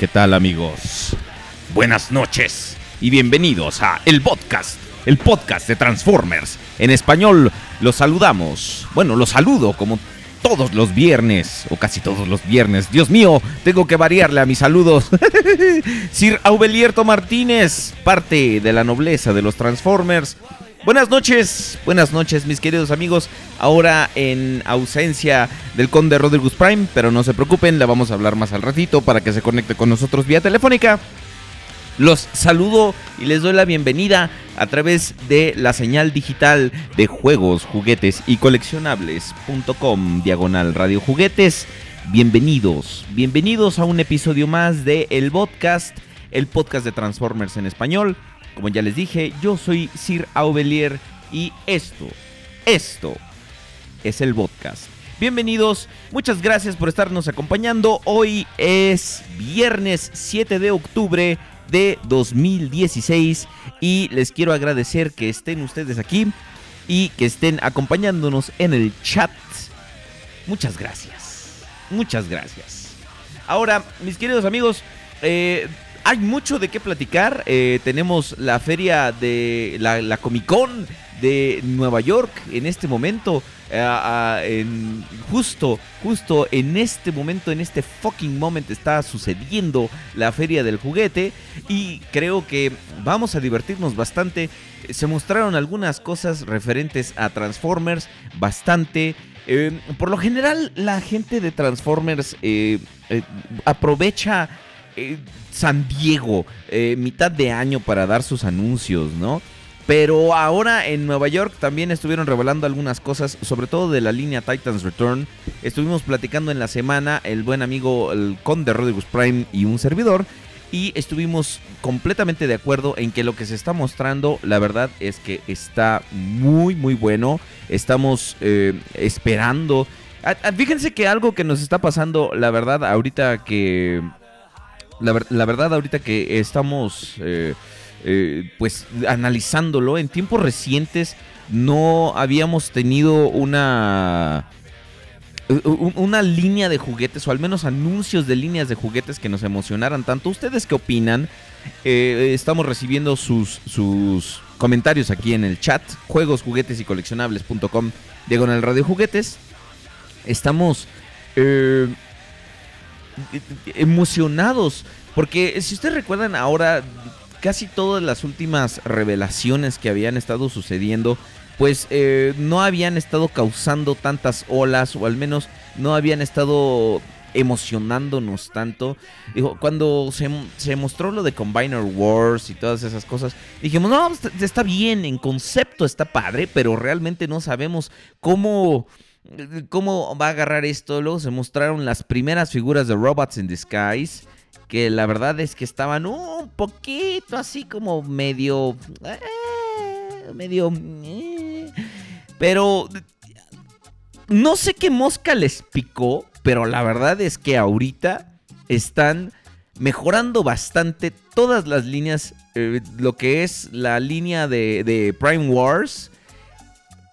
¿Qué tal amigos? Buenas noches y bienvenidos a El Podcast, el podcast de Transformers. En español los saludamos, bueno, los saludo como todos los viernes, o casi todos los viernes. Dios mío, tengo que variarle a mis saludos. Sir Aubelierto Martínez, parte de la nobleza de los Transformers. Buenas noches, buenas noches mis queridos amigos. Ahora en ausencia del conde Rodrigus Prime, pero no se preocupen, le vamos a hablar más al ratito para que se conecte con nosotros vía telefónica. Los saludo y les doy la bienvenida a través de la señal digital de juegos, juguetes y coleccionables.com diagonal radio juguetes. Bienvenidos, bienvenidos a un episodio más de El Podcast, el podcast de Transformers en español. Como ya les dije, yo soy Sir Aubelier y esto, esto es el podcast. Bienvenidos, muchas gracias por estarnos acompañando. Hoy es viernes 7 de octubre de 2016 y les quiero agradecer que estén ustedes aquí y que estén acompañándonos en el chat. Muchas gracias, muchas gracias. Ahora, mis queridos amigos, eh, hay mucho de qué platicar. Eh, tenemos la feria de la, la Comic Con de Nueva York en este momento. Eh, en- justo, justo en este momento, en este fucking moment está sucediendo la feria del juguete. Y creo que vamos a divertirnos bastante. Se mostraron algunas cosas referentes a Transformers bastante. Eh, por lo general, la gente de Transformers eh, aprovecha San Diego, mitad de año para dar sus anuncios, ¿no? Pero ahora en Nueva York también estuvieron revelando algunas cosas, sobre todo de la línea Titans Return. Estuvimos platicando en la semana el buen amigo el Conde Rodriguez Prime y un servidor. Y estuvimos completamente de acuerdo en que lo que se está mostrando, la verdad es que está muy, muy bueno. Estamos eh, esperando Ah, ah, Fíjense que algo que nos está pasando, la verdad, ahorita que. La verdad, ahorita que estamos. eh, eh, pues analizándolo, en tiempos recientes no habíamos tenido una. Una línea de juguetes, o al menos anuncios de líneas de juguetes que nos emocionaran tanto. ¿Ustedes qué opinan? Eh, estamos recibiendo sus, sus comentarios aquí en el chat. Juegos, juguetes y coleccionables.com. Diagonal Radio Juguetes. Estamos eh, emocionados. Porque si ustedes recuerdan ahora, casi todas las últimas revelaciones que habían estado sucediendo, pues eh, no habían estado causando tantas olas, o al menos no habían estado emocionándonos tanto. Digo, cuando se, se mostró lo de Combiner Wars y todas esas cosas, dijimos, no, está, está bien, en concepto está padre, pero realmente no sabemos cómo cómo va a agarrar esto. Luego se mostraron las primeras figuras de Robots in Disguise. Que la verdad es que estaban un poquito así como medio. eh, medio. eh. pero. No sé qué mosca les picó. Pero la verdad es que ahorita están mejorando bastante todas las líneas. eh, lo que es la línea de, de Prime Wars.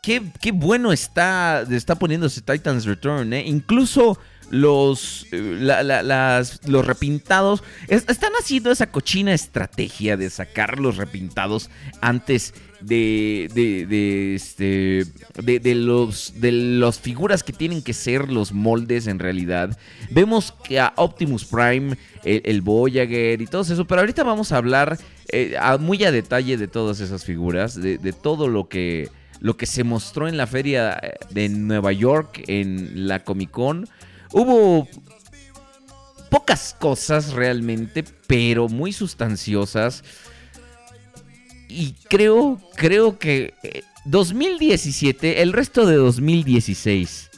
Qué, qué bueno está, está poniéndose Titans Return, ¿eh? Incluso los, eh, la- la- las- los repintados es- están haciendo esa cochina estrategia de sacar los repintados antes de, de, de, este, de, de los, de las figuras que tienen que ser los moldes en realidad. Vemos que a Optimus Prime, el, el Voyager y todo eso, pero ahorita vamos a hablar eh, muy a detalle de todas esas figuras, de, de todo lo que lo que se mostró en la feria de Nueva York, en la Comic Con. Hubo pocas cosas realmente, pero muy sustanciosas. Y creo, creo que eh, 2017, el resto de 2016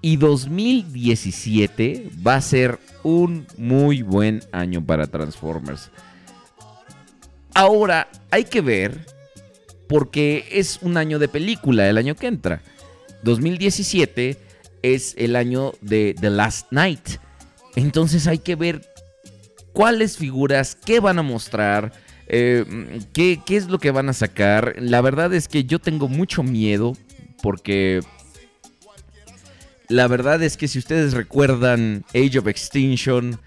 y 2017 va a ser un muy buen año para Transformers. Ahora, hay que ver porque es un año de película el año que entra. 2017 es el año de The Last Night. Entonces hay que ver cuáles figuras, qué van a mostrar, eh, qué, qué es lo que van a sacar. La verdad es que yo tengo mucho miedo porque... La verdad es que si ustedes recuerdan Age of Extinction,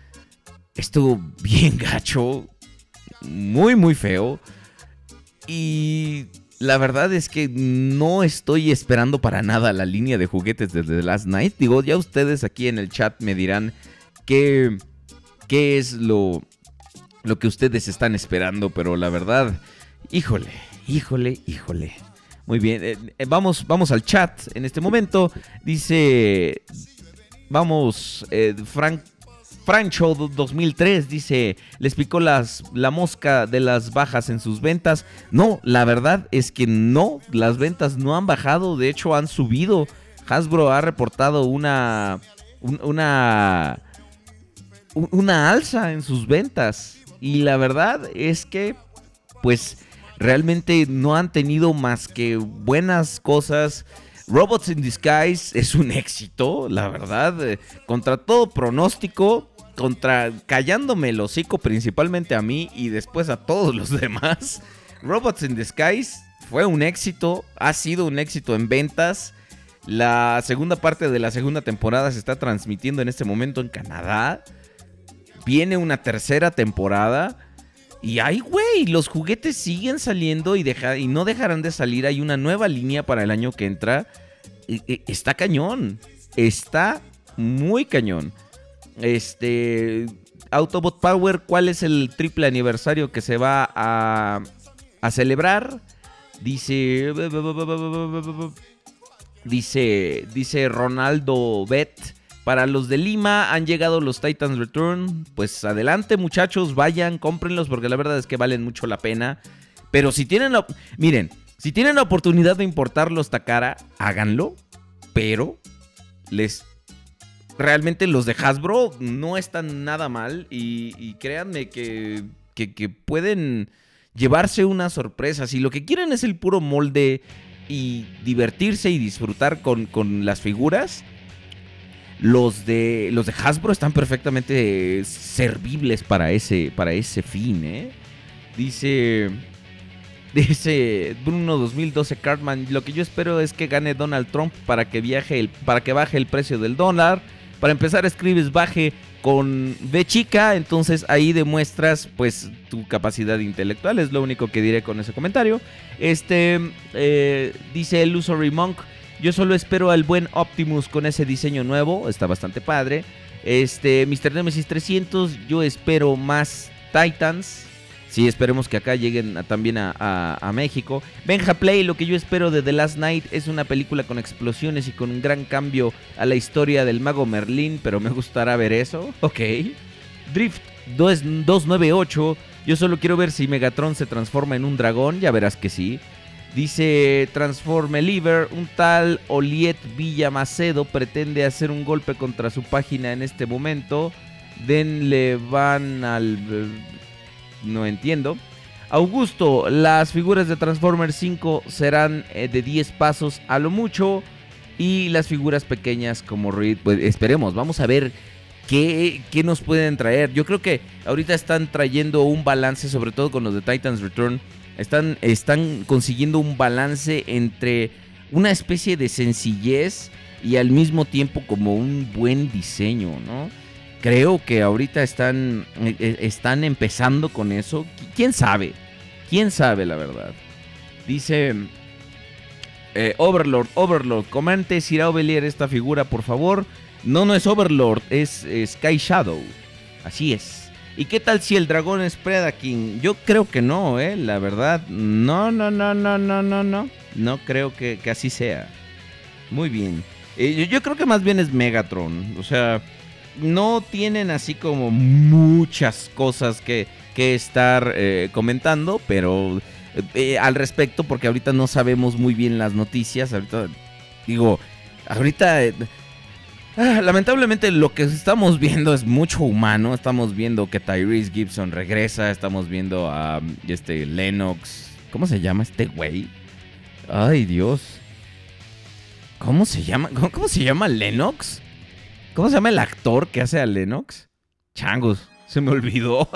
estuvo bien gacho, muy muy feo. Y la verdad es que no estoy esperando para nada la línea de juguetes de The Last Night. Digo, ya ustedes aquí en el chat me dirán qué, qué es lo, lo que ustedes están esperando, pero la verdad, híjole, híjole, híjole. Muy bien, eh, eh, vamos, vamos al chat en este momento. Dice, vamos, eh, Frank Francho 2003 dice, les picó las, la mosca de las bajas en sus ventas. No, la verdad es que no, las ventas no han bajado, de hecho han subido. Hasbro ha reportado una, un- una, un- una alza en sus ventas. Y la verdad es que, pues, realmente no han tenido más que buenas cosas. Robots in Disguise es un éxito, la verdad. Contra todo pronóstico, contra callándome el hocico principalmente a mí y después a todos los demás. Robots in Disguise fue un éxito, ha sido un éxito en ventas. La segunda parte de la segunda temporada se está transmitiendo en este momento en Canadá. Viene una tercera temporada. Y ay, güey, los juguetes siguen saliendo y, y no dejarán de salir. Hay una nueva línea para el año que entra. Está cañón. Está muy cañón. Este. Autobot Power, ¿cuál es el triple aniversario que se va a, celebrar? Dice. Dice. Dice Ronaldo Bet. Para los de Lima han llegado los Titans Return. Pues adelante, muchachos, vayan, cómprenlos porque la verdad es que valen mucho la pena. Pero si tienen la. Miren, si tienen la oportunidad de importarlos Takara, háganlo. Pero les. Realmente los de Hasbro no están nada mal. Y, créanme que, que, que pueden llevarse una sorpresa. Si lo que quieren es el puro molde y divertirse y disfrutar con, con las figuras, los de los de Hasbro están perfectamente servibles para ese para ese fin, ¿eh? Dice dice Bruno 2012 Cartman, lo que yo espero es que gane Donald Trump para que viaje el, para que baje el precio del dólar. Para empezar escribes baje con B chica, entonces ahí demuestras pues tu capacidad intelectual, es lo único que diré con ese comentario. Este eh, dice Illusory Monk, yo solo espero al buen Optimus con ese diseño nuevo, está bastante padre. Este Mr. Nemesis 300, yo espero más Titans. Sí, esperemos que acá lleguen también a, México. Benja Play, lo que yo espero de The Last Night es una película con explosiones y con un gran cambio a la historia del mago Merlín, pero me gustará ver eso. Ok. Drift 298, yo solo quiero ver si Megatron se transforma en un dragón, ya verás que sí. Dice Transforme Liver, un tal Oliet Villa Macedo pretende hacer un golpe contra su página en este momento. Denle van al no entiendo. Augusto, las figuras de Transformers 5 serán eh, de 10 pasos a lo mucho. Y las figuras pequeñas como Reed, pues esperemos, vamos a ver qué, qué, nos pueden traer. Yo creo que ahorita están trayendo un balance, sobre todo con los de Titans Return. Están, están consiguiendo un balance entre una especie de sencillez y al mismo tiempo como un buen diseño, ¿no? Creo que ahorita están, eh, eh, están empezando con eso. ¿Quién sabe? ¿Quién sabe la verdad? Dice eh, Overlord, Overlord, comente si irá Ovelier esta figura, por favor. No, no es Overlord, es, Sky Shadow. Así es. ¿Y qué tal si el dragón es Predaking? Yo creo que no, eh, la verdad. No, no, no, no, no, no, no. No creo que, así sea. Muy bien. yo creo que más bien es Megatron. O sea, no tienen así como muchas cosas que, estar eh, comentando, pero eh, al respecto, porque ahorita no sabemos muy bien las noticias. Ahorita, digo, ahorita. Eh, ah, lamentablemente lo que estamos viendo es mucho humano. Estamos viendo que Tyrese Gibson regresa. Estamos viendo a este Lennox. ¿Cómo se llama este güey? Ay, Dios. ¿Cómo se llama? cómo se llama Lennox? ¿Cómo se llama el actor que hace a Lennox? Changos, se me olvidó.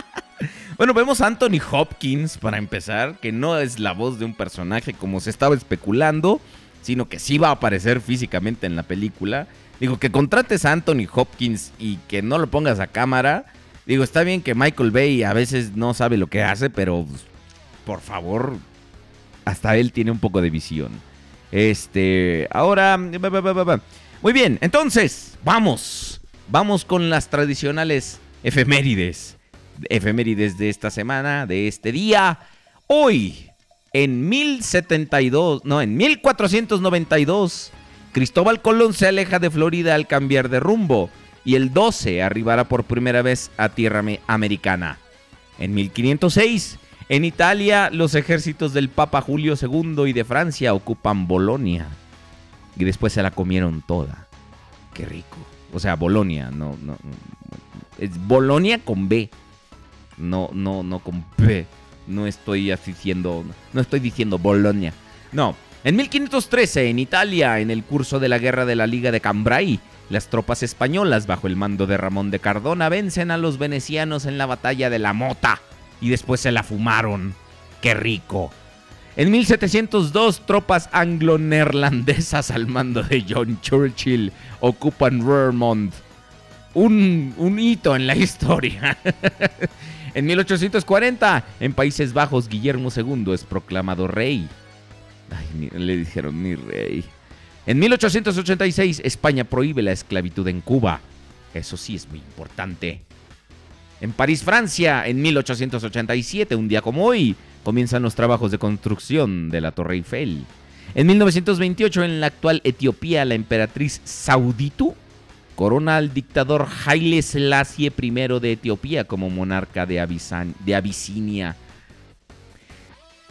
bueno, vemos a Anthony Hopkins para empezar, que no es la voz de un personaje como se estaba especulando, sino que sí va a aparecer físicamente en la película. Digo, que contrates a Anthony Hopkins y que no lo pongas a cámara. Digo, está bien que Michael Bay a veces no sabe lo que hace, pero por favor, hasta él tiene un poco de visión. Este, ahora... Muy bien, entonces, vamos. Vamos con las tradicionales efemérides. Efemérides de esta semana, de este día. Hoy, en 1072, no, en 1492, Cristóbal Colón se aleja de Florida al cambiar de rumbo y el 12 arribará por primera vez a tierra americana. En 1506, en Italia, los ejércitos del Papa Julio II y de Francia ocupan Bolonia y después se la comieron toda. Qué rico. O sea, Bolonia, no, no. Es Bolonia con B. No, no, no con B. No estoy diciendo, no estoy diciendo Bolonia. No. En 1513, en Italia, en el curso de la guerra de la Liga de Cambrai, las tropas españolas, bajo el mando de Ramón de Cardona, vencen a los venecianos en la batalla de la Mota y después se la fumaron. ¡Qué rico! En 1702, tropas anglo-neerlandesas al mando de John Churchill ocupan Vermont. Un, un hito en la historia. en 1840, en Países Bajos, Guillermo II es proclamado rey. Ay, le dijeron mi rey. En 1886, España prohíbe la esclavitud en Cuba. Eso sí es muy importante. En París, Francia, en 1887, un día como hoy, comienzan los trabajos de construcción de la Torre Eiffel. En 1928, en la actual Etiopía, la emperatriz Sauditu corona al dictador Haile Selassie I de Etiopía como monarca de, Abisinia.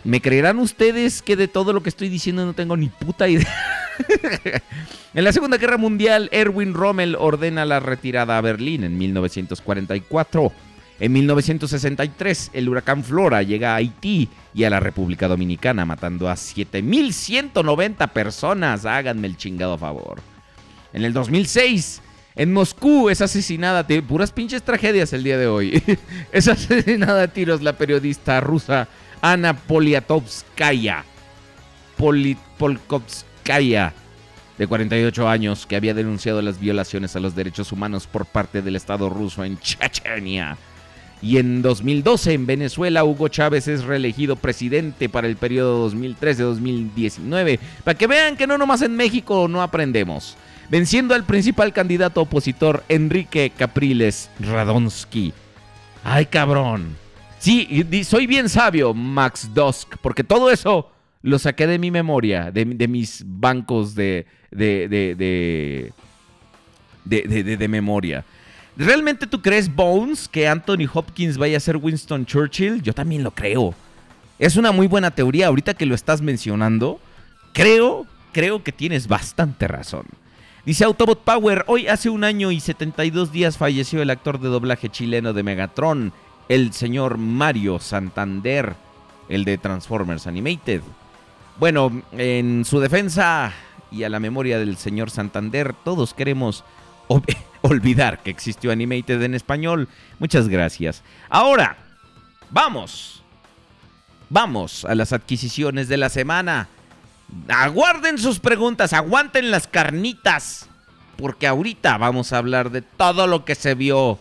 ¿Me creerán ustedes que de todo lo que estoy diciendo no tengo ni puta idea? en la Segunda Guerra Mundial, Erwin Rommel ordena la retirada a Berlín en 1944. En 1963, el huracán Flora llega a Haití y a la República Dominicana, matando a 7.190 personas. Háganme el chingado favor. En el 2006, en Moscú es asesinada, puras pinches tragedias el día de hoy. es asesinada a tiros la periodista rusa Ana Poliatovskaya. Poli- Polkovskaya, de 48 años, que había denunciado las violaciones a los derechos humanos por parte del Estado ruso en Chechenia. Y en 2012 en Venezuela Hugo Chávez es reelegido presidente para el periodo 2013-2019. Para que vean que no nomás en México no aprendemos. Venciendo al principal candidato opositor Enrique Capriles Radonsky. Ay cabrón. Sí, soy bien sabio, Max Dusk, porque todo eso lo saqué de mi memoria, de, mis bancos de, de, de, de- de- de memoria. ¿Realmente tú crees, Bones, que Anthony Hopkins vaya a ser Winston Churchill? Yo también lo creo. Es una muy buena teoría. Ahorita que lo estás mencionando, creo, creo que tienes bastante razón. Dice Autobot Power, hoy hace un año y 72 días falleció el actor de doblaje chileno de Megatron, el señor Mario Santander, el de Transformers Animated. Bueno, en su defensa y a la memoria del señor Santander, todos queremos olvidar que existió Animated en español. Muchas gracias. Ahora, vamos. Vamos a las adquisiciones de la semana. Aguarden sus preguntas, aguanten las carnitas. Porque ahorita vamos a hablar de todo lo que se vio.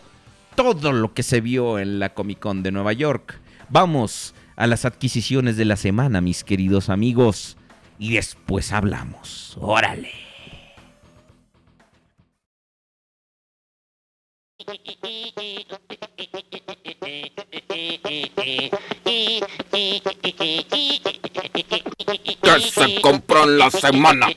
Todo lo que se vio en la Comic Con de Nueva York. Vamos a las adquisiciones de la semana, mis queridos amigos. Y después hablamos. Órale. Que se compró en la semana.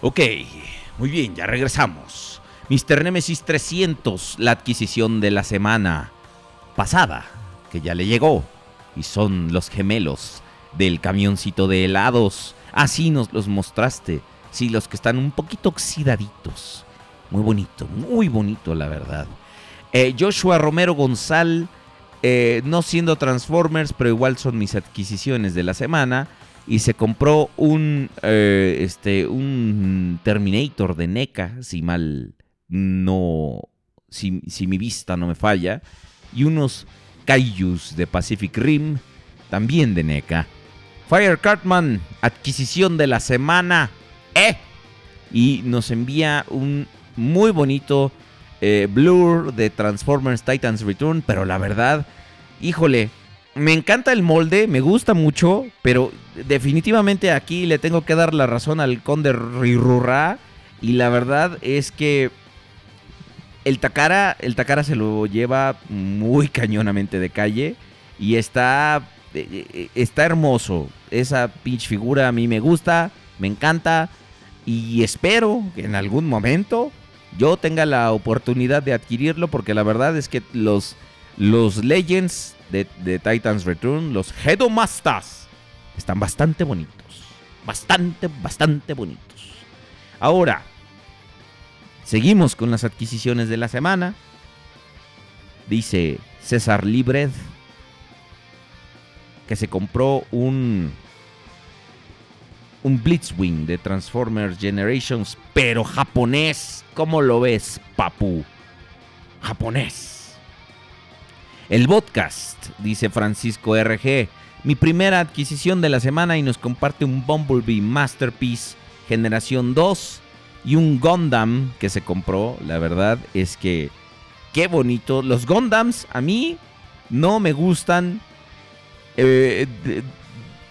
Ok, muy bien, ya regresamos. Mr. Nemesis 300, la adquisición de la semana pasada, que ya le llegó. Y son los gemelos del camioncito de helados. Así nos los mostraste. Sí, los que están un poquito oxidaditos. Muy bonito, muy bonito, la verdad. Eh, Joshua Romero González, eh, no siendo Transformers, pero igual son mis adquisiciones de la semana. Y se compró un, eh, este, un Terminator de NECA, si mal no, si, si mi vista no me falla. Y unos Kaijus de Pacific Rim, también de NECA. Fire Cartman, adquisición de la semana. ¡Eh! Y nos envía un muy bonito eh, Blur de Transformers Titans Return. Pero la verdad, híjole, me encanta el molde, me gusta mucho. Pero definitivamente aquí le tengo que dar la razón al Conde Rirurra. Y la verdad es que el Takara, el Takara se lo lleva muy cañonamente de calle. Y está, eh, eh, está hermoso. Esa pinche figura a mí me gusta, me encanta. Y espero que en algún momento yo tenga la oportunidad de adquirirlo. Porque la verdad es que los, los Legends de, de Titans Return, los Hedomastas, están bastante bonitos. Bastante, bastante bonitos. Ahora, seguimos con las adquisiciones de la semana. Dice César Libred que se compró un un Blitzwing de Transformers Generations, pero japonés. ¿Cómo lo ves, papu? Japonés. El podcast, dice Francisco RG. Mi primera adquisición de la semana y nos comparte un Bumblebee Masterpiece Generación 2 y un Gundam que se compró. La verdad es que qué bonito. Los Gundams a mí no me gustan. eh,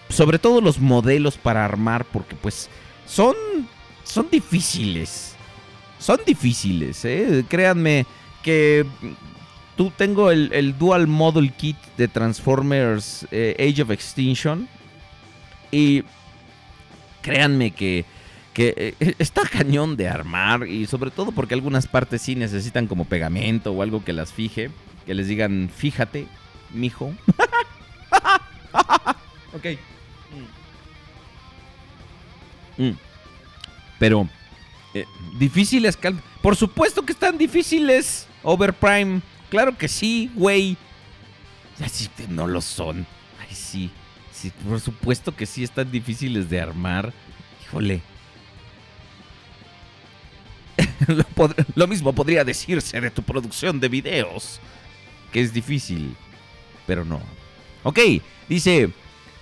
sobre todo los modelos para armar porque pues son son difíciles. Son difíciles, ¿eh? Créanme que tú tengo el, el Dual Model Kit de Transformers eh, Age of Extinction y créanme que, que eh, está cañón de armar y sobre todo porque algunas partes sí necesitan como pegamento o algo que las fije, que les digan, fíjate, mijo. ok. Mm. Mm. Pero, eh, difíciles, por supuesto que están difíciles, Overprime. Claro que sí, güey. Así que no lo son. Ay, sí. Sí, por supuesto que sí están difíciles de armar. Híjole. lo, mismo podría decirse de tu producción de videos. Que es difícil. Pero no. Ok, dice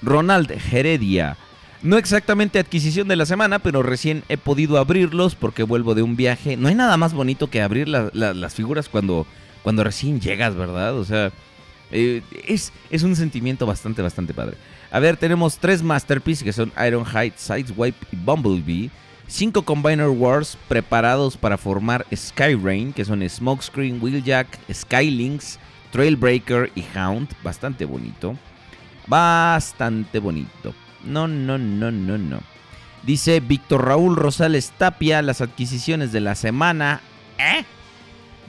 Ronald Heredia. No exactamente adquisición de la semana, pero recién he podido abrirlos porque vuelvo de un viaje. No hay nada más bonito que abrir la- la- las figuras cuando, cuando recién llegas, ¿verdad? O sea, eh, es, es un sentimiento bastante, bastante padre. A ver, tenemos tres Masterpieces que son Ironhide, Sideswipe y Bumblebee. Cinco Combiner Wars preparados para formar Skyrain, que son Smokescreen, Wheeljack, Skylinks, Trailbreaker y Hound. Bastante bonito. Bastante bonito. No, no, no, no, no. Dice Víctor Raúl Rosales Tapia, las adquisiciones de la semana. ¿Eh?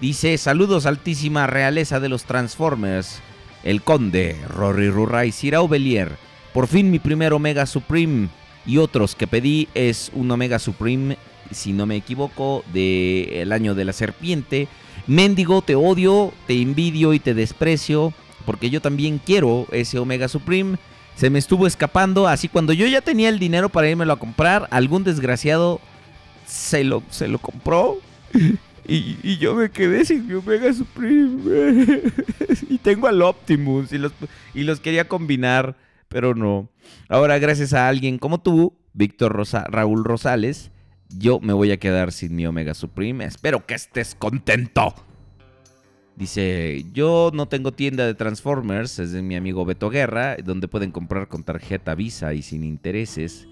Dice, saludos altísima realeza de los Transformers. El Conde, Rory Rurray, Sirao Belier. Por fin mi primer Omega Supreme. Y otros que pedí es un Omega Supreme, si no me equivoco, del año de la serpiente. Mendigo, te odio, te envidio y te desprecio. Porque yo también quiero ese Omega Supreme. Se me estuvo escapando. Así cuando yo ya tenía el dinero para irmelo a comprar, algún desgraciado se lo, se lo compró. Y, y yo me quedé sin mi Omega Supreme. y tengo al Optimus. Y los, y los quería combinar, pero no. Ahora, gracias a alguien como tú, Víctor Rosa- Raúl Rosales, yo me voy a quedar sin mi Omega Supreme. Espero que estés contento. Dice, yo no tengo tienda de Transformers, es de mi amigo Beto Guerra, donde pueden comprar con tarjeta Visa y sin intereses.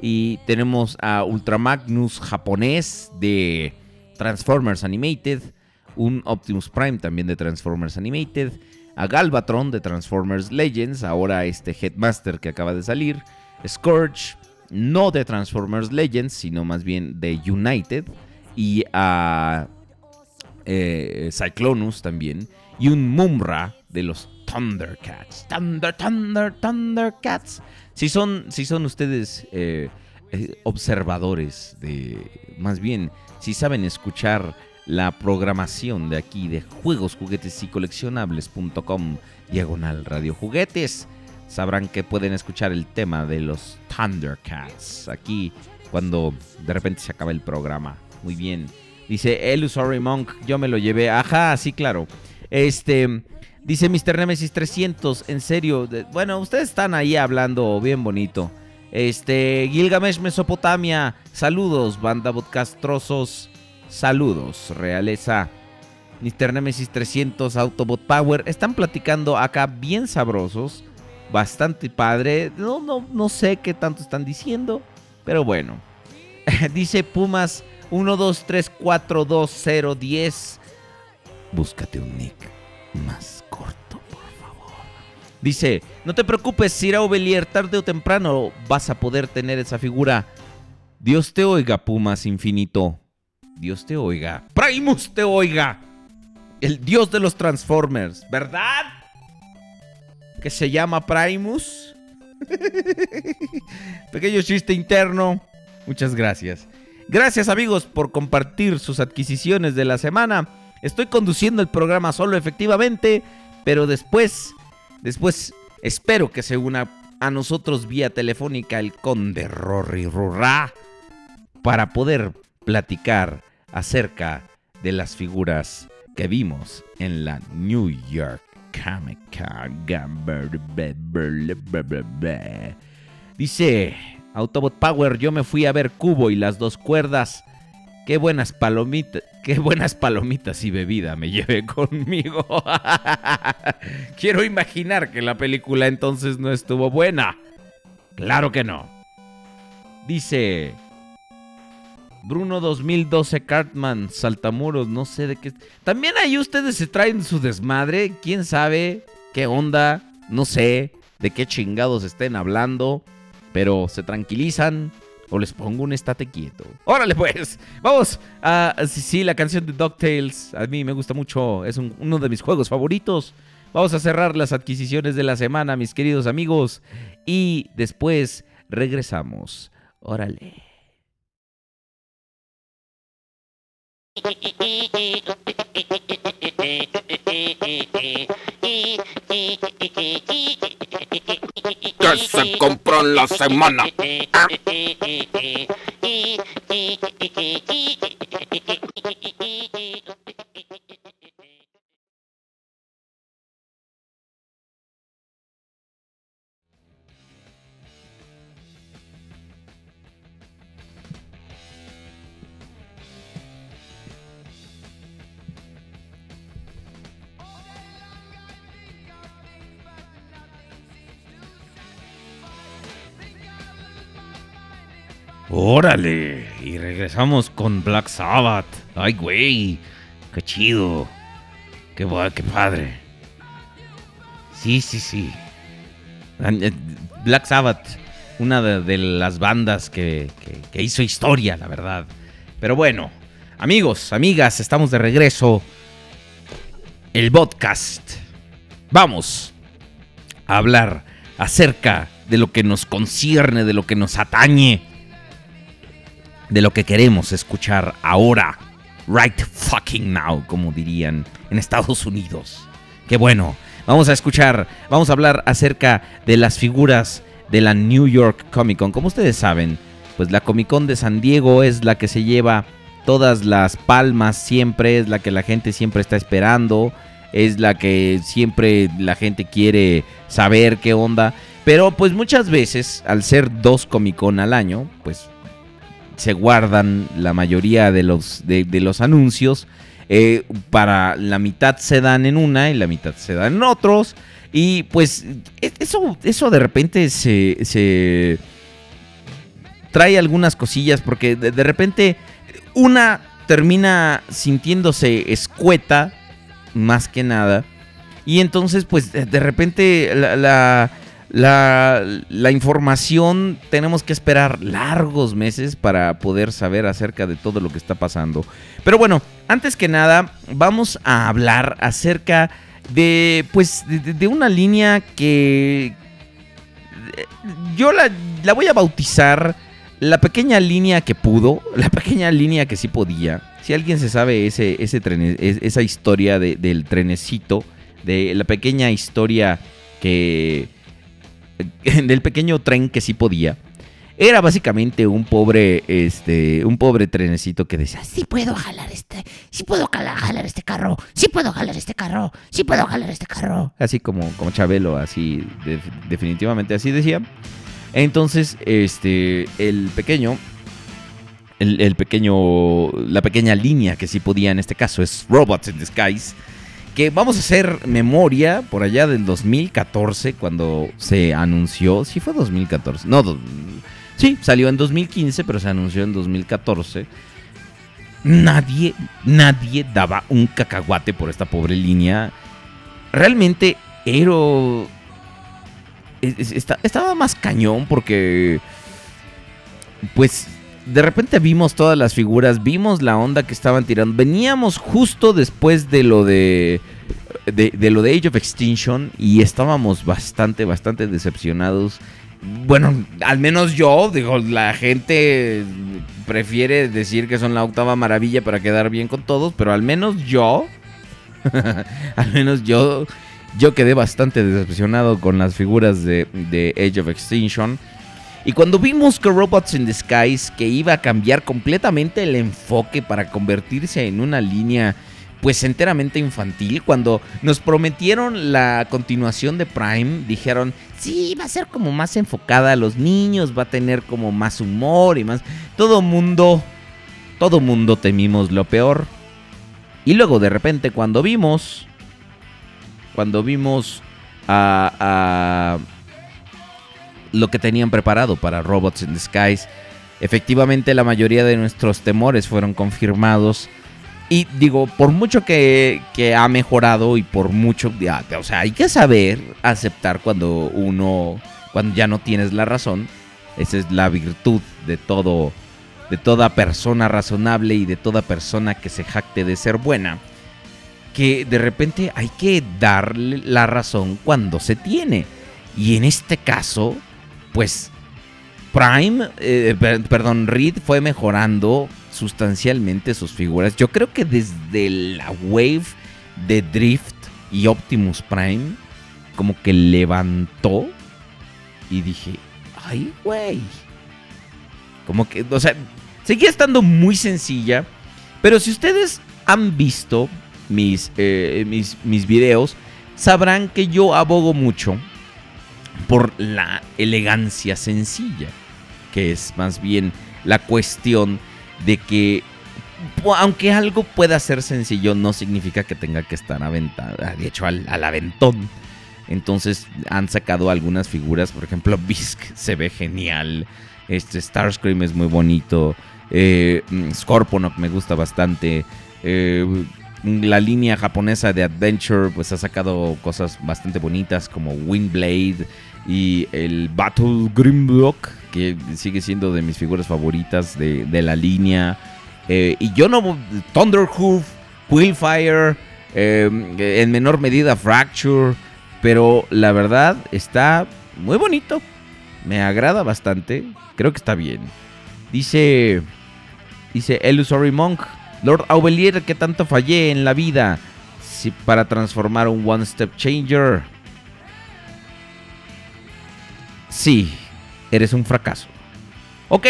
Y tenemos a Ultramagnus japonés de Transformers Animated, un Optimus Prime también de Transformers Animated, a Galvatron de Transformers Legends, ahora este Headmaster que acaba de salir, Scourge, no de Transformers Legends, sino más bien de United, y a eh, Cyclonus también, y un Mumra de los Thundercats. Thunder, Thunder, Thundercats. Si son, si son ustedes eh, eh, observadores de, más bien, si saben escuchar la programación de aquí de juegos, juguetes y coleccionables.com diagonal radio juguetes, sabrán que pueden escuchar el tema de los Thundercats aquí cuando de repente se acaba el programa. Muy bien. Dice Illusory Monk, yo me lo llevé. Ajá, sí, claro. Este, dice Mr. Nemesis 300, en serio. de- bueno, ustedes están ahí hablando bien bonito. Este, Gilgamesh Mesopotamia, saludos, banda podcastrosos, saludos, realeza. Mr. Nemesis 300, Autobot Power, están platicando acá bien sabrosos, bastante padre. No, no, no sé qué tanto están diciendo, pero bueno. Dice Pumas 1, 2, 3, 4, 2, 0, 10. Búscate un nick más corto, por favor. Dice, no te preocupes, Sirao Belier, tarde o temprano vas a poder tener esa figura. Dios te oiga, Pumas Infinito. Dios te oiga. Primus te oiga. El dios de los Transformers, ¿verdad? Que se llama Primus. Pequeño chiste interno. Muchas gracias. Gracias amigos por compartir sus adquisiciones de la semana. Estoy conduciendo el programa solo efectivamente, pero después, después espero que se una a nosotros vía telefónica el conde Rory Rurra para poder platicar acerca de las figuras que vimos en la New York Comic Con. Dice Autobot Power, yo me fui a ver Cubo y las dos cuerdas. Qué buenas palomitas, qué buenas palomitas y bebida me llevé conmigo. Quiero imaginar que la película entonces no estuvo buena. Claro que no. Dice Bruno 2012 Cartman, Saltamuros, no sé de qué. También ahí ustedes se traen su desmadre. ¿Quién sabe qué onda? No sé de qué chingados estén hablando. Pero se tranquilizan o les pongo un estate quieto. Órale pues, vamos a... Sí, sí, la canción de DuckTales a mí me gusta mucho. Es un- uno de mis juegos favoritos. Vamos a cerrar las adquisiciones de la semana, mis queridos amigos. Y después regresamos. Órale. Que se compró en la semana. Órale, y regresamos con Black Sabbath. Ay, güey, qué chido. Qué, padre. Sí, sí, sí. Eh, Black Sabbath, una de, las bandas que hizo historia, la verdad. Pero bueno, amigos, amigas, estamos de regreso. El podcast. Vamos a hablar acerca de lo que nos concierne, de lo que nos atañe de lo que queremos escuchar ahora. Right fucking now, como dirían en Estados Unidos. Qué bueno. Vamos a escuchar, vamos a hablar acerca de las figuras de la New York Comic Con. Como ustedes saben, pues la Comic Con de San Diego es la que se lleva todas las palmas siempre, es la que la gente siempre está esperando, es la que siempre la gente quiere saber qué onda. Pero pues muchas veces, al ser dos Comic Con al año, pues se guardan la mayoría de los, de, los anuncios. eh, para la mitad se dan en una y la mitad se dan en otros. Y pues e- eso, eso de repente se, se trae algunas cosillas porque de, de repente una termina sintiéndose escueta más que nada. Y entonces pues de repente la, la, la información tenemos que esperar largos meses para poder saber acerca de todo lo que está pasando. Pero bueno, antes que nada, vamos a hablar acerca de, pues, de, una línea que yo la, la voy a bautizar la pequeña línea que pudo, la pequeña línea que sí podía. Si alguien se sabe ese, ese esa historia de- del trenecito, de la pequeña historia que del pequeño tren que sí podía. Era básicamente un pobre, este, un pobre trenecito que decía, Sí puedo jalar este, sí puedo jala- jalar este carro, sí puedo jalar este carro, sí puedo jalar este carro. así como, como Chabelo, así, de- definitivamente así decía. Entonces, este, el pequeño, el, el pequeño, la pequeña línea que sí podía en este caso es Robots in Disguise, que vamos a hacer memoria por allá del 2014 cuando se anunció, sí fue 2014, no, sí, salió en 2015, pero se anunció en 2014. Nadie, nadie daba un cacahuate por esta pobre línea. Realmente esta- estaba más cañón porque pues de repente vimos todas las figuras, vimos la onda que estaban tirando. Veníamos justo después de lo de, de, lo de Age of Extinction y estábamos bastante, bastante decepcionados. Bueno, al menos yo, digo, la gente prefiere decir que son la octava maravilla para quedar bien con todos, pero al menos yo, al menos yo, yo quedé bastante decepcionado con las figuras de, de Age of Extinction. Y cuando vimos que Robots in Disguise, que iba a cambiar completamente el enfoque para convertirse en una línea pues enteramente infantil, cuando nos prometieron la continuación de Prime, dijeron, sí, va a ser como más enfocada a los niños, va a tener como más humor y más... Todo mundo, todo mundo temimos lo peor. Y luego de repente cuando vimos, cuando vimos a... a lo que tenían preparado para Robots in Disguise. Efectivamente, la mayoría de nuestros temores fueron confirmados. Y digo, por mucho que, que ha mejorado y por mucho, ya, o sea, hay que saber aceptar cuando uno, cuando ya no tienes la razón. Esa es la virtud de todo, de toda persona razonable y de toda persona que se jacte de ser buena. Que de repente hay que darle la razón cuando se tiene. Y en este caso, pues Prime, eh, per- perdón, Reed fue mejorando sustancialmente sus figuras. Yo creo que desde la wave de Drift y Optimus Prime, como que levantó y dije, ay, güey. Como que, o sea, seguía estando muy sencilla, pero si ustedes han visto mis, eh, mis, mis videos, sabrán que yo abogo mucho por la elegancia sencilla, que es más bien la cuestión de que aunque algo pueda ser sencillo, no significa que tenga que estar aventado, de hecho al, aventón. Entonces han sacado algunas figuras, por ejemplo, Bisk se ve genial, este Starscream es muy bonito, eh, Scorponok me gusta bastante, eh, la línea japonesa de Adventure pues ha sacado cosas bastante bonitas como Windblade y el Battle Grimlock que sigue siendo de mis figuras favoritas de, de la línea. Eh, y yo no. Thunderhoof, Quillfire, eh, en menor medida Fracture. Pero la verdad está muy bonito. Me agrada bastante. Creo que está bien. Dice. Dice Illusory Monk. Lord Aubelier, que tanto fallé en la vida. Si para transformar un One Step Changer. Sí, eres un fracaso. Ok,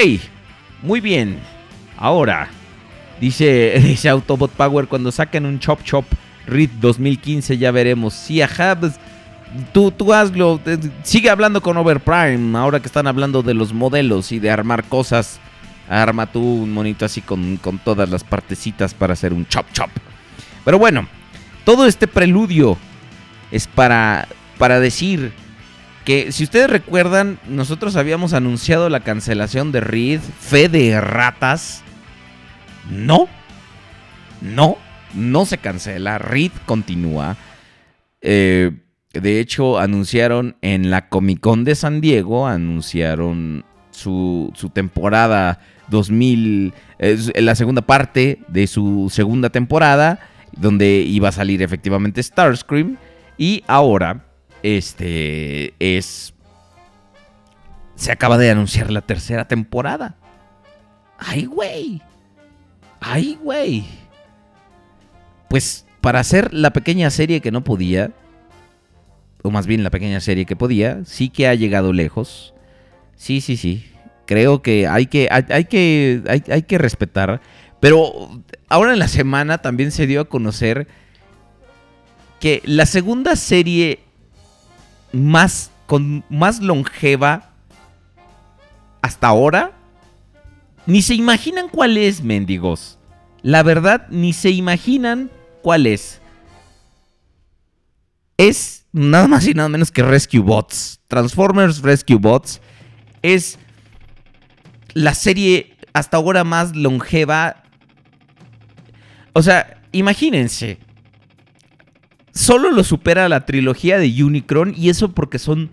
muy bien. Ahora, dice, dice Autobot Power, cuando saquen un Chop Chop Read 2015 ya veremos. Sí, ajá, pues, tú, tú hazlo. Sigue hablando con Overprime, ahora que están hablando de los modelos y de armar cosas. Arma tú un monito así con, con todas las partecitas para hacer un Chop Chop. Pero bueno, todo este preludio es para, para decir que si ustedes recuerdan, nosotros habíamos anunciado la cancelación de Reed, fe de ratas. No, no, no se cancela. Reed continúa. Eh, de hecho, anunciaron en la Comic Con de San Diego, anunciaron su, temporada 2000, eh, la segunda parte de su segunda temporada, donde iba a salir efectivamente Starscream. Y ahora este es. Se acaba de anunciar la tercera temporada. ¡Ay, güey! ¡Ay, güey! Pues para hacer la pequeña serie que no podía, o más bien la pequeña serie que podía, sí que ha llegado lejos. Sí, sí, sí. Creo que hay que, hay, hay que, hay, que respetar. Pero ahora en la semana también se dio a conocer que la segunda serie más con más longeva hasta ahora ni se imaginan cuál es, mendigos. La verdad ni se imaginan cuál es. Es nada más y nada menos que Rescue Bots. Transformers Rescue Bots es la serie hasta ahora más longeva. O sea, imagínense, solo lo supera la trilogía de Unicron y eso porque son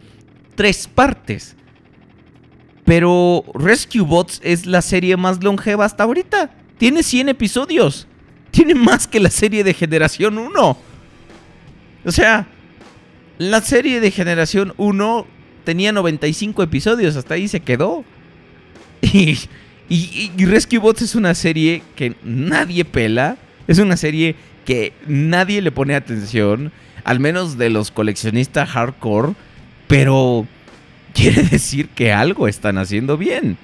tres partes. Pero Rescue Bots es la serie más longeva hasta ahorita. Tiene 100 episodios. Tiene más que la serie de Generación 1. O sea, la serie de Generación 1 tenía 95 episodios. Hasta ahí se quedó. Y, y- y Rescue Bots es una serie que nadie pela. Es una serie que nadie le pone atención, al menos de los coleccionistas hardcore, pero quiere decir que algo están haciendo bien.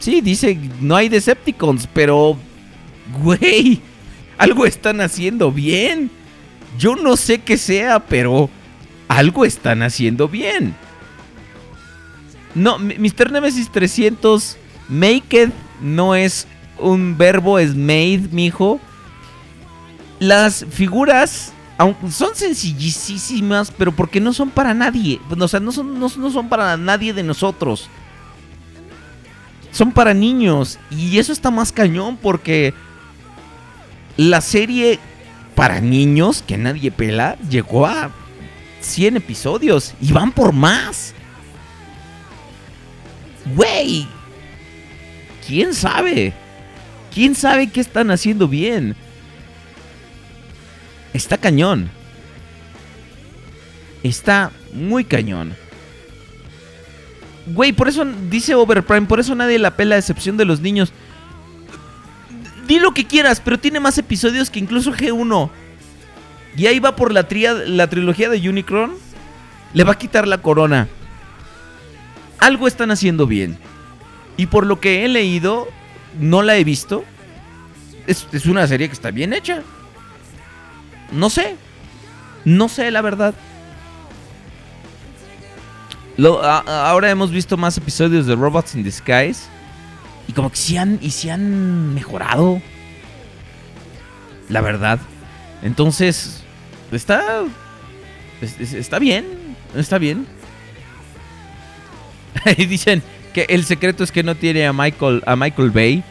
Sí, dice, no hay Decepticons, pero, güey, algo están haciendo bien. Yo no sé qué sea, pero algo están haciendo bien. No, Mr. Nemesis 300, make it no es un verbo, es made, mijo las figuras son sencillísimas, pero porque no son para nadie. O sea, no son, no, no son para nadie de nosotros. Son para niños. Y eso está más cañón porque la serie para niños que nadie pela llegó a 100 episodios y van por más. Güey. ¿Quién sabe? ¿Quién sabe qué están haciendo bien? Está cañón. Está muy cañón. Güey, por eso dice Overprime, por eso nadie la pela a excepción de los niños. di lo que quieras, pero tiene más episodios que incluso G1. Y ahí va por la, tría- la trilogía de Unicron. Le va a quitar la corona. Algo están haciendo bien. Y por lo que he leído, no la he visto. Es, es una serie que está bien hecha. No sé. No sé, la verdad. Ahora hemos visto más episodios de Robots in Disguise. Y como que sí han, y sí han mejorado. La verdad. Entonces, está. es- es- está bien. Está bien. Y dicen que el secreto es que no tiene a Michael, a Michael Bay.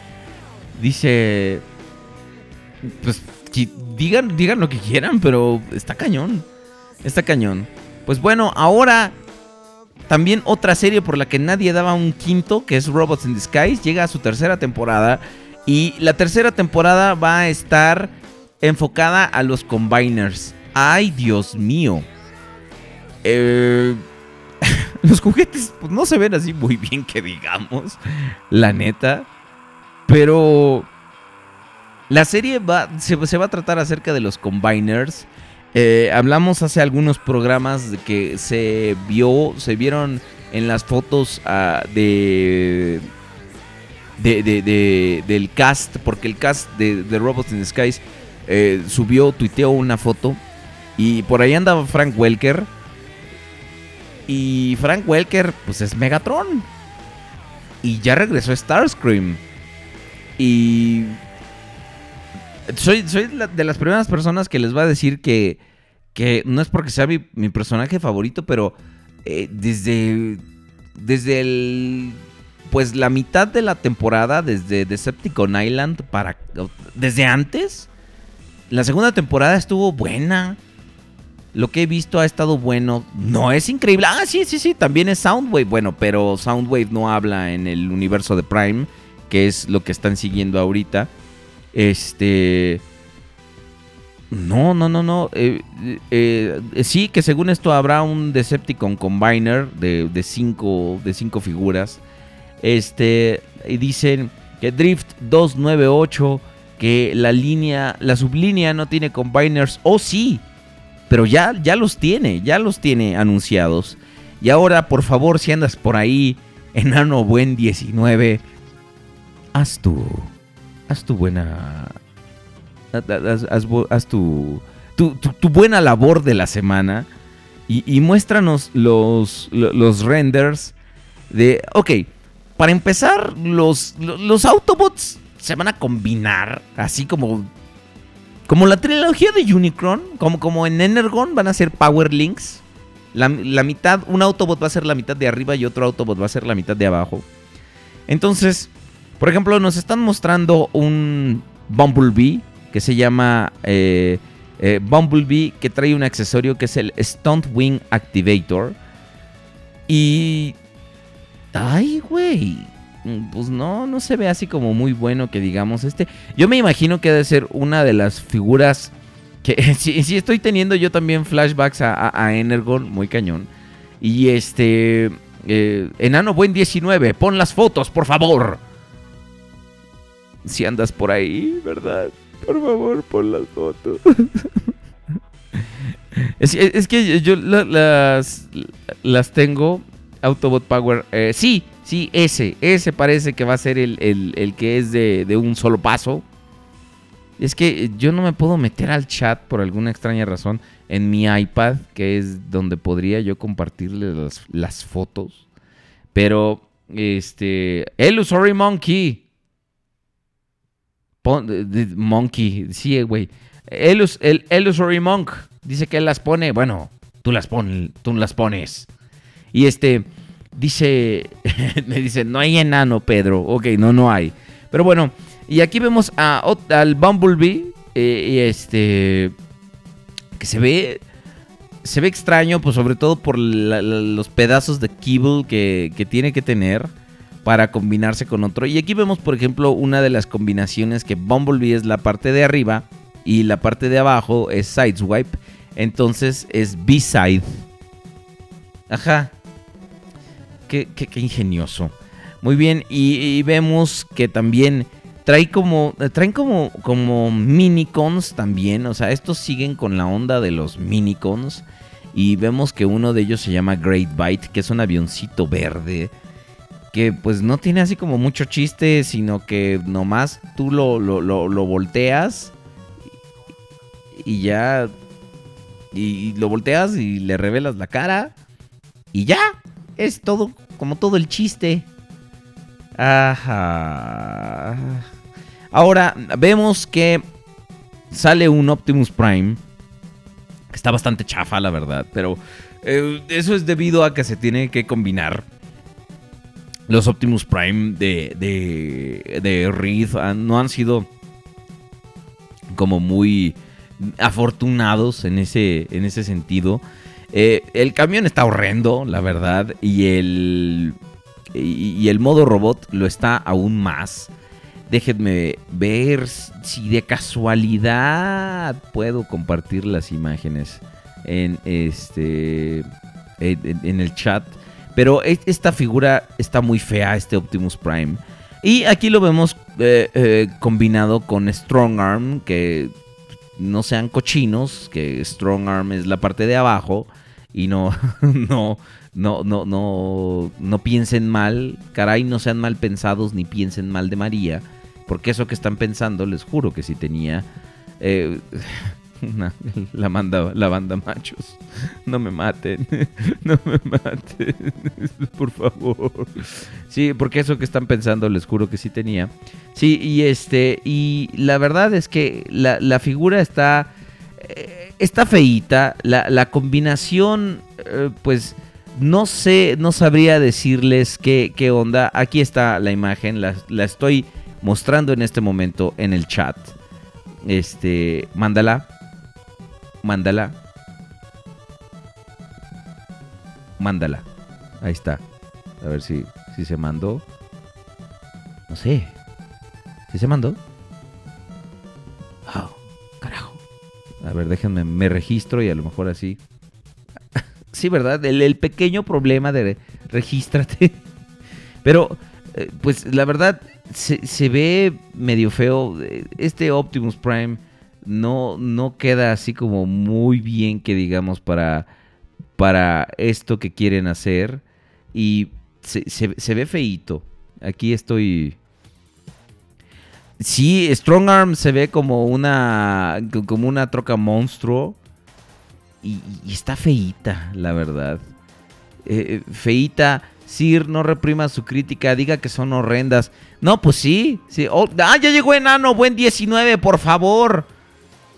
Dice. Pues digan, digan lo que quieran, pero está cañón. Está cañón. Pues bueno, ahora también otra serie por la que nadie daba un quinto, que es Robots in Disguise, llega a su tercera temporada. Y la tercera temporada va a estar enfocada a los combiners. Ay, Dios mío. Eh, los juguetes pues, no se ven así muy bien que digamos, la neta. Pero la serie va, se, va a tratar acerca de los combiners. Eh, hablamos hace algunos programas de que se vio, se vieron en las fotos ah, de, de, de- de- del cast, porque el cast de, de Robots in the Skies eh, subió, tuiteó una foto y por ahí andaba Frank Welker. Y Frank Welker, pues es Megatron. Y ya regresó Starscream. Y soy, soy de las primeras personas que les va a decir que, que no es porque sea mi, mi personaje favorito, pero eh, desde, desde el, pues la mitad de la temporada, desde Decepticon Island para, desde antes, la segunda temporada estuvo buena. Lo que he visto ha estado bueno. No es increíble. Ah, sí, sí, sí. También es Soundwave. Bueno, pero Soundwave no habla en el universo de Prime, que es lo que están siguiendo ahorita. Este. No, no, no, no. Eh, eh, eh, sí, que según esto habrá un Decepticon Combiner de, de cinco, de cinco figuras. Este. Y dicen que Drift 298. Que la línea. La sublínea no tiene combiners. Oh, sí. Pero ya, ya los tiene. Ya los tiene anunciados. Y ahora, por favor, si andas por ahí. Enano Buen 19. Haz tu. Haz tu buena. Haz, tu, tu, tu- buena labor de la semana. Y, y muéstranos los, lo- los renders de. Ok, para empezar, los, lo- los Autobots se van a combinar. Así como. Como la trilogía de Unicron. Como, como en Energon van a ser Power Links. La, la mitad, un Autobot va a ser la mitad de arriba y otro Autobot va a ser la mitad de abajo. Entonces, por ejemplo, nos están mostrando un Bumblebee que se llama eh, eh, Bumblebee que trae un accesorio que es el Stunt Wing Activator. Y... Ay, güey. Mm, Pues no, no se ve así como muy bueno que digamos este. Yo me imagino que debe ser una de las figuras que sí, estoy teniendo yo también flashbacks a, Energon, muy cañón. Y este... eh, Enano Buen 19, pon las fotos, por favor. Si andas por ahí, ¿verdad? Por favor, pon las fotos. es, que yo la- las, las tengo. Autobot Power. eh, sí, sí, ese. Ese parece que va a ser el, el- el que es de, de un solo paso. Es que yo no me puedo meter al chat por alguna extraña razón en mi iPad, que es donde podría yo compartirle las, las fotos. Pero, este. Illusory Monkey. Monkey, sí, güey. Elus- el Illusory Monk dice que él las pone. Bueno, tú las, pon, tú las pones. Y este dice, me dice, no hay enano, Pedro. Ok, no, no hay. Pero bueno, y aquí vemos a, al Bumblebee. eh, este, que se ve, se ve extraño, pues sobre todo por los pedazos de kibble que, que tiene que tener para combinarse con otro. Y aquí vemos, por ejemplo, una de las combinaciones que Bumblebee es la parte de arriba y la parte de abajo es Sideswipe. Entonces es B-Side. Ajá. Qué, ingenioso. Muy bien, y, vemos que también trae como, traen como, como minicons también. O sea, estos siguen con la onda de los minicons. Y vemos que uno de ellos se llama Great Bite, que es un avioncito verde. Que pues no tiene así como mucho chiste, sino que nomás tú lo, lo, lo volteas y ya. Y lo volteas y le revelas la cara. Y ya. Es todo, como todo el chiste. Ajá. Ahora vemos que sale un Optimus Prime. Que está bastante chafa, la verdad. Pero eh, eso es debido a que se tiene que combinar. Los Optimus Prime de, de, de Reed han- no han sido como muy afortunados en ese, en ese sentido. Eh, el camión está horrendo, la verdad. Y el, y, el modo robot lo está aún más. Déjenme ver si de casualidad puedo compartir las imágenes en este en el chat. Pero e- esta figura está muy fea, este Optimus Prime. Y aquí lo vemos eh, eh, combinado con Strong Arm, que no sean cochinos, que Strong Arm es la parte de abajo y no, no, no, no, no, no piensen mal, caray, no sean mal pensados ni piensen mal de María, porque eso que están pensando, les juro que sí tenía eh, una- la, banda, la banda machos. No me maten, no me maten, por favor. Sí, porque eso que están pensando, les juro que sí tenía. Sí, y este, y la verdad es que la, la figura está, está feíta. La, la combinación, eh, pues, no sé, no sabría decirles qué, qué onda. Aquí está la imagen, la, la estoy mostrando en este momento en el chat. Este, mándala. Mándala. Mándala. Ahí está. A ver si, si se mandó. No sé. ¿Sí se mandó? A ver, déjenme, me registro y a lo mejor así. sí, ¿verdad? El, pequeño problema de regístrate. Pero, eh, pues la verdad, se, se ve medio feo. Este Optimus Prime no, no queda así como muy bien que digamos para, para esto que quieren hacer. Y se, se- se ve feíto. Aquí estoy... Sí, Strong Arm se ve como una, como una troca monstruo. Y, y está feíta, la verdad. Eh, feíta. Sir, no reprima su crítica, diga que son horrendas. No, pues sí. sí. Oh, ah, ya llegó enano, buen 19, por favor.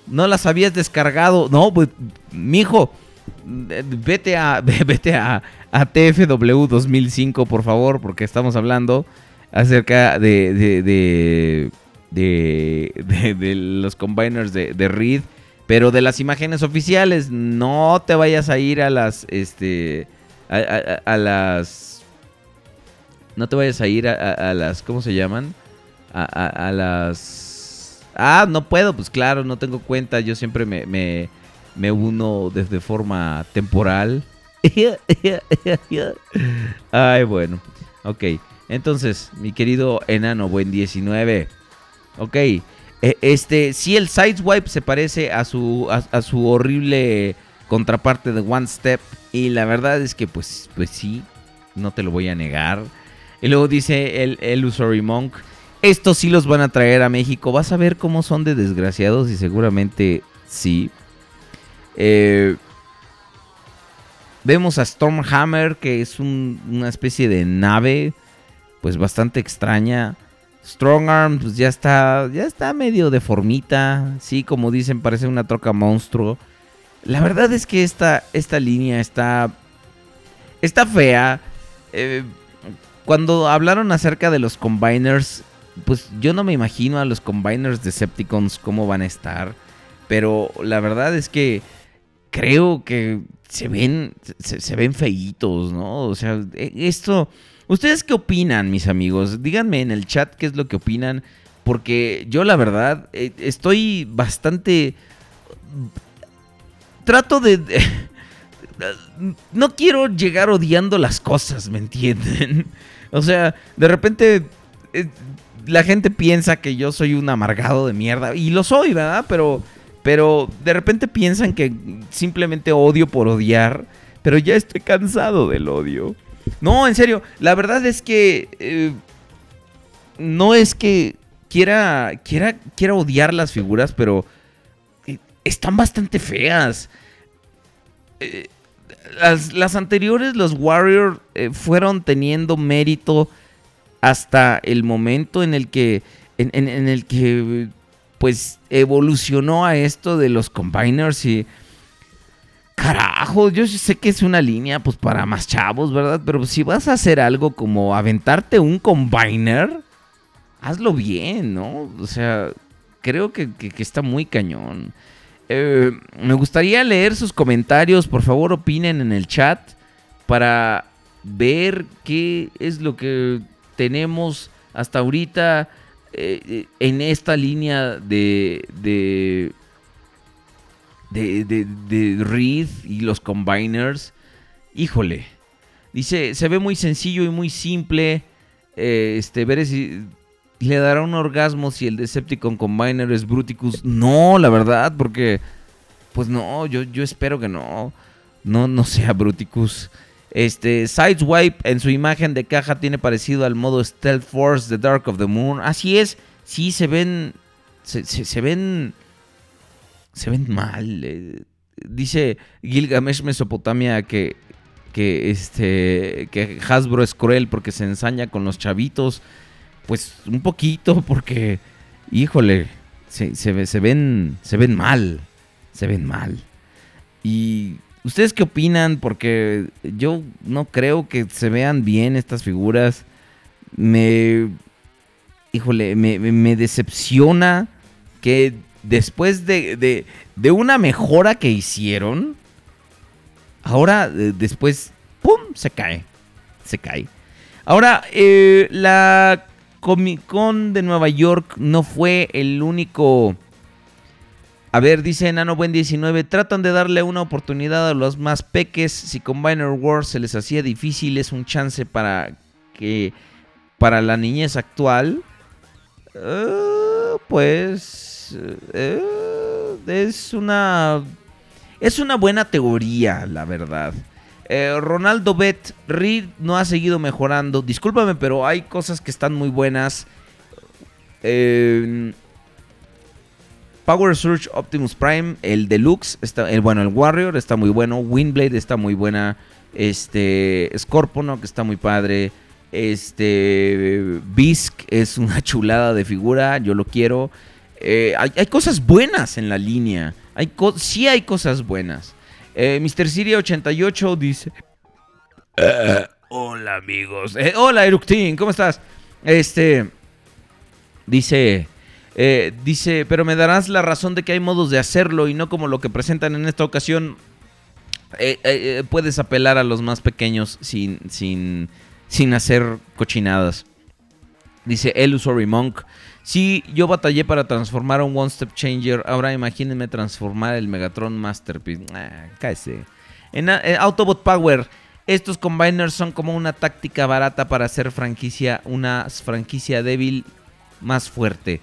No las habías descargado. No, pues, mijo, eh, vete a, vete a, a TFW 2005, por favor, porque estamos hablando acerca de, de, de, de, de- de los combiners de, de Reed, pero de las imágenes oficiales. No te vayas a ir a las, este, a, a- las, no te vayas a ir a, a- las, ¿cómo se llaman? A las, ah, no puedo, pues claro, no tengo cuenta. Yo siempre me, me, me uno desde forma temporal. Ay, bueno. Ok. Entonces, mi querido enano, buen 19. Ok. e- Este, sí, el Sideswipe se parece a su, a, su horrible contraparte de One Step. Y la verdad es que, pues, pues sí, no te lo voy a negar. Y luego dice el, Illusory Monk. Estos sí los van a traer a México. Vas a ver cómo son de desgraciados y seguramente sí. Eh, vemos a Stormhammer, que es un- una especie de nave, pues bastante extraña. Strongarm, pues ya está, ya está medio deformita. Sí, como dicen, parece una troca monstruo. La verdad es que esta, esta línea está, está fea. Eh, cuando hablaron acerca de los combiners, pues yo no me imagino a los combiners Decepticons cómo van a estar. Pero la verdad es que creo que se ven, se, se ven feitos, ¿no? O sea, e- esto... ¿Ustedes qué opinan, mis amigos? Díganme en el chat qué es lo que opinan. Porque yo la verdad eh, estoy bastante... Trato de... No quiero llegar odiando las cosas, ¿me entienden? O sea, de repente... eh, la gente piensa que yo soy un amargado de mierda. Y lo soy, ¿verdad? Pero, pero de repente piensan que simplemente odio por odiar. Pero ya estoy cansado del odio. No, en serio, la verdad es que eh, no es que quiera, quiera, quiera odiar las figuras, pero eh, están bastante feas. Eh, las, las anteriores, los Warriors, fueron teniendo mérito hasta el momento en el que, en, en- en el que, pues, evolucionó a esto de los combiners y... Carajo, yo sé que es una línea, pues, para más chavos, ¿verdad? Pero si vas a hacer algo como aventarte un combiner, hazlo bien, ¿no? O sea, creo que, está muy cañón. Eh, me gustaría leer sus comentarios, por favor opinen en el chat para ver qué es lo que tenemos hasta ahorita eh, en esta línea de, de, de, de, de Reed y los combiners. Híjole, dice, se ve muy sencillo y muy simple. Eh, este, ver si le dará un orgasmo si el Decepticon Combiner es Bruticus. No, la verdad, porque pues no, yo, yo espero que no. No, no sea Bruticus. Este, Sideswipe en su imagen de caja tiene parecido al modo Stealth Force de Dark of the Moon. Así es, sí se ven. Se, se- se ven. Se ven mal. eh. Dice Gilgamesh Mesopotamia que. Que este. Que Hasbro es cruel porque se ensaña con los chavitos. Pues un poquito, porque. Híjole. Se, se se ven. Se ven mal. Se ven mal. Y. ¿Ustedes qué opinan? Porque yo no creo que se vean bien estas figuras. Me. Híjole, me- me decepciona que después de, de, de una mejora que hicieron, ahora eh, después, ¡pum! se cae. Se cae. Ahora, eh, la Comic Con de Nueva York no fue el único. A ver, dice Enano Buen 19, tratan de darle una oportunidad a los más peques. Si Combiner Wars se les hacía difícil, es un chance para que para la niñez actual. eh, pues eh, es una es una buena teoría, la verdad. Eh, Ronaldo Bet Reed no ha seguido mejorando. Discúlpame, pero hay cosas que están muy buenas. Eh, Power Surge Optimus Prime, el Deluxe, está, el, bueno, el Warrior está muy bueno. Windblade está muy buena. Este. Scorponok está muy padre. Este. Bisk es una chulada de figura. Yo lo quiero. Eh, hay, cosas buenas en la línea. Hay sí hay cosas buenas. Eh, Mr. Siria 88 dice. "Eh, hola amigos. Eh, hola Eructin, ¿cómo estás? Este. Dice. dice, pero me darás la razón de que hay modos de hacerlo y no como lo que presentan en esta ocasión. Puedes apelar a los más pequeños sin, sin, sin hacer cochinadas. Dice Illusory Monk. Sí, yo batallé para transformar a un One Step Changer. Ahora imagínense transformar el Megatron Masterpiece. Ah. En eh, Autobot Power, estos combiners son como una táctica barata para hacer franquicia, una franquicia débil más fuerte.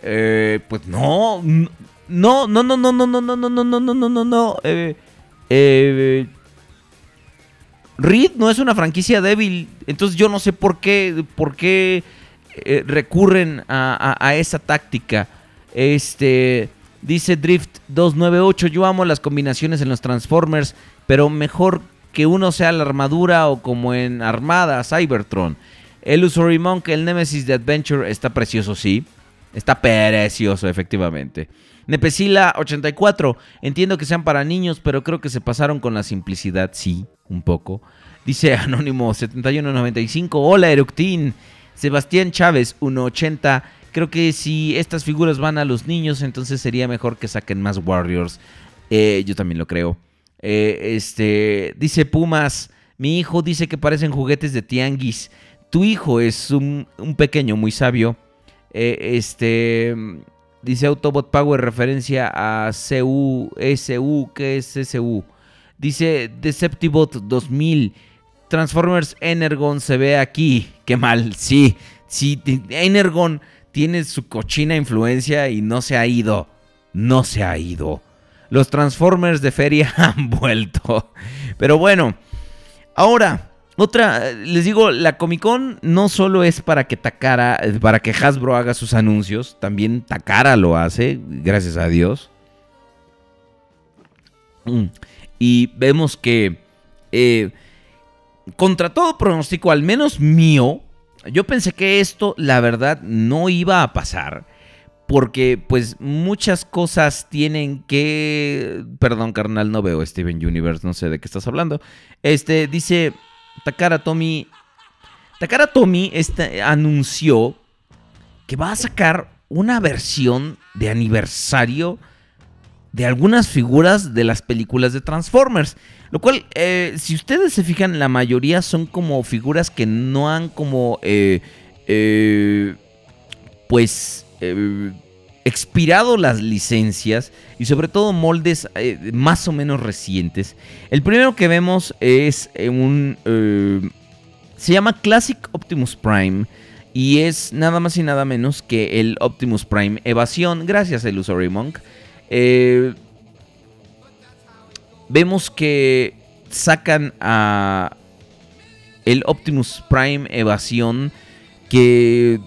Eh, pues no, no, no, no, no, no, no, no, no, no, no, no, no, no, no. Eh, eh, Reed no es una franquicia débil, entonces yo no sé por qué, por qué eh, recurren a, esa táctica. Este dice Drift 298, yo amo las combinaciones en los Transformers, pero mejor que uno sea la armadura o como en Armada, Cybertron. Illusory Monk, el Nemesis de Adventure está precioso, sí. Está precioso, efectivamente. Nepesila 84. Entiendo que sean para niños, pero creo que se pasaron con la simplicidad, sí, un poco. Dice Anónimo 7195. Hola, Eructín. Sebastián Chávez 180. Creo que si estas figuras van a los niños, entonces sería mejor que saquen más Warriors. Eh, yo también lo creo. Eh, este dice Pumas. Mi hijo dice que parecen juguetes de tianguis. Tu hijo es un, pequeño muy sabio. Eh, este dice Autobot Power referencia a CU, SU, ¿qué es SU? Dice Deceptibot 2000. Transformers Energon se ve aquí. Qué mal, sí. Te- Energon tiene su cochina influencia y no se ha ido. No se ha ido. Los Transformers de feria han vuelto. Pero bueno, ahora, otra, les digo, la Comic Con no solo es para que Takara, para que Hasbro haga sus anuncios, también Takara lo hace, gracias a Dios. Mm. Y vemos que, eh, contra todo pronóstico, al menos mío, yo pensé que esto, la verdad, no iba a pasar. Porque, pues, muchas cosas tienen que. Perdón, carnal, no veo Steven Universe, no sé de qué estás hablando. Este, dice Takara Tomy. Takara Tomy este, anunció que va a sacar una versión de aniversario de algunas figuras de las películas de Transformers. Lo cual, eh, si ustedes se fijan, la mayoría son como figuras que no han como... eh, eh, pues... eh, expirado las licencias y sobre todo moldes más o menos recientes. El primero que vemos es un... se llama Classic Optimus Prime y es nada más y nada menos que el Optimus Prime Evasión, gracias Illusory Monk. Eh, vemos que sacan a el Optimus Prime Evasión que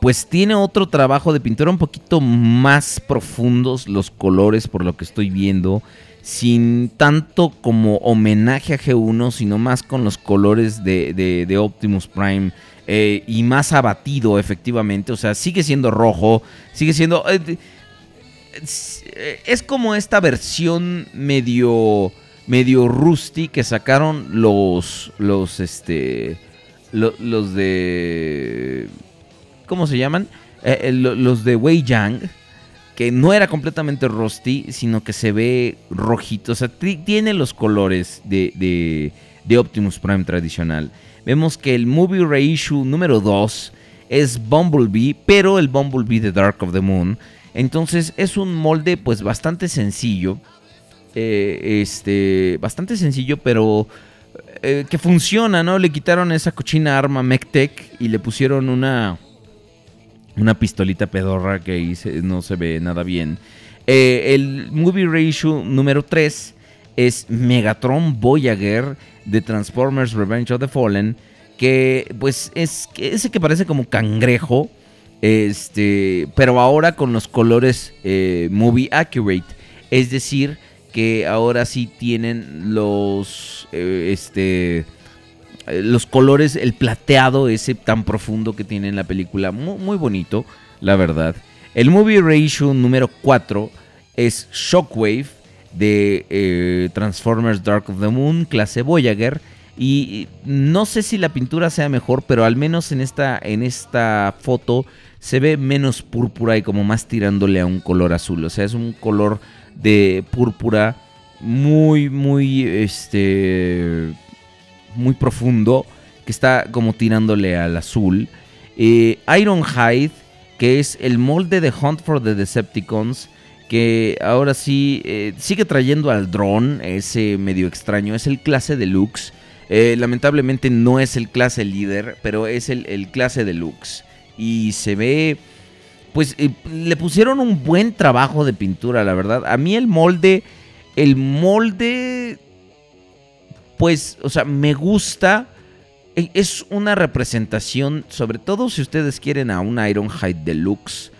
pues tiene otro trabajo de pintura un poquito más profundos los colores por lo que estoy viendo sin tanto como homenaje a G1 sino más con los colores de, de- de Optimus Prime eh, y más abatido efectivamente. O sea sigue siendo rojo sigue siendo eh, es, como esta versión medio medio rusty que sacaron los los este lo- los de ¿cómo se llaman? Eh, eh, lo- los de Wei Yang que no era completamente rusty sino que se ve rojito o sea ti- tiene los colores de, de, de Optimus Prime tradicional vemos que el movie reissue número 2 es Bumblebee pero el Bumblebee de Dark of the Moon entonces es un molde pues bastante sencillo. eh, este, bastante sencillo, pero eh, que funciona, ¿no? Le quitaron esa cochina arma Mectec y le pusieron una una pistolita pedorra que ahí no se ve nada bien. Eh, el movie ratio número 3 es Megatron Voyager de Transformers Revenge of the Fallen, que pues es ese que parece como cangrejo, este, pero ahora con los colores eh, movie accurate, es decir, que ahora sí tienen los eh, este los colores, el plateado ese tan profundo que tiene en la película, muy, muy bonito, la verdad. El movie ratio número 4 es Shockwave de eh, Transformers Dark of the Moon, clase Voyager. Y no sé si la pintura sea mejor, pero al menos en esta, en esta foto se ve menos púrpura y como más tirándole a un color azul. O sea, es un color de púrpura muy, muy, este, muy profundo que está como tirándole al azul. Eh, Ironhide, que es el molde de Hunt for the Decepticons, que ahora sí eh, sigue trayendo al dron, ese medio extraño, es el clase deluxe. Eh, lamentablemente no es el clase líder, pero es el, el clase deluxe. Y se ve, pues eh, le pusieron un buen trabajo de pintura, la verdad. A mí el molde, el molde pues, o sea, me gusta. E- Es una representación, sobre todo si ustedes quieren a un Ironhide Deluxe,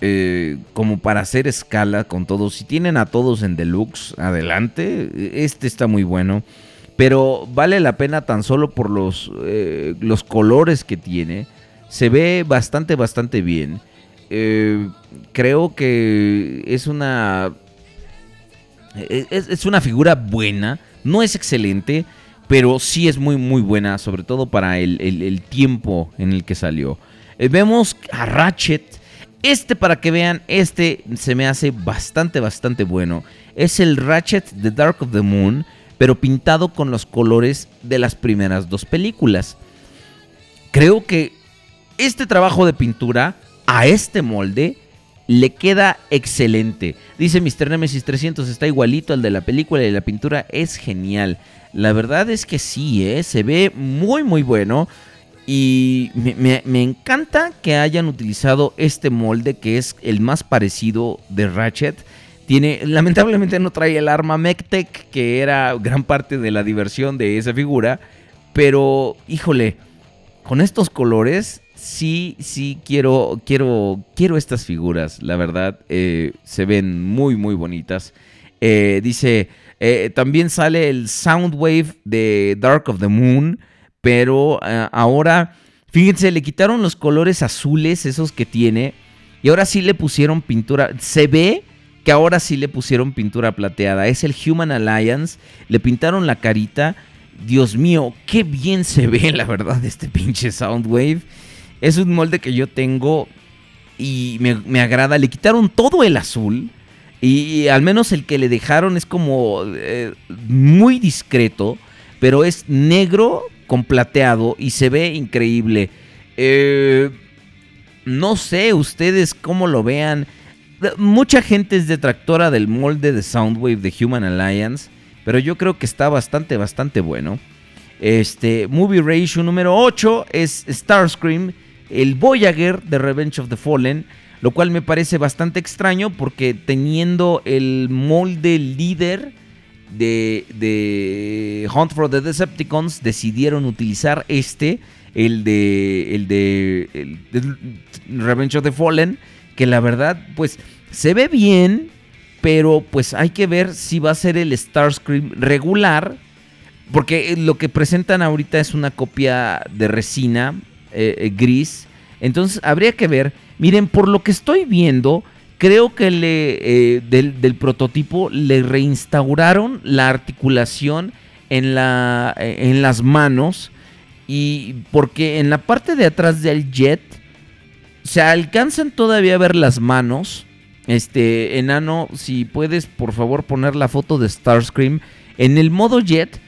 eh, como para hacer escala con todos. Si tienen a todos en Deluxe, adelante. Este está muy bueno. Pero vale la pena tan solo por los, eh, los colores que tiene. Se ve bastante, bastante bien. Eh, creo que es una es, es una figura buena, no es excelente, pero sí es muy muy buena, sobre todo para el, el- tiempo en el que salió. Eh, vemos a Ratchet, este para que vean, este se me hace bastante bastante bueno. Es el Ratchet de Dark of the Moon, pero pintado con los colores de las primeras dos películas. Creo que este trabajo de pintura a este molde le queda excelente. Dice Mr. Nemesis 300, está igualito al de la película y la pintura es genial. La verdad es que sí, ¿eh? se ve muy muy bueno. Y me, encanta que hayan utilizado este molde que es el más parecido de Ratchet. Tiene, lamentablemente no trae el arma Mectec, que era gran parte de la diversión de esa figura. Pero, híjole, con estos colores, sí, sí quiero, quiero, quiero estas figuras. La verdad, eh, se ven muy, muy bonitas. Eh, dice, eh, también sale el Soundwave de Dark of the Moon, pero ahora, fíjense, le quitaron los colores azules, esos que tiene, y ahora sí le pusieron pintura. Se ve que ahora sí le pusieron pintura plateada. Es el Human Alliance, le pintaron la carita. Dios mío, qué bien se ve, la verdad, este pinche Soundwave. Es un molde que yo tengo y me, agrada. Le quitaron todo el azul. Y, y al menos el que le dejaron es como eh, muy discreto. Pero es negro con plateado y se ve increíble. Eh, no sé ustedes cómo lo vean. Mucha gente es detractora del molde de Soundwave de Human Alliance. Pero yo creo que está bastante, bastante bueno. Este, Movie Ratio número 8 es Starscream, el Voyager de Revenge of the Fallen, lo cual me parece bastante extraño porque teniendo el molde líder de, de Hunt for the Decepticons, decidieron utilizar este, el de, el de, el de Revenge of the Fallen, que la verdad, pues, se ve bien, pero pues hay que ver si va a ser el Starscream regular porque lo que presentan ahorita es una copia de resina eh, eh, gris. Entonces habría que ver. Miren, por lo que estoy viendo, creo que le, eh, del, del prototipo le reinstauraron la articulación en, la, en las manos. Y porque en la parte de atrás del jet se alcanzan todavía a ver las manos. Este, enano, si puedes por favor poner la foto de Starscream. En el modo jet,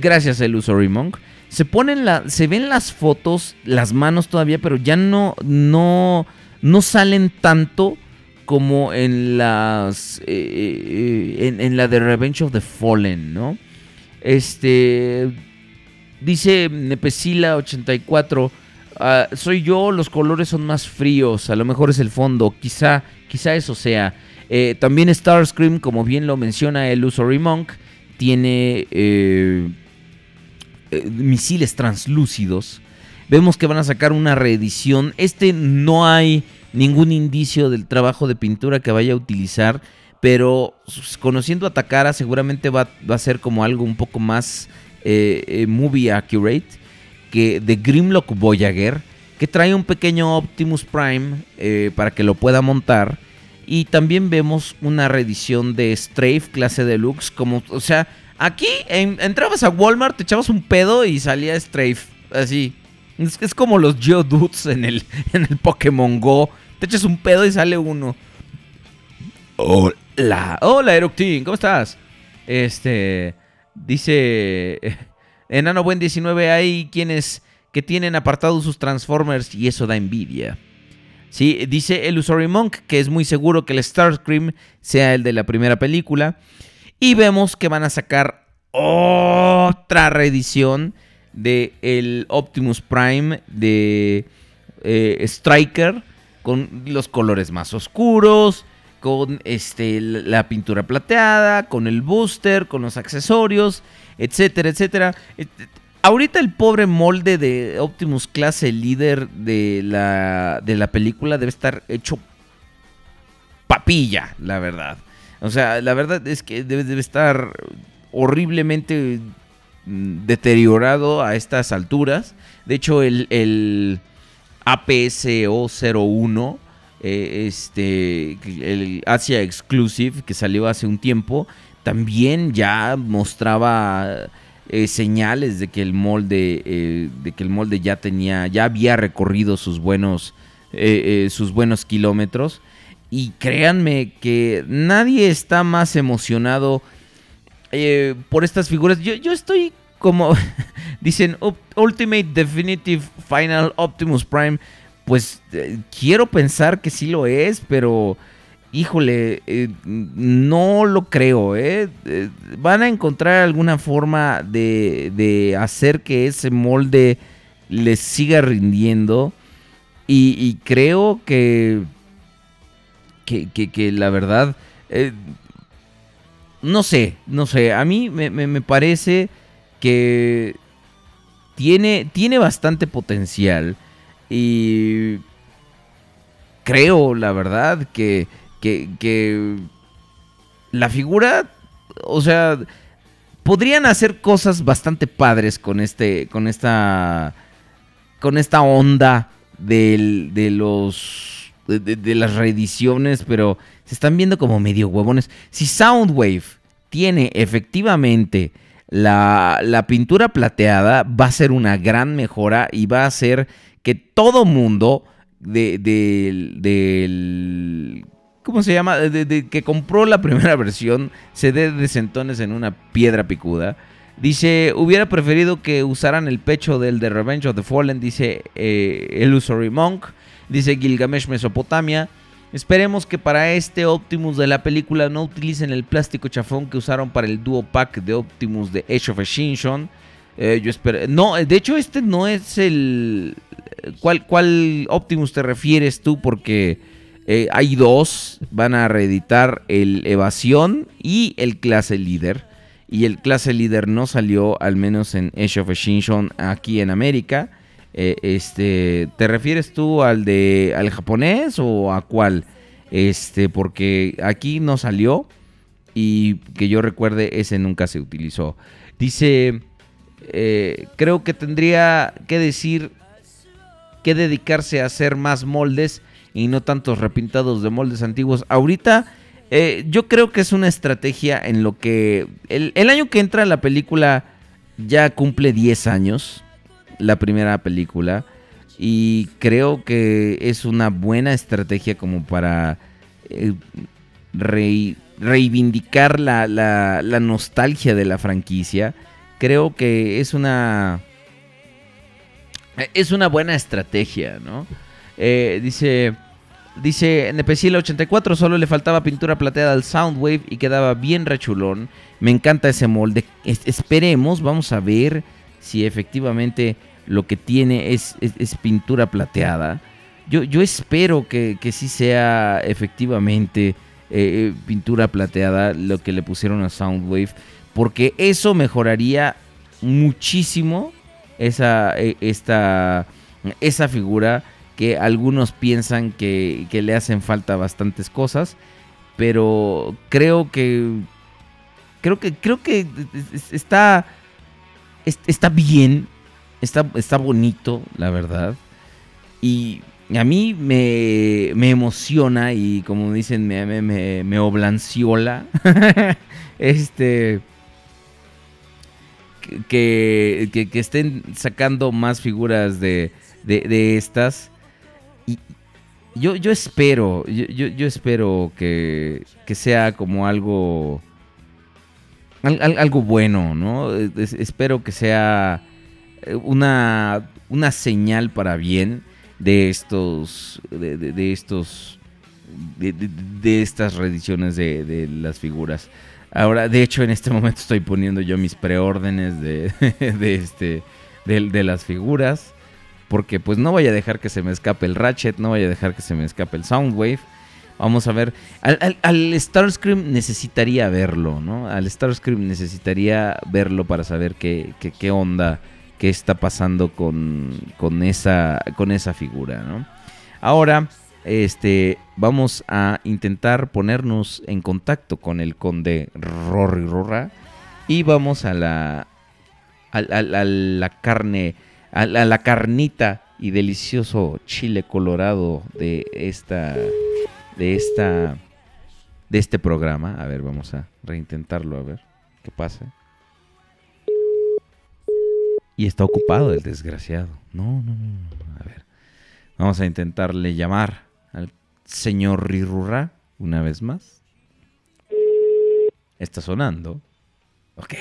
gracias a Illusory Monk, se ponen la, se ven las fotos, las manos todavía, pero ya no, no, no salen tanto como en las, eh, eh, en, la de Revenge of the Fallen, ¿no? Este, dice Nepesila84, ah, soy yo, los colores son más fríos, a lo mejor es el fondo, quizá, quizá eso sea. Eh, también Starscream, como bien lo menciona el Illusory Monk, tiene eh, misiles translúcidos. Vemos que van a sacar una reedición. Este no hay ningún indicio del trabajo de pintura que vaya a utilizar. Pero s- conociendo a Takara seguramente va, va a ser como algo un poco más eh, eh, movie accurate. Que de Grimlock Voyager. Que trae un pequeño Optimus Prime para que lo pueda montar. Y también vemos una reedición de Strafe clase deluxe. Como, o sea, aquí en- entrabas a Walmart, te echabas un pedo y salía Strafe. Así. Es, como los Geodudes en el, en el Pokémon Go. Te echas un pedo y sale uno. Hola. Hola, Eroctin. ¿Cómo estás? Este. Dice. Enano Buen 19. Hay quienes que tienen apartados sus Transformers y eso da envidia. Sí, dice Illusory Monk que es muy seguro que el Starscream sea el de la primera película. Y vemos que van a sacar otra reedición de el Optimus Prime de eh, Striker con los colores más oscuros, con este la pintura plateada, con el booster, con los accesorios, etcétera, etcétera. Et- Ahorita el pobre molde de Optimus clase líder de la, de la película debe estar hecho papilla, la verdad. O sea, la verdad es que debe, estar horriblemente mm, deteriorado a estas alturas. De hecho, el, el APSO01, eh, este, el Asia Exclusive, que salió hace un tiempo, también ya mostraba eh, señales de que el molde, eh, de que el molde ya tenía, ya había recorrido sus buenos, eh, sus buenos kilómetros. Y créanme que nadie está más emocionado eh, por estas figuras. Yo, yo estoy como dicen "Up- Ultimate Definitive Final Optimus Prime. Pues eh, quiero pensar que sí lo es, pero híjole, eh, no lo creo. Van a encontrar alguna forma de, de hacer que ese molde les siga rindiendo. Y creo que, que, que, la verdad, eh, no sé, no sé, a mí me parece que tiene, tiene bastante potencial y creo, la verdad, que, que, que la figura, o sea, podrían hacer cosas bastante padres con este, con esta, con esta onda del- de los, de, de- de las reediciones, pero se están viendo como medio huevones. Si Soundwave tiene efectivamente la, la pintura plateada, va a ser una gran mejora y va a hacer que todo mundo de- del- del ¿Cómo se llama? De, de- que compró la primera versión se dé de sentones en una piedra picuda. Dice, hubiera preferido que usaran el pecho del de Revenge of the Fallen, dice eh, Illusory Monk. Dice Gilgamesh Mesopotamia. Esperemos que para este Optimus de la película no utilicen el plástico chafón que usaron para el duo pack de Optimus de Age of Extinction. Eh, yo espero. No, de hecho, este no es el. ¿Cuál, ¿Cuál Optimus te refieres tú? Porque eh, hay dos. Van a reeditar el Evasión y el Clase Líder. Y el Clase Líder no salió, al menos en Age of Extinction, aquí en América. Eh, este, ¿Te refieres tú al de al japonés o a cuál? Este, porque aquí no salió. Y que yo recuerde, ese nunca se utilizó. Dice. eh, creo que tendría que decir que dedicarse a hacer más moldes y no tantos repintados de moldes antiguos. Ahorita eh, yo creo que es una estrategia en lo que el, el año que entra la película ya cumple 10 años, la primera película, y creo que es una buena estrategia como para eh, rei- reivindicar la, nostalgia de la franquicia. Creo que es una es una buena estrategia, ¿no? Eh, dice, dice, en el 84 solo le faltaba pintura plateada al Soundwave y quedaba bien rechulón. Me encanta ese molde. Es- esperemos, vamos a ver si efectivamente lo que tiene es, es- pintura plateada. Yo, yo espero que, que sí sea efectivamente eh, pintura plateada lo que le pusieron a Soundwave. Porque eso mejoraría muchísimo esa, eh, esta, esa figura que algunos piensan que, que le hacen falta bastantes cosas. Pero creo que. Creo que. Creo que es- es- está. es- Está bien. Está, está bonito, la verdad. Y a mí me, me emociona y como dicen, me, me, me, me oblanciola. este. Que, que, estén sacando más figuras de, de, estas. Y yo, yo espero, yo, yo, espero que, que sea como algo. al- al- algo bueno, ¿no? Es- espero que sea una, una señal para bien de estos. de, de- estos. De, de- estas reediciones de, las figuras. Ahora, de hecho, en este momento estoy poniendo yo mis preórdenes de, de este. De las figuras. Porque pues no voy a dejar que se me escape el Ratchet, no voy a dejar que se me escape el Soundwave. Vamos a ver. Al, al- al Starscream necesitaría verlo, ¿no? Al Starscream necesitaría verlo para saber qué, qué, qué onda, qué está pasando con, con, esa, con esa figura, ¿no? Ahora, este, vamos a intentar ponernos en contacto con el conde Rory Rorra y vamos a la, a, la carne, a la carnita y delicioso chile colorado de esta, de esta, de este programa. A ver, vamos a reintentarlo a ver qué pasa. Y está ocupado el desgraciado. No, no, no. A ver. Vamos a intentarle llamar al señor Rirurra una vez más. Está sonando. Ok.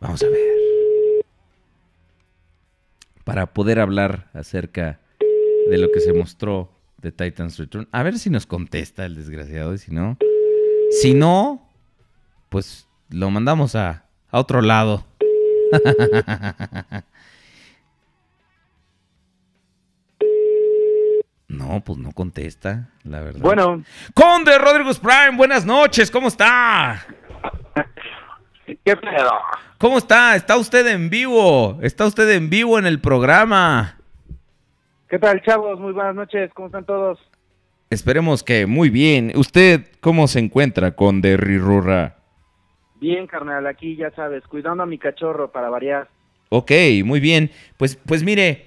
Vamos a ver. Para poder hablar acerca de lo que se mostró de Titans Return. A ver si nos contesta el desgraciado. Y si no. Si no, pues lo mandamos a, a otro lado. No, pues no contesta, la verdad. Bueno. Conde Rodríguez Prime, buenas noches, ¿cómo está? ¿Qué pedo? ¿Cómo está? ¿Está usted en vivo? ¿Está usted en vivo en el programa? ¿Qué tal, chavos? Muy buenas noches, ¿cómo están todos? Esperemos que muy bien. ¿Usted cómo se encuentra, Conde Rirurra? Bien, carnal, aquí ya sabes, cuidando a mi cachorro para variar. Ok, muy bien. Pues, pues mire,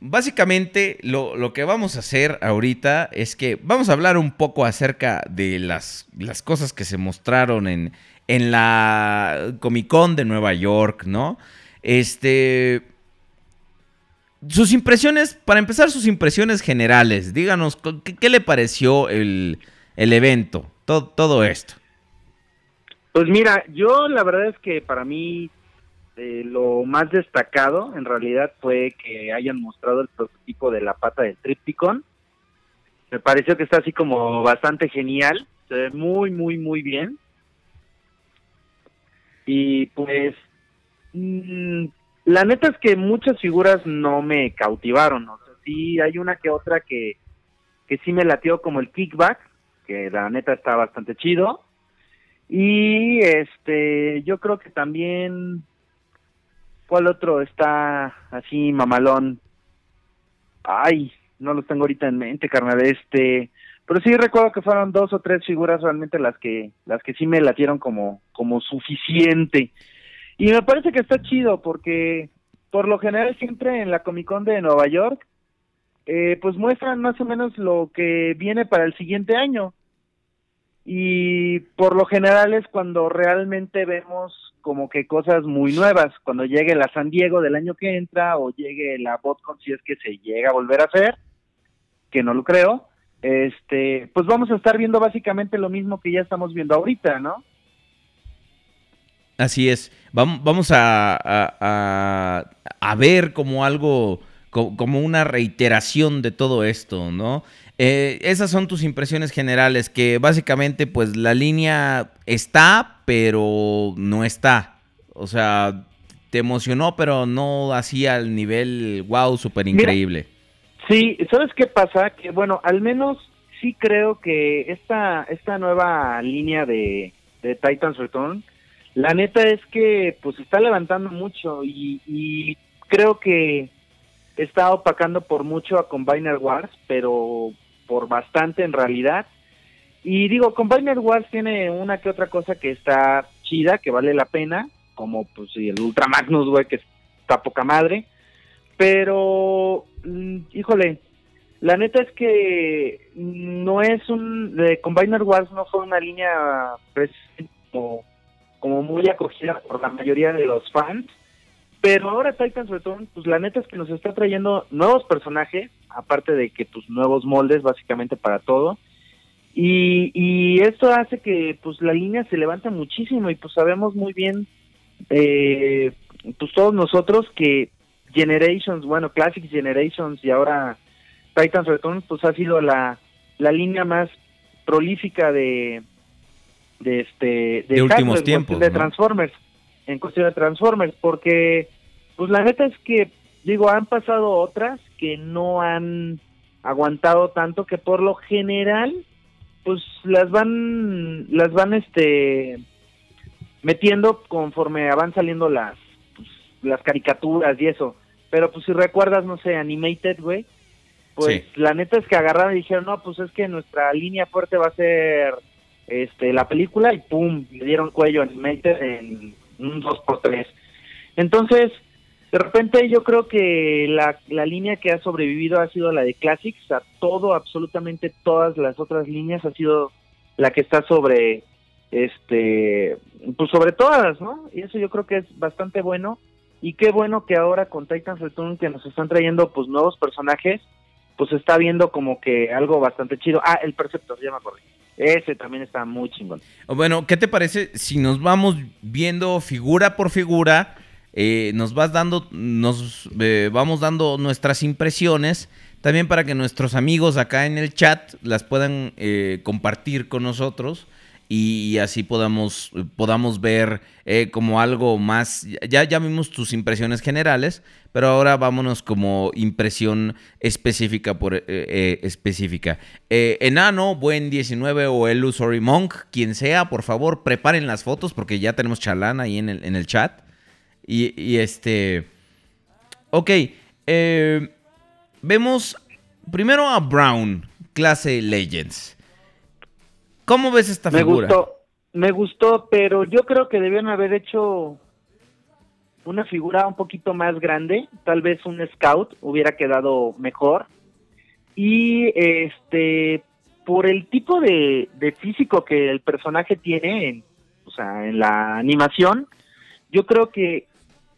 básicamente lo, lo que vamos a hacer ahorita es que vamos a hablar un poco acerca de las, las cosas que se mostraron en, en la Comic Con de Nueva York, ¿no? Este. Sus impresiones, para empezar, sus impresiones generales. Díganos, ¿qué, qué le pareció el, el evento? Todo, todo esto. Pues mira, yo la verdad es que para mí eh, lo más destacado en realidad fue que hayan mostrado el prototipo de la pata del Tripticon. Me pareció que está así como bastante genial, se ve muy, muy, muy bien. Y pues, mm, la neta es que muchas figuras no me cautivaron. O sea, sí hay una que otra que, que sí me latió como el kickback, que la neta está bastante chido. Y este, yo creo que también, ¿cuál otro está así mamalón? Ay, no lo tengo ahorita en mente, carnal. Este, pero sí recuerdo que fueron dos o tres figuras realmente las que, las que sí me latieron como, como suficiente. Y me parece que está chido porque por lo general siempre en la Comic Con de Nueva York, eh, pues muestran más o menos lo que viene para el siguiente año y por lo general es cuando realmente vemos como que cosas muy nuevas, cuando llegue la San Diego del año que entra o llegue la BotCon si es que se llega a volver a hacer, que no lo creo, este, pues vamos a estar viendo básicamente lo mismo que ya estamos viendo ahorita, ¿no? Así es, vamos, a, a, a, a ver como algo, como una reiteración de todo esto, ¿no? Eh, esas son tus impresiones generales, que básicamente pues la línea está, pero no está. O sea, te emocionó, pero no así al nivel wow, súper increíble. Sí, ¿sabes qué pasa? Que bueno, al menos sí creo que esta, esta nueva línea de, de Titans Return, la neta es que pues está levantando mucho y, y creo que está opacando por mucho a Combiner Wars, pero por bastante en realidad. Y digo, Combiner Wars tiene una que otra cosa que está chida, que vale la pena, como pues el Ultra Magnus, güey, que está poca madre. Pero, mm, híjole, la neta es que no es un... De Combiner Wars no fue una línea pues, como, como muy acogida por la mayoría de los fans. Pero ahora Titans Return, pues la neta es que nos está trayendo nuevos personajes, aparte de que pues nuevos moldes básicamente para todo. Y, y esto hace que pues la línea se levante muchísimo y pues sabemos muy bien, eh, pues todos nosotros que Generations, bueno, Classic Generations y ahora Titans Return, pues ha sido la, la línea más prolífica de, de este de, de últimos tiempos de Transformers en cuestión de Transformers porque pues la neta es que digo han pasado otras que no han aguantado tanto que por lo general pues las van las van este metiendo conforme van saliendo las pues, las caricaturas y eso pero pues si recuerdas no sé animated güey pues sí. la neta es que agarraron y dijeron no pues es que nuestra línea fuerte va a ser este la película y pum le dieron cuello animated en un 2 por 3 entonces de repente yo creo que la, la línea que ha sobrevivido ha sido la de Classics, a todo, absolutamente todas las otras líneas ha sido la que está sobre, este, pues sobre todas, ¿no? Y eso yo creo que es bastante bueno. Y qué bueno que ahora con Titans Return que nos están trayendo pues nuevos personajes, pues está viendo como que algo bastante chido. Ah, el Perceptor, ya me acordé. Ese también está muy chingón. Bueno, ¿qué te parece si nos vamos viendo figura por figura? Eh, nos vas dando, nos eh, vamos dando nuestras impresiones también para que nuestros amigos acá en el chat las puedan eh, compartir con nosotros y, así podamos, podamos ver eh, como algo más. Ya, ya vimos tus impresiones generales, pero ahora vámonos como impresión específica por eh, eh, específica. Enano, Buen 19 o Illusory Monk, quien sea, por favor, preparen las fotos porque ya tenemos chalán ahí en el, en el chat. Y, y este. Ok. vemos primero a Brown, clase Legends. ¿Cómo ves esta Me figura? gustó, me gustó, pero yo creo que debieron haber hecho una figura un poquito más grande, tal vez un scout hubiera quedado mejor. Y este, por el tipo de, de físico que el personaje tiene, en, o sea, en la animación, yo creo que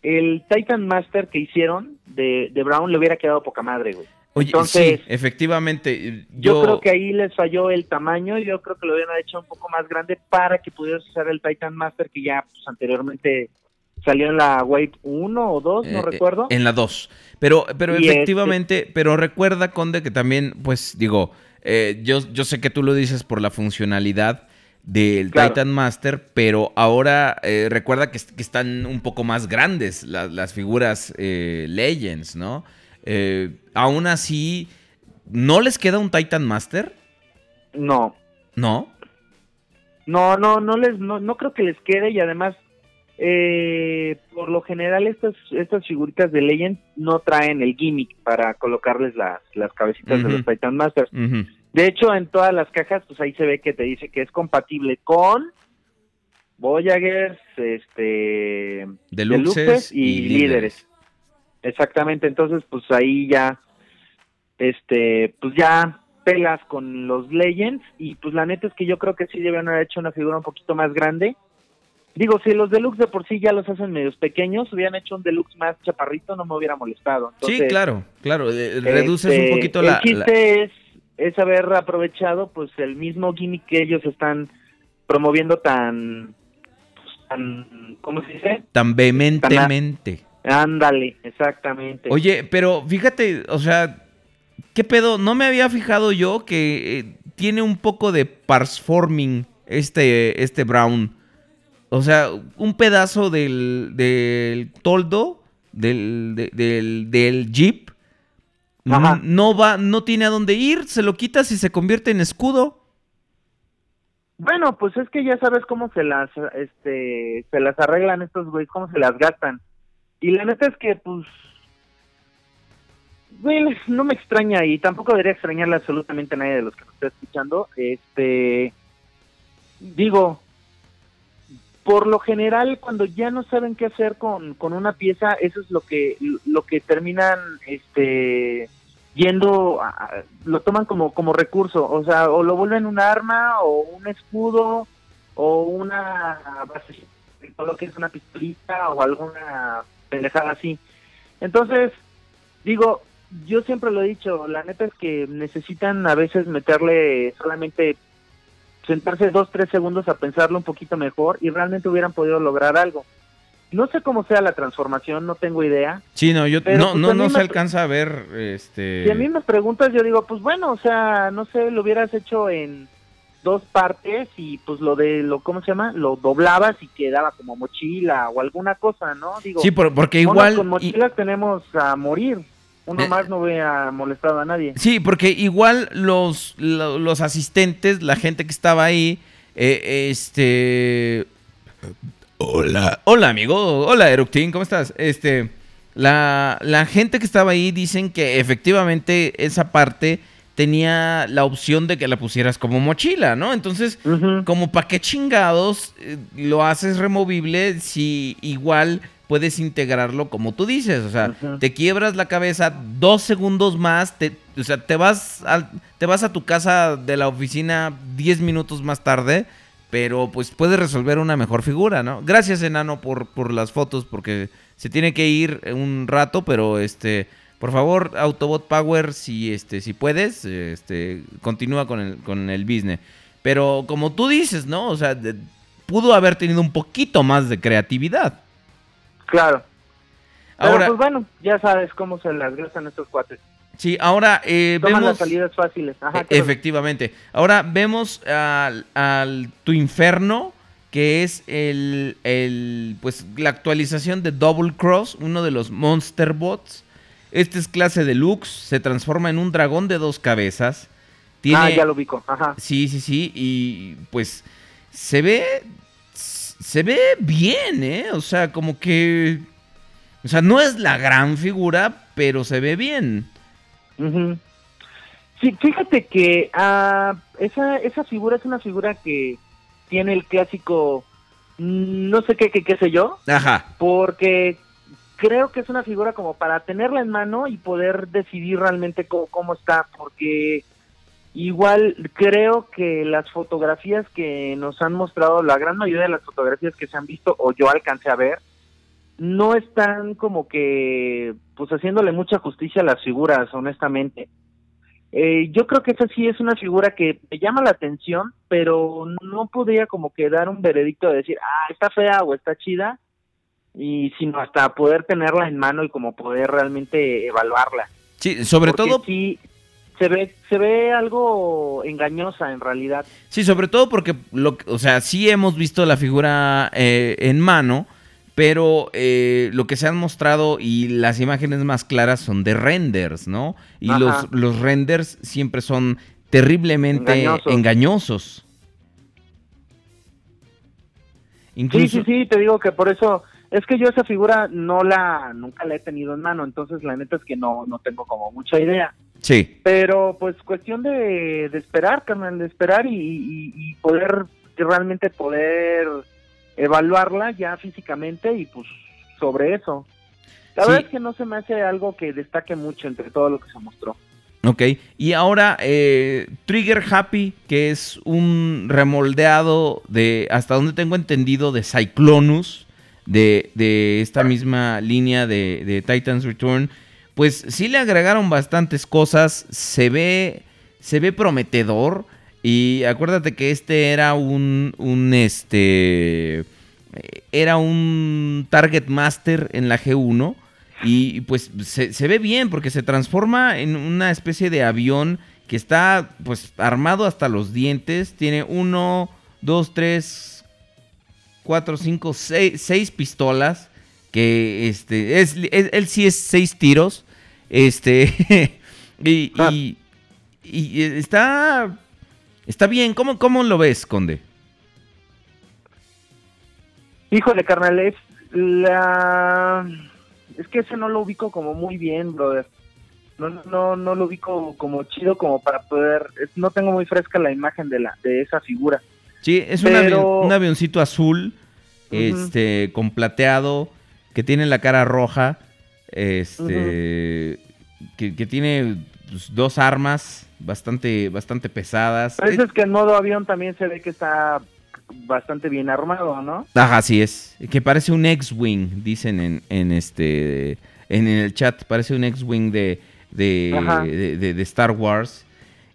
el Titan Master que hicieron de, de Brown le hubiera quedado poca madre, güey. Oye, Entonces, sí, efectivamente. Yo, Yo, creo que ahí les falló el tamaño, yo creo que lo hubieran hecho un poco más grande para que pudieras usar el Titan Master que ya pues, anteriormente salió en la Wave 1 o 2, no eh, recuerdo. En la 2. Pero, pero Y efectivamente, pero recuerda, Conde, que también, pues, digo, eh, yo, yo sé que tú lo dices por la funcionalidad del Claro. Titan Master, pero ahora eh, recuerda que, est- que están un poco más grandes la- las figuras eh, Legends, ¿no? Eh, aún así, ¿no les queda un Titan Master? No, ¿No? no, no, no les, no, no creo que les quede y además, eh, por lo general estas, estas figuritas de Legend no traen el gimmick para colocarles las, las cabecitas de los Titan Masters. De hecho, en todas las cajas, pues ahí se ve que te dice que es compatible con Voyagers, este, Deluxes, Deluxes y, líderes. Exactamente, entonces pues ahí ya, este, pues ya pelas con los Legends y pues la neta es que yo creo que sí deben haber hecho una figura un poquito más grande. Digo, si los Deluxe de por sí ya los hacen medios pequeños, hubieran hecho un Deluxe más chaparrito, no me hubiera molestado. sí, Entonces, claro, claro. eh, Reduces este, un poquito el la... la- chiste es, es haber aprovechado pues el mismo gimmick que ellos están promoviendo tan, pues, tan ¿cómo se dice? tan vehementemente. Ándale, exactamente. Oye, pero fíjate, o sea, ¿qué pedo? No me había fijado yo que eh, tiene un poco de parsforming este, este Brown. O sea, un pedazo del, del toldo, del, de- del, del Jeep, Ajá. no va, no tiene a dónde ir, se lo quitas y se convierte en escudo. Bueno, pues es que ya sabes cómo se las, este, se las arreglan estos güeyes, cómo se las gastan. Y la neta es que, pues, güey, no me extraña y tampoco debería extrañarle absolutamente a nadie de los que nos está escuchando. Este, digo, por lo general, cuando ya no saben qué hacer con, con una pieza, eso es lo que, lo que terminan, este, yendo, lo toman como, como recurso, o sea, o lo vuelven un arma, o un escudo, o una base, lo que es una pistolita, o alguna pendejada así. Entonces, digo, yo siempre lo he dicho, la neta es que necesitan a veces meterle solamente sentarse dos, tres segundos a pensarlo un poquito mejor y realmente hubieran podido lograr algo. No sé cómo sea la transformación, no tengo idea. Sí, no, yo Pero, no, pues, no, no se alcanza a ver, este... Si a mí me preguntas, yo digo, pues bueno, o sea, no sé, lo hubieras hecho en dos partes y pues lo de lo, ¿cómo se llama? Lo doblabas y quedaba como mochila o alguna cosa, ¿no? Digo, Sí, por- porque igual... con y- mochilas tenemos a morir. Uno Eh, más no hubiera molestado a nadie. Sí, porque igual los, lo- los asistentes, la gente que estaba ahí, eh, este... Hola. Hola, amigo. Hola, Eructin, ¿cómo estás? Este, la, la gente que estaba ahí dicen que efectivamente esa parte tenía la opción de que la pusieras como mochila, ¿no? Entonces, como para qué chingados eh, lo haces removible si igual puedes integrarlo como tú dices, o sea, te quiebras la cabeza dos segundos más, te, o sea, te vas, al- te vas a tu casa de la oficina diez minutos más tarde, pero pues puedes resolver una mejor figura, ¿no? Gracias, enano, por, por las fotos, porque se tiene que ir un rato, pero este, por favor, Autobot Power, si este, si puedes, este, continúa con el, con el business. Pero como tú dices, ¿no? O sea, de- pudo haber tenido un poquito más de creatividad. Claro. Pero Ahora, pues bueno, ya sabes cómo se las gastan estos cuates. Sí, ahora eh, Toman vemos... las salidas fáciles. Ajá, E- ¿qué pasa? Efectivamente. Ahora vemos al, al Tu Inferno, que es el, el, pues, la actualización de Double Cross, uno de los Monster Bots. Este es clase deluxe, se transforma en un dragón de dos cabezas. Tiene, Ah, ya lo ubico. Ajá. Sí, sí, sí, y pues se ve, se ve bien, ¿eh? O sea, como que, o sea, no es la gran figura, pero se ve bien. Ujú. Sí, fíjate que ah, esa, esa figura es una figura que tiene el clásico, mm, no sé qué, qué, qué sé yo, Ajá. porque creo que es una figura como para tenerla en mano y poder decidir realmente cómo, cómo está, porque igual creo que las fotografías que nos han mostrado, la gran mayoría de las fotografías que se han visto o yo alcancé a ver, no están como que pues haciéndole mucha justicia a las figuras, honestamente. Eh, yo creo que esa sí es una figura que me llama la atención, pero no podría como que dar un veredicto de decir, ah, está fea o está chida, y sino hasta poder tenerla en mano y como poder realmente evaluarla. Sí, sobre Porque todo, sí se ve se ve algo engañosa en realidad. sí, sobre todo porque, lo, o sea, sí hemos visto la figura eh, en mano, pero eh, lo que se han mostrado y las imágenes más claras son de renders, ¿no? Y Ajá. los, los renders siempre son terriblemente Engañosos. engañosos. Sí, sí, sí, te digo que por eso es que yo esa figura no la nunca la he tenido en mano, entonces la neta es que no no tengo como mucha idea. sí. Pero pues cuestión de, de esperar, carnal, de esperar y, y- y poder realmente poder evaluarla ya físicamente y pues sobre eso. La Sí. verdad es que no se me hace algo que destaque mucho entre todo lo que se mostró. Ok, y ahora eh, Trigger Happy, que es un remoldeado de, hasta donde tengo entendido, de Cyclonus, de, de esta misma línea de, de Titans Return, pues sí le agregaron bastantes cosas, se ve, se ve prometedor, y acuérdate que este era un, un este, era un Target Master en la G1, y pues se, se ve bien porque se transforma en una especie de avión que está pues armado hasta los dientes. Tiene uno, dos, tres, cuatro, cinco, seis, seis pistolas. Que este, es, es- él sí es seis tiros. Este, y, Ah. y- y está, está bien. ¿Cómo, ¿Cómo lo ves, Conde? Híjole, carnal, es la... Es que ese no lo ubico como muy bien, brother. No, no, no lo ubico como chido como para poder... No tengo muy fresca la imagen de la de esa figura. Sí, es un, Pero- avión- un avioncito azul, este, con plateado, que tiene la cara roja, este, que, que tiene pues, dos armas bastante, bastante pesadas. Pero Eh, es que en modo avión también se ve que está bastante bien armado, ¿no? Ajá, así es. Que parece un X-Wing, dicen en, en este, en el chat, parece un X-Wing de, de, de, de- de Star Wars.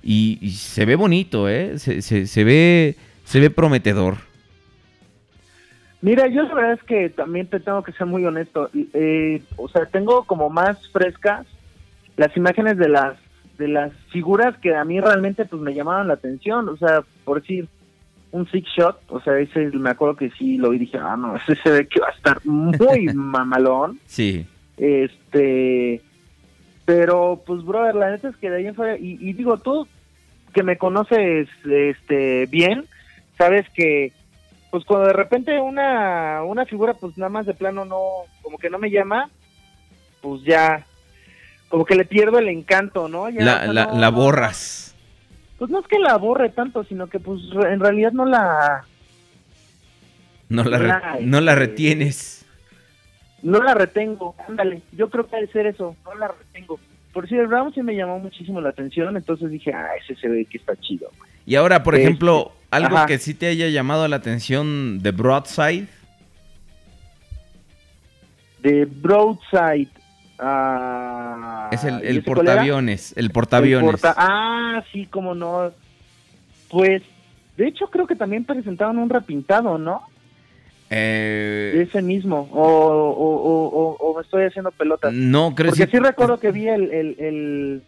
Y, y se ve bonito, ¿eh? Se, se- se ve, se ve prometedor. Mira, yo la verdad es que también te tengo que ser muy honesto. Eh, o sea, tengo como más frescas las imágenes de las de las figuras que a mí realmente pues me llamaban la atención. O sea, por decir un six shot, o sea, ese me acuerdo que sí lo vi y dije, ah, no, ese se ve que va a estar muy mamalón. Sí. Este, pero pues, brother, la neta es que de ahí en fuera, y, y digo, tú que me conoces este bien, sabes que pues cuando de repente una, una figura pues nada más de plano no, como que no me llama, pues ya, como que le pierdo el encanto, ¿no? Ya, o La, sea, la, no- la borras. Pues no es que la borre tanto, sino que pues en realidad no la, No la, re- no la este, retienes. no la retengo, ándale, yo creo que debe ser eso, no la retengo. Por si el Brown sí me llamó muchísimo la atención, entonces dije, ah, ese se ve que está chido. Y ahora, por ejemplo, algo ajá. que sí te haya llamado la atención de Broadside. De Broadside. ah, Es el, ¿y el portaaviones. El El portaaviones. porta- ah, sí, como no. Pues, de hecho, creo que también presentaban un repintado, ¿no? Eh, Ese mismo. O, o, o, o- o me estoy haciendo pelotas. no, creo Porque que sí recuerdo que vi el, el, el,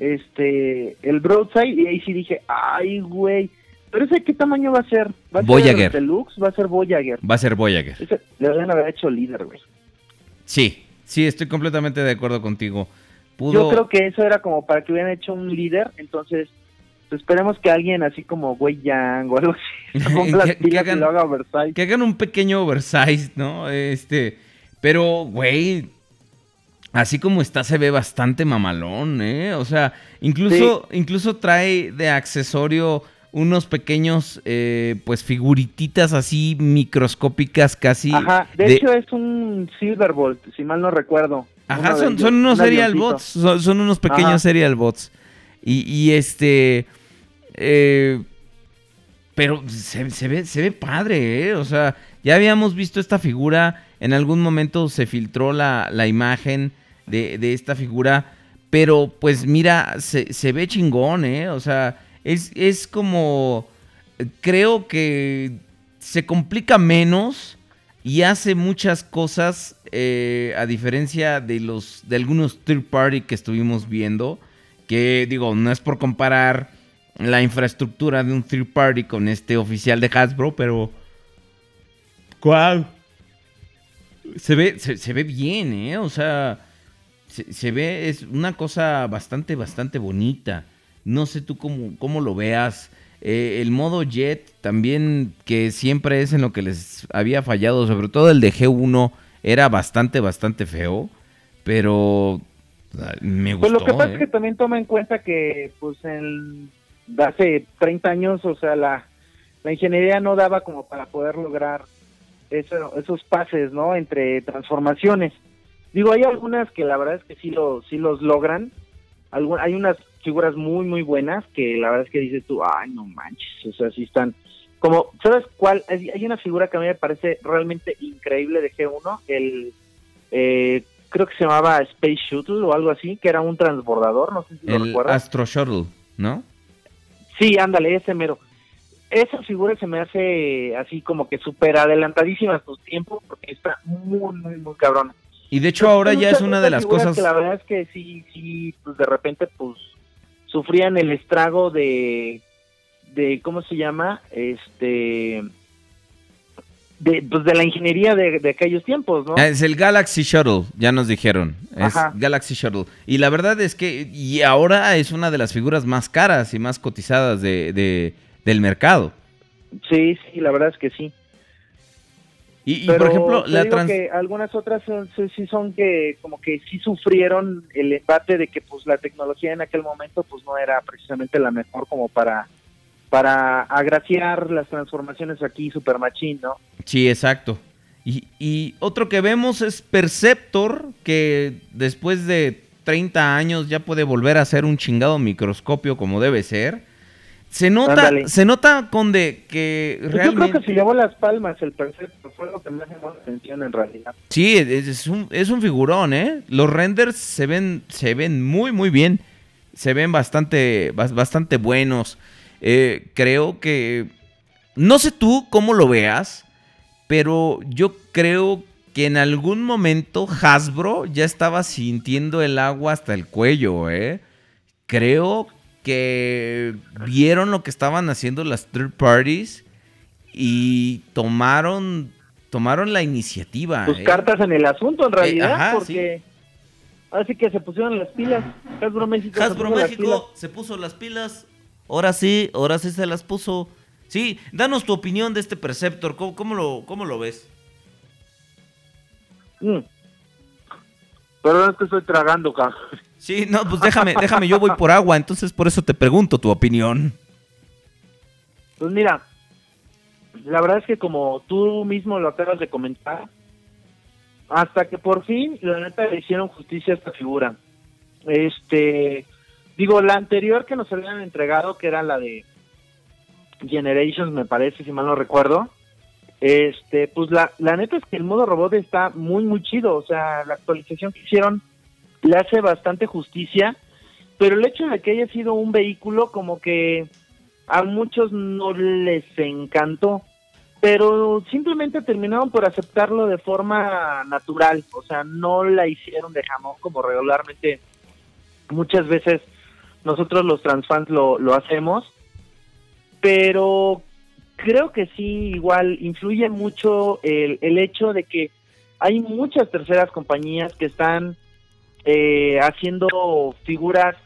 este, el Broadside y ahí sí dije, ay, güey. Pero ese, ¿qué tamaño va a ser? ¿Va a Voyager. ser Deluxe? ¿Va a ser Voyager? va a ser Voyager. Ese le deben haber hecho líder, güey. Sí, sí, estoy completamente de acuerdo contigo. Pudo... Yo creo que eso era como para que hubieran hecho un líder, entonces pues, esperemos que alguien así como Wei Yang o algo así se ponga las Que- hagan- y lo haga oversize. que hagan un pequeño oversize, ¿no? Este, pero, güey, así como está se ve bastante mamalón, ¿eh? O sea, incluso, incluso trae de accesorio unos pequeños, eh, pues, figurititas así microscópicas casi. Ajá, de, de- hecho es un Silverbolt, si mal no recuerdo. Ajá, son, ellos, son unos un serial avioncito. bots, son, son unos pequeños Ajá. serial bots. Y, y este, eh, pero se, se ve, se ve padre, ¿eh? O sea, ya habíamos visto esta figura, en algún momento se filtró la, la imagen de, de esta figura, pero pues mira, se, se ve chingón, ¿eh? O sea, es, es como, creo que se complica menos y hace muchas cosas eh, a diferencia de los de algunos third party que estuvimos viendo que digo no es por comparar la infraestructura de un third party con este oficial de Hasbro pero ¿cuál? se ve se, se ve bien eh o sea se, se ve es una cosa bastante bastante bonita no sé tú cómo, cómo lo veas eh, el modo Jet también, que siempre es en lo que les había fallado, sobre todo el de G1, era bastante, bastante feo. Pero ah, me Pues gustó. lo que pasa ¿eh? es que también toma en cuenta que pues en hace 30 años, o sea, la, la ingeniería no daba como para poder lograr eso- esos pases, ¿no? Entre transformaciones. Digo, hay algunas que la verdad es que sí, lo, sí los logran. Algun- hay unas figuras muy, muy buenas que la verdad es que dices tú, ay, no manches, o sea, sí están... Como, ¿sabes cuál? Hay hay una figura que a mí me parece realmente increíble de G1, el... eh, creo que se llamaba Space Shuttle o algo así, que era un transbordador, no sé si lo El recuerdas. Astro Shuttle, ¿no? Sí, ándale, ese mero. Esa figura se me hace así como que súper adelantadísima a sus tiempos porque está muy, muy, muy cabrona. Y de hecho ahora ya es una de las cosas... que la verdad es que sí, sí, pues de repente pues sufrían el estrago de, de ¿cómo se llama? Este... De, pues de la ingeniería de, de aquellos tiempos, ¿no? Es el Galaxy Shuttle, ya nos dijeron. Es Ajá. Galaxy Shuttle. Y la verdad es que y ahora es una de las figuras más caras y más cotizadas de, de- del mercado. Sí, sí, la verdad es que sí. Y, y, Pero por ejemplo, la digo trans... que algunas otras sí son que como que sí sufrieron el embate de que pues la tecnología en aquel momento pues no era precisamente la mejor como para para agraciar las transformaciones aquí super machín, ¿no? Sí, exacto. Y, y otro que vemos es Perceptor, que después de 30 años ya puede volver a ser un chingado microscopio como debe ser. Se nota, Ándale. se nota con de que Pues Yo creo que se llevó las palmas el Perceptor, fue lo que me llamó la atención en realidad. Sí, es, un, es un figurón, ¿eh? Los renders se ven, se ven muy, muy bien. Se ven bastante, bas- bastante buenos. Eh, creo que... No sé tú cómo lo veas, pero yo creo que en algún momento Hasbro ya estaba sintiendo el agua hasta el cuello, ¿eh? Creo que vieron lo que estaban haciendo las third parties y tomaron tomaron la iniciativa. Sus ¿eh? cartas en el asunto en realidad, ajá, porque así que se pusieron las pilas. Hasbro México se Hasbro puso las pilas. México se puso las pilas. Ahora sí, ahora sí se las puso. Sí, danos tu opinión de este Perceptor. ¿Cómo, cómo lo, cómo lo ves? Mm. Perdón, es que estoy tragando, cabrón. Sí, no, pues déjame, déjame, yo voy por agua, entonces por eso te pregunto tu opinión. Pues mira, la verdad es que como tú mismo lo acabas de comentar, hasta que por fin, la neta, le hicieron justicia a esta figura. Este, digo, la anterior que nos habían entregado, que era la de Generations, me parece, si mal no recuerdo, este, pues la, la neta es que el modo robot está muy, muy chido. O sea, la actualización que hicieron le hace bastante justicia, pero el hecho de que haya sido un vehículo como que a muchos no les encantó. pero simplemente terminaron por aceptarlo de forma natural, o sea, no la hicieron de jamón como regularmente muchas veces nosotros los transfans lo, lo hacemos, pero creo que sí, igual influye mucho el, el hecho de que hay muchas terceras compañías que están eh, haciendo figuras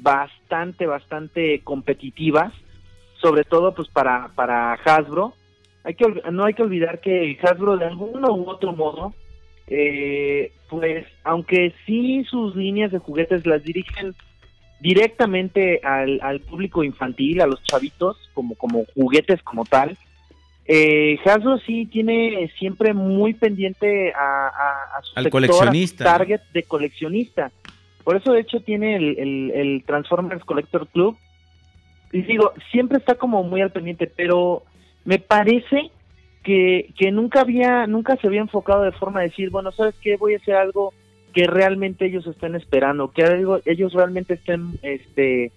bastante, bastante competitivas, sobre todo pues para, para Hasbro. Hay que, no hay que olvidar que Hasbro de alguno u otro modo, eh, pues aunque sí sus líneas de juguetes las dirigen directamente al, al público infantil, a los chavitos, como, como juguetes como tal, eh, Hasbro sí tiene siempre muy pendiente a, a, a su Al sector, coleccionista. a su target de coleccionista. Por eso, de hecho, tiene el, el, el Transformers Collector Club. Y digo, siempre está como muy al pendiente, pero me parece que, que nunca había, nunca se había enfocado de forma de decir, bueno, ¿sabes qué? Voy a hacer algo que realmente ellos estén esperando, que algo, ellos realmente estén este,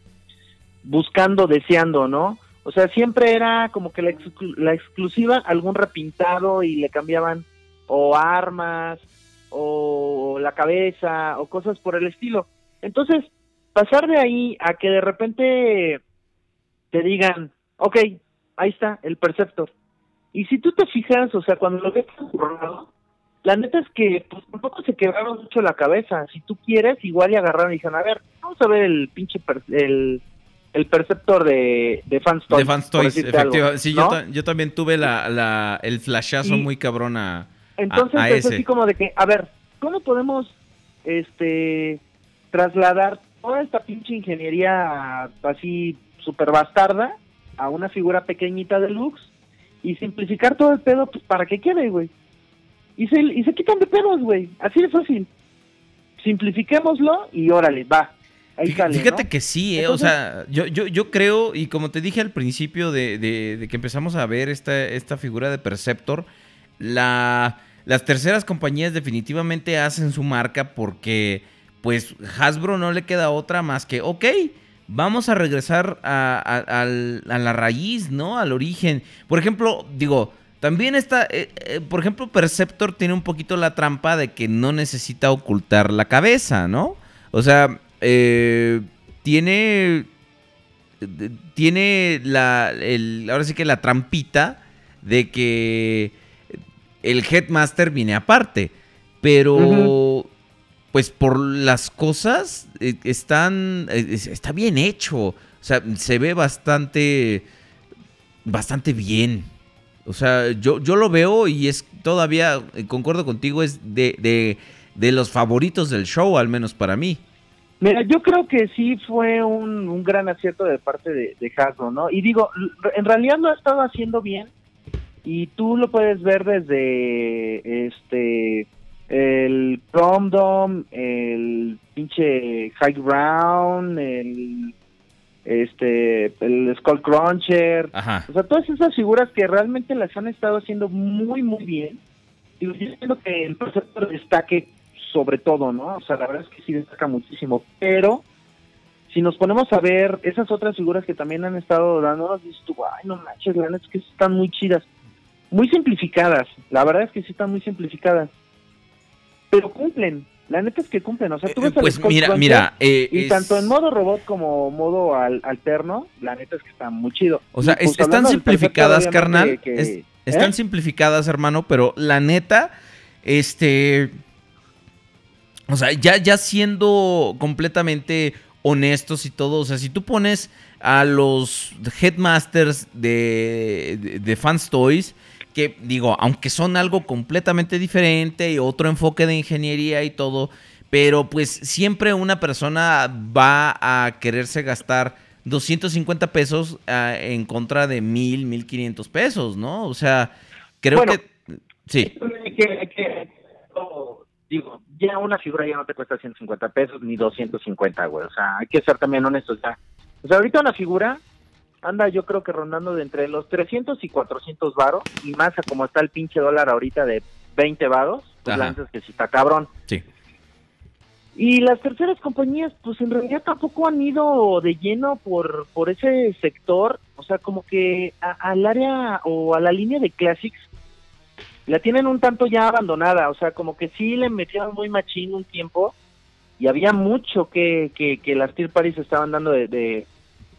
buscando, deseando, ¿no? O sea, siempre era como que la, exclu- la exclusiva, algún repintado y le cambiaban o armas o la cabeza o cosas por el estilo. Entonces, pasar de ahí a que de repente te digan, ok, ahí está el Perceptor. Y si tú te fijas, o sea, cuando lo ves borrado, la neta es que pues, tampoco se quebraron mucho la cabeza. Si tú quieres, igual y agarraron y dijeron, a ver, vamos a ver el pinche per- el, el Perceptor de, de de Fans por Toys, decirte algo, efectivamente. Sí, yo, ¿no? ta- yo también tuve la, la- el flashazo Y- muy cabrón a, Entonces a- a es ese. así como de que, a ver, ¿cómo podemos este trasladar toda esta pinche ingeniería así super bastarda a una figura pequeñita de Lux y simplificar todo el pedo pues, para que quede, güey? Y se, y se quitan de pedos, güey. Así de fácil. Simplifiquémoslo y órale, va. Ahí Fíjate, sale, fíjate ¿no? que sí, eh, Entonces- o sea, yo, yo, yo creo, y como te dije al principio de, de- de que empezamos a ver esta, esta figura de Perceptor, la, las terceras compañías definitivamente hacen su marca porque pues Hasbro no le queda otra más que, ok, vamos a regresar a, a- a la raíz, ¿no? Al origen. Por ejemplo, digo, también está, eh, eh, por ejemplo, Perceptor tiene un poquito la trampa de que no necesita ocultar la cabeza, ¿no? O sea, eh, tiene. Tiene la. el- ahora sí que la trampita de que el Headmaster viene aparte. Pero. Pues por las cosas eh, están. eh, es- está bien hecho. O sea, se ve bastante. Bastante bien. O sea, yo, yo lo veo y es todavía, eh, concuerdo contigo, es de, de, de los favoritos del show, al menos para mí. Mira, yo creo que sí fue un, un gran acierto de parte de, de Hasbro, ¿no? Y digo, en realidad lo ha estado haciendo bien y tú lo puedes ver desde este el Prom Dome, el pinche High Ground, el este el Skull Cruncher, Ajá. o sea, todas esas figuras que realmente las han estado haciendo muy, muy bien. Digo, yo entiendo que el Perceptor destaque sobre todo, ¿no? O sea, la verdad es que sí destaca muchísimo. Pero si nos ponemos a ver esas otras figuras que también han estado dándonos, dices tú, ay, no manches, la neta es que están muy chidas. Muy simplificadas. La verdad es que sí están muy simplificadas. Pero cumplen. La neta es que cumplen. O sea, tú Eh, ves al pues Skull mira, mira. eh, y es- tanto en modo robot como modo al- alterno, la neta es que está muy chido. O sea, pues, es- están simplificadas, carnal. obviamente, que- es- están ¿eh? simplificadas, hermano, pero la neta, este. O sea, ya, ya siendo completamente honestos y todo, o sea, si tú pones a los headmasters de, de, de Fans Toys, que digo, aunque son algo completamente diferente y otro enfoque de ingeniería y todo, pero pues siempre una persona va a quererse gastar 250 pesos ah, en contra de 1000, 1500 pesos, ¿no? O sea, creo Bueno. que... Sí. Hay que- hay que- digo, ya una figura ya no te cuesta 150 pesos ni 250, güey. O sea, hay que ser también honestos ya. O sea, ahorita una figura anda yo creo que rondando de entre los 300 y 400 varos y más a como está el pinche dólar ahorita de 20 varos, pues Ajá. la neta es que sí está cabrón. Sí. Y las terceras compañías, pues en realidad tampoco han ido de lleno por, por ese sector O sea, como que al área o a la línea de Classics la tienen un tanto ya abandonada. O sea, como que sí le metieron muy machín un tiempo y había mucho que, que, que las Tier Paris estaban dando de, de,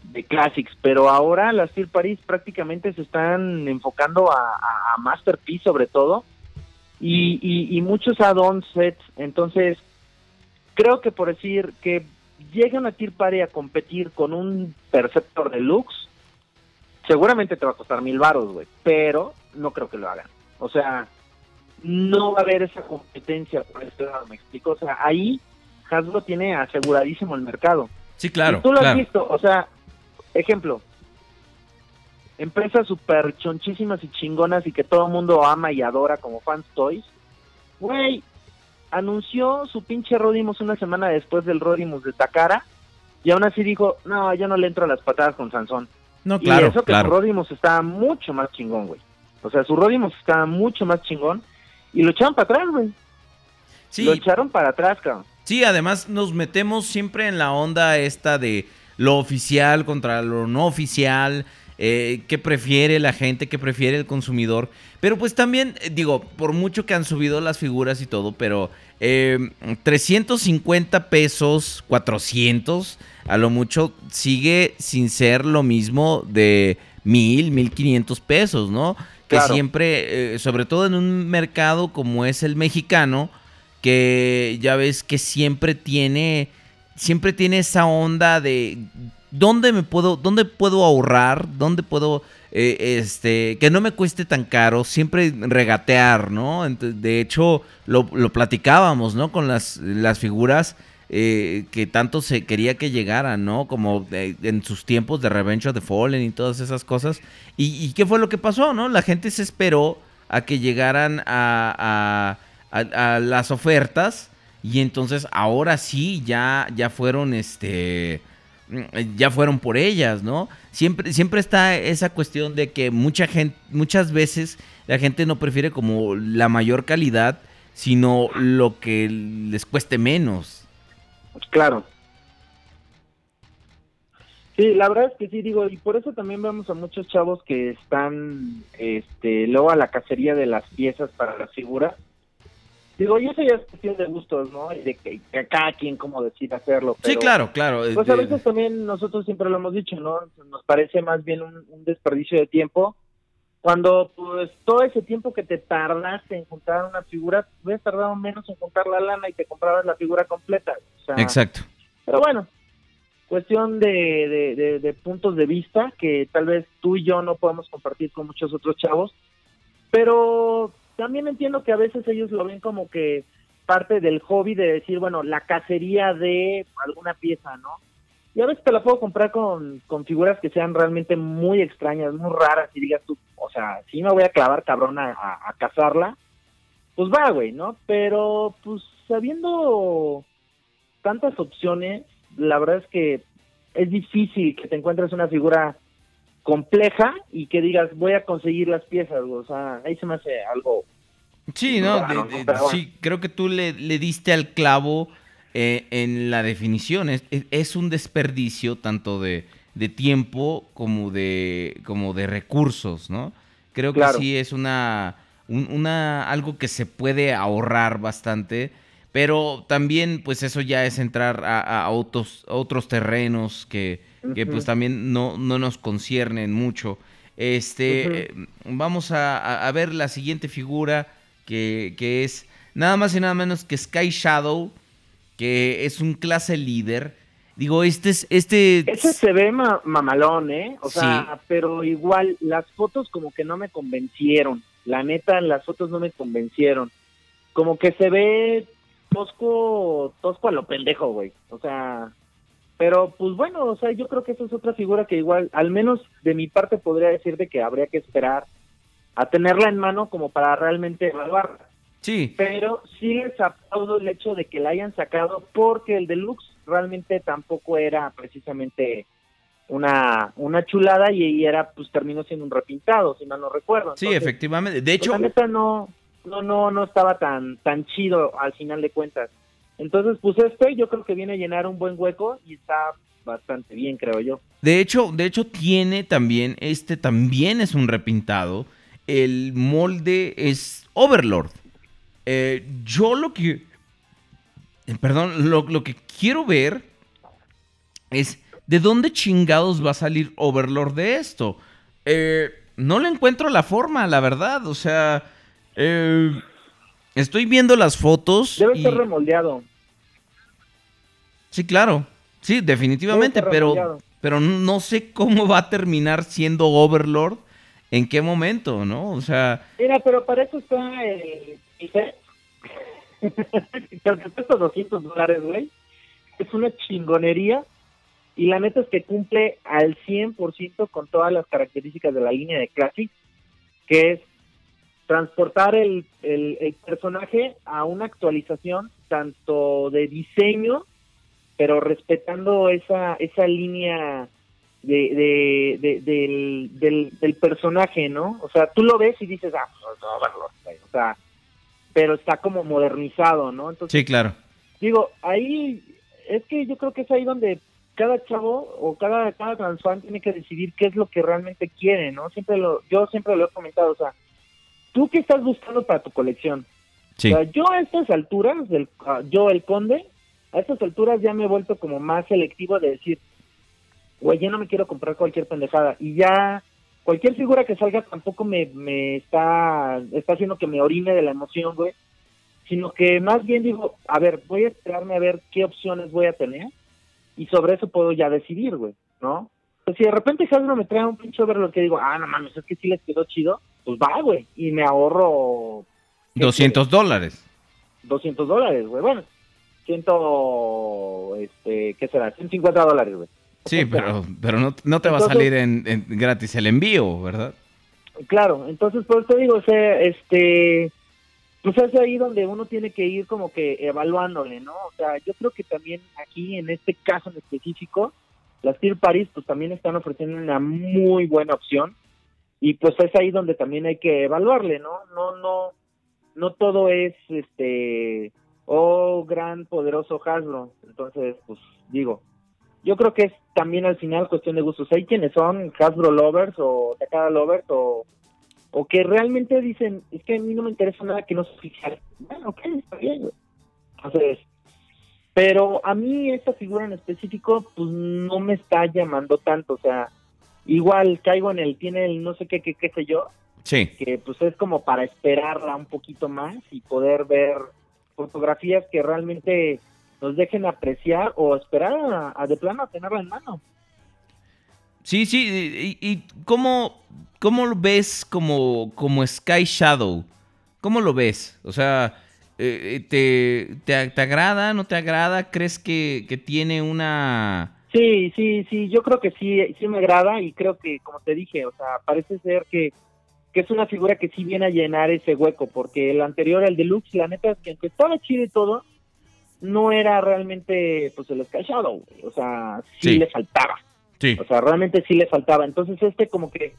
de Classics. Pero ahora las Tier Paris prácticamente se están enfocando a, a, a Masterpiece sobre todo y, y, muchos add-on sets. Entonces, creo que por decir que llegue una Tier Party a competir con un Perceptor Deluxe, seguramente te va a costar mil baros, güey, pero no creo que lo hagan. O sea, no va a haber esa competencia por este lado, me explico. O sea, ahí Hasbro tiene aseguradísimo el mercado. Sí, claro. Y tú lo claro. has visto, o sea, ejemplo, empresas súper chonchísimas y chingonas y que todo el mundo ama y adora como Fans Toys. Güey, anunció su pinche Rodimus una semana después del Rodimus de Takara y aún así dijo, no, yo no le entro a las patadas con Sansón. No, claro, y eso que claro. Rodimus estaba mucho más chingón, güey. O sea, su Rodimus estaba mucho más chingón y lo echaron para atrás, güey. Sí, Lo echaron para atrás, cabrón. Sí, además nos metemos siempre en la onda esta de lo oficial contra lo no oficial, eh, qué prefiere la gente, qué prefiere el consumidor. Pero pues también, eh, digo, por mucho que han subido las figuras y todo, pero eh, 350 pesos, 400, a lo mucho sigue sin ser lo mismo de mil, mil quinientos pesos, ¿no? Que Claro. siempre, eh, sobre todo en un mercado como es el mexicano, que ya ves que siempre tiene siempre tiene esa onda de dónde me puedo dónde puedo ahorrar dónde puedo eh, este que no me cueste tan caro siempre regatear no de hecho lo, lo platicábamos no con las las figuras eh, que tanto se quería que llegaran, ¿no? Como en sus tiempos de Revenge of the Fallen y todas esas cosas. ¿Y, y qué fue lo que pasó, no? La gente se esperó a que llegaran a, a- a- a las ofertas y entonces ahora sí ya, ya fueron este ya fueron por ellas, ¿no? Siempre, siempre está esa cuestión de que mucha gente, muchas veces la gente no prefiere como la mayor calidad, sino lo que les cueste menos. Claro. Sí, la verdad es que sí, digo, y por eso también vemos a muchos chavos que están, este, luego a la cacería de las piezas para las figuras. Digo, y eso ya es cuestión de gustos, ¿no? Y de que, que cada quien como decida hacerlo. sí, pero- claro, claro. Pues a de- veces también nosotros siempre lo hemos dicho, ¿no? Nos parece más bien un, un desperdicio de tiempo. Cuando, pues, todo ese tiempo que te tardaste en juntar una figura, hubieras tardado menos en juntar la lana y te comprabas la figura completa. O sea, Exacto. pero bueno, cuestión de, de, de- de puntos de vista que tal vez tú y yo no podemos compartir con muchos otros chavos, pero también entiendo que a veces ellos lo ven como que parte del hobby de decir, bueno, la cacería de alguna pieza, ¿no? Y a veces te la puedo comprar con, con figuras que sean realmente muy extrañas, muy raras, y digas tú, o sea, si me voy a clavar cabrón a, a, a cazarla, pues va, güey, ¿no? Pero, pues, sabiendo tantas opciones, la verdad es que es difícil que te encuentres una figura compleja y que digas voy a conseguir las piezas, o sea, ahí se me hace algo Sí, no, sí, creo que tú le, le diste al clavo eh, en la definición. Es, es- un desperdicio tanto de, de tiempo como de, como de recursos, ¿no? Creo Claro. que sí es una, un- una algo que se puede ahorrar bastante, pero también pues eso ya es entrar a, a otros, a otros terrenos que, que pues también no, no nos conciernen mucho. Este, vamos a, a- a ver la siguiente figura que, que es nada más y nada menos que Sky Shadow, que es un clase líder. Digo, este es, este... Ese se ve ma- mamalón, ¿eh? O sea, Sí. pero igual las fotos como que no me convencieron. La neta, las fotos no me convencieron. Como que se ve tosco, tosco a lo pendejo, güey. O sea, pero pues bueno, o sea, yo creo que esa es otra figura que igual, al menos de mi parte podría decir de que habría que esperar a tenerla en mano como para realmente evaluarla. Sí, pero sí les aplaudo el hecho de que la hayan sacado porque el deluxe realmente tampoco era precisamente una una chulada y, y era pues terminó siendo un repintado si mal no recuerdo sí, efectivamente. De pues, hecho, la neta no no no no estaba tan tan chido al final de cuentas entonces pues este yo creo que viene a llenar un buen hueco y está bastante bien, creo yo. De hecho, de hecho tiene también, este también es un repintado. El molde es Overlord. Eh, yo lo que, eh, perdón, lo, lo que quiero ver es de dónde chingados va a salir Overlord de esto. Eh, no le encuentro la forma, la verdad. O sea, eh, estoy viendo las fotos. Debe y- ser remoldeado. Sí, claro. Sí, definitivamente, pero, pero no sé cómo va a terminar siendo Overlord. ¿En qué momento, no? O sea, Mira, pero para eso está el set. que cuesta 200 dólares, güey. Es una chingonería. Y la neta es que cumple al 100% con todas las características de la línea de Classic, que es transportar el, el, el personaje a una actualización tanto de diseño, pero respetando esa, esa línea de, de, de- del, del, del personaje, ¿no? O sea, tú lo ves y dices, ah, pues, Overlord, güey, o sea, pero está como modernizado, ¿no? Entonces, sí, claro. digo, ahí es que yo creo que es ahí donde cada chavo o cada cada tiene que decidir qué es lo que realmente quiere, ¿no? Siempre lo yo siempre lo he comentado, o sea, tú qué estás buscando para tu colección? Sí. O sea, yo a estas alturas, del, ah, yo el conde, a estas alturas ya me he vuelto como más selectivo de decir, güey, ya no me quiero comprar cualquier pendejada. Y ya cualquier figura que salga tampoco me, me está, está haciendo que me orine de la emoción, güey. Sino que más bien digo, a ver, voy a esperarme a ver qué opciones voy a tener. Y sobre eso puedo ya decidir, güey, ¿no? Pues si de repente Hasbro me trae un pinche lo que digo, ah, no mames, es que sí les quedó chido, pues va, güey. Y me ahorro 200 dólares. 200 dólares, güey. Bueno, ciento, este, ¿qué será? 150 dólares, güey. Sí, pero, pero no, no te va a salir en, en gratis el envío, ¿verdad? Claro, entonces por eso te digo, o sea, este, pues es ahí donde uno tiene que ir como que evaluándole, ¿no? O sea, yo creo que también aquí, en este caso en específico, las Tier Paris pues también están ofreciendo una muy buena opción y pues es ahí donde también hay que evaluarle, ¿no? No, no, no todo es, este, oh, gran, poderoso Hasbro, entonces, pues digo, yo creo que es también al final cuestión de gustos. Hay quienes son Hasbro lovers o Takada lovers o, o que realmente dicen, es que a mí no me interesa nada que no sea oficial. Bueno, ok, está bien. güey. Entonces, pero a mí esta figura en específico, pues no me está llamando tanto. O sea, igual caigo en el, tiene el no sé qué, qué, qué sé yo, Sí. que pues es como para esperarla un poquito más y poder ver fotografías que realmente nos dejen apreciar o esperar a, a de plano a tenerla en mano. Sí, sí. ¿Y, y cómo, cómo lo ves como, como Sky Shadow? ¿Cómo lo ves? O sea, eh, ¿te, te, te agrada? ¿No te agrada? ¿Crees que, que tiene una... Sí, sí, sí, yo creo que sí, sí me agrada y creo que, como te dije, o sea, parece ser que, que es una figura que sí viene a llenar ese hueco, porque el anterior, el deluxe, la neta es que aunque estaba chido y todo, no era realmente, pues, el Sky Shadow, o sea, sí, Sí. le faltaba, Sí. o sea, realmente sí le faltaba, entonces este como que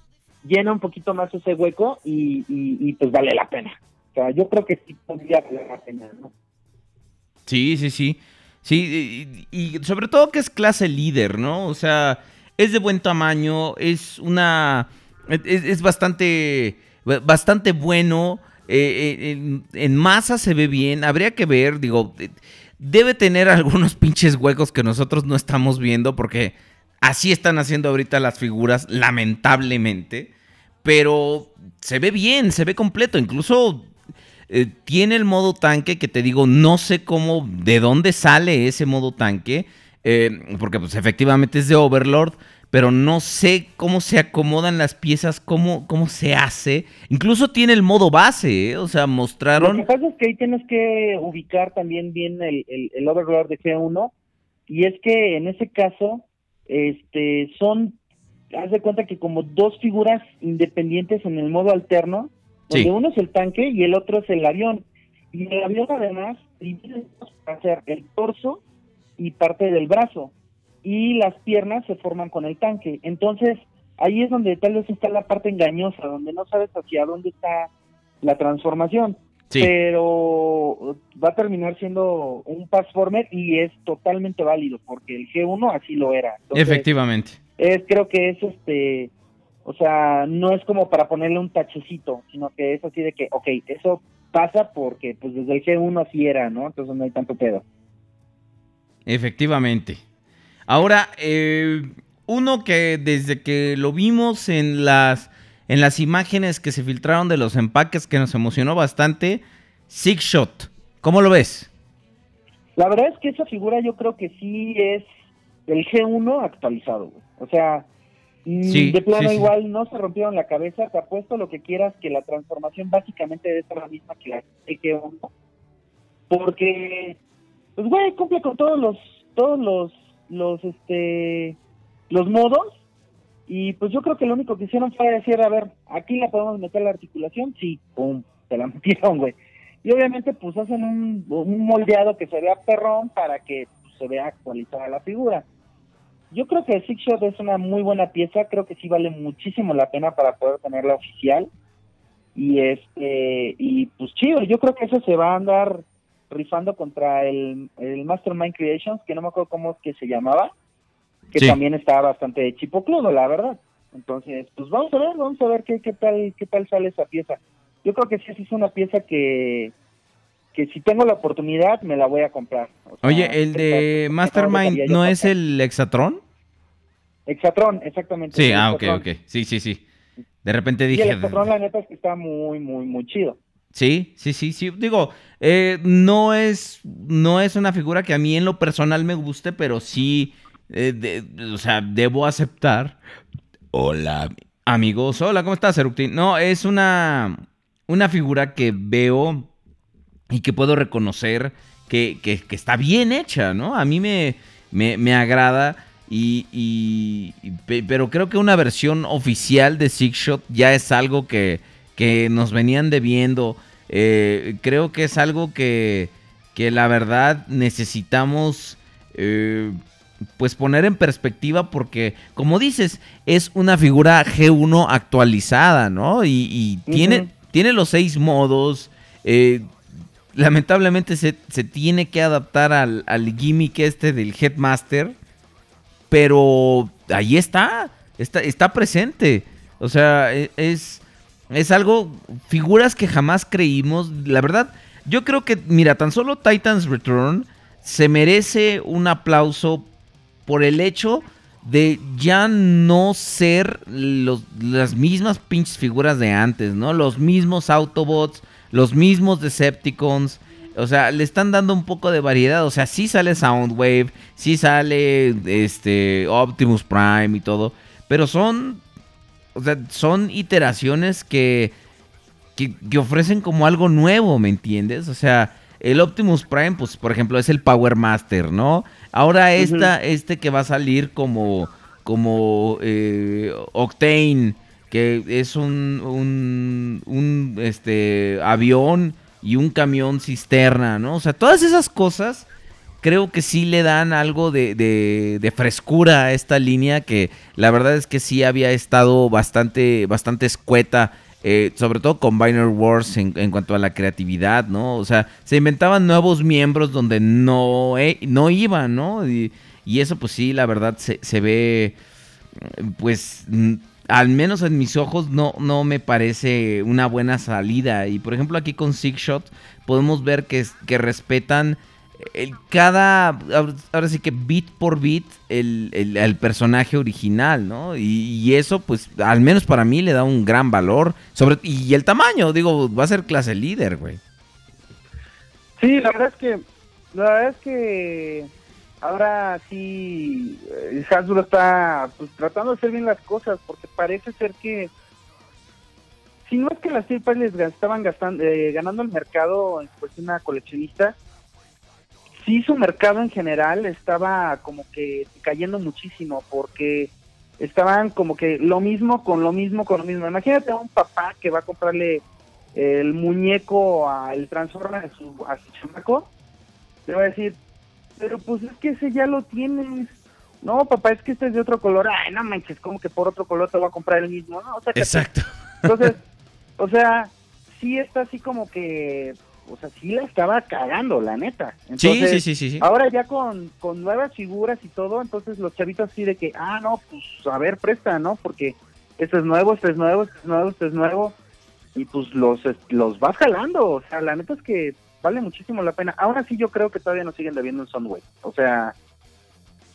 llena un poquito más ese hueco y, y, y, pues vale la pena, o sea, yo creo que sí podría valer la pena, ¿no? Sí, sí, sí. Sí, y, y sobre todo que es clase líder, ¿no? O sea, es de buen tamaño, es una... Es, es bastante... Bastante bueno. eh, eh, en, en masa se ve bien. Habría que ver, digo... Debe tener algunos pinches huecos que nosotros no estamos viendo porque así están haciendo ahorita las figuras, lamentablemente. Pero se ve bien, se ve completo. Incluso eh, tiene el modo tanque que te digo, no sé cómo, de dónde sale ese modo tanque, eh, porque pues efectivamente es de Overlord, pero no sé cómo se acomodan las piezas, cómo, cómo se hace. Incluso tiene el modo base, ¿eh? o sea, Lo mostraron... que pasa es que ahí tienes que ubicar también bien el, el, el Overlord de G1 y es que en ese caso este son haz de cuenta que como dos figuras independientes en el modo alterno donde Sí. uno es el tanque y el otro es el avión y el avión además divide para hacer el torso y parte del brazo y las piernas se forman con el tanque entonces ahí es donde tal vez está la parte engañosa donde no sabes hacia dónde está la transformación Sí. pero va a terminar siendo un Passformer y es totalmente válido porque el G1 así lo era. Entonces, Efectivamente. es creo que es este o sea no es como para ponerle un tachecito sino que es así de que ok eso pasa porque pues desde el G1 así era no entonces no hay tanto pedo Efectivamente. Ahora, eh, uno que desde que lo vimos en las, en las imágenes que se filtraron de los empaques que nos emocionó bastante, Six Shot. ¿Cómo lo ves? la verdad es que esa figura yo creo que sí es el G1 actualizado güey. o sea mm, Sí, de plano sí, sí. igual no se rompieron la cabeza te apuesto lo que quieras que la transformación básicamente debe ser la misma que la de G1 porque pues güey cumple con todos los todos los los este los modos. Y pues yo creo que lo único que hicieron fue decir a ver aquí la podemos meter la articulación sí pum te la metieron güey. Y obviamente pues hacen un, un moldeado que se vea perrón para que pues, se vea actualizada la figura. Yo creo que el Six Shot es una muy buena pieza. Creo que sí vale muchísimo la pena para poder tenerla oficial. Y este y pues chido yo creo que eso se va a andar rifando contra el, el Mastermind Creations que no me acuerdo cómo es que se llamaba que Sí. también está bastante chipocludo la verdad entonces pues vamos a ver vamos a ver qué, qué tal qué tal sale esa pieza yo creo que sí sí es una pieza que que si tengo la oportunidad me la voy a comprar O sea, Oye, el de esta Mastermind no es el Exatron. Exatron exactamente Sí, ah, ok, Exatron. ok. Sí, sí, sí. De repente y el dije... Exatron la neta es que está muy muy muy chido Sí, sí, sí, sí. Digo, eh, no es no es una figura que a mí en lo personal me guste, pero sí, eh, o sea, debo aceptar. Hola, amigos. Hola, ¿cómo estás, Eructin? No, es una una figura que veo y que puedo reconocer que, que- que está bien hecha, ¿no? A mí me, me, me agrada. Y, y- y pe- pero creo que una versión oficial de Six Shot ya es algo que, que nos venían debiendo. Eh, creo que es algo que, que la verdad necesitamos eh, pues poner en perspectiva porque, como dices, es una figura G1 actualizada, ¿no? Y, y Ujú. tiene, tiene los seis modos. eh, lamentablemente se, se tiene que adaptar al, al gimmick este del Headmaster. Pero ahí está, está, está presente. O sea, e- es, es algo, figuras que jamás creímos. La verdad, yo creo que, mira, tan solo Titans Return se merece un aplauso por el hecho de ya no ser los- las mismas pinches figuras de antes, ¿no? Los mismos Autobots, los mismos Decepticons. O sea, le están dando un poco de variedad. O sea, sí sale Soundwave, sí sale este Optimus Prime y todo. Pero son. O sea, son iteraciones que, que, que ofrecen como algo nuevo, ¿me entiendes? O sea, el Optimus Prime, pues, por ejemplo, es el Power Master, ¿no? Ahora esta, este que va a salir como, como eh, Octane, que es un, un, un, este, avión y un camión cisterna, ¿no? O sea, todas esas cosas creo que sí le dan algo de, de- frescura a esta línea que la verdad es que sí había estado bastante, bastante escueta. eh, sobre todo con Binary Wars en, en cuanto a la creatividad, ¿no? O sea, se inventaban nuevos miembros donde no, eh, no iban, ¿no? Y, y eso pues sí, la verdad se, se ve, pues, mm, al menos en mis ojos no, no me parece una buena salida. Y por ejemplo aquí con Six Shot podemos ver que, que respetan el, cada, ahora- sí que bit por bit, el, el- personaje original, ¿no? Y, eso, pues, al menos para mí le da un gran valor. Sobre, y el tamaño, digo, va a ser clase líder, güey. Sí, la verdad es que, la verdad es que ahora sí eh, Hasbro está pues, tratando de hacer bien las cosas porque parece ser que si no es que las Steel les estaban gastando, eh, ganando el mercado en cuestión a coleccionista, sí su mercado en general estaba como que cayendo muchísimo porque estaban como que lo mismo con lo mismo con lo mismo. Imagínate a un papá que va a comprarle el muñeco al Transformer a su, a su chamaco, le va a decir, pero pues es que ese ya lo tienes. No, papá, es que este es de otro color. Ay, no manches, como que por otro color te voy a comprar el mismo. No, o sea, que- Exacto. entonces, o sea, sí está así como que, o sea, sí la estaba cagando, la neta. Sí, Entonces, sí, sí, sí, sí. Ahora ya con, con nuevas figuras y todo, entonces los chavitos así de que, ah, no, pues a ver, presta, ¿no? Porque esto es nuevo, esto es nuevo, esto es nuevo, esto es nuevo. Y pues los, los vas jalando, o sea, la neta es que vale muchísimo la pena. Aún así yo creo que todavía nos siguen debiendo un Soundwave. O sea,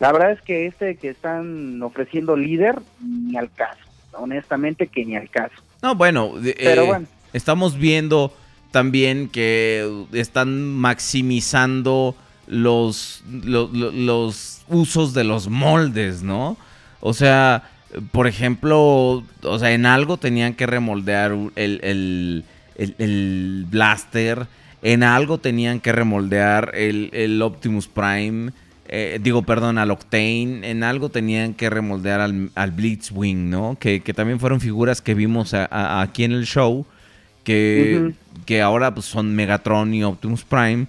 la verdad es que este que están ofreciendo líder, ni al caso. Honestamente que ni al caso. No, bueno, de- Pero eh, bueno. estamos viendo también que están maximizando los, lo- lo- los usos de los moldes, ¿no? O sea, por ejemplo, o sea, en algo tenían que remoldear el, el- el- blaster, en algo tenían que remoldear el, Optimus Prime, eh, digo, perdón, al Octane, en algo tenían que remoldear al, al Blitzwing, ¿no? Que, que también fueron figuras que vimos aquí en el show, que, que ahora pues, son Megatron y Optimus Prime.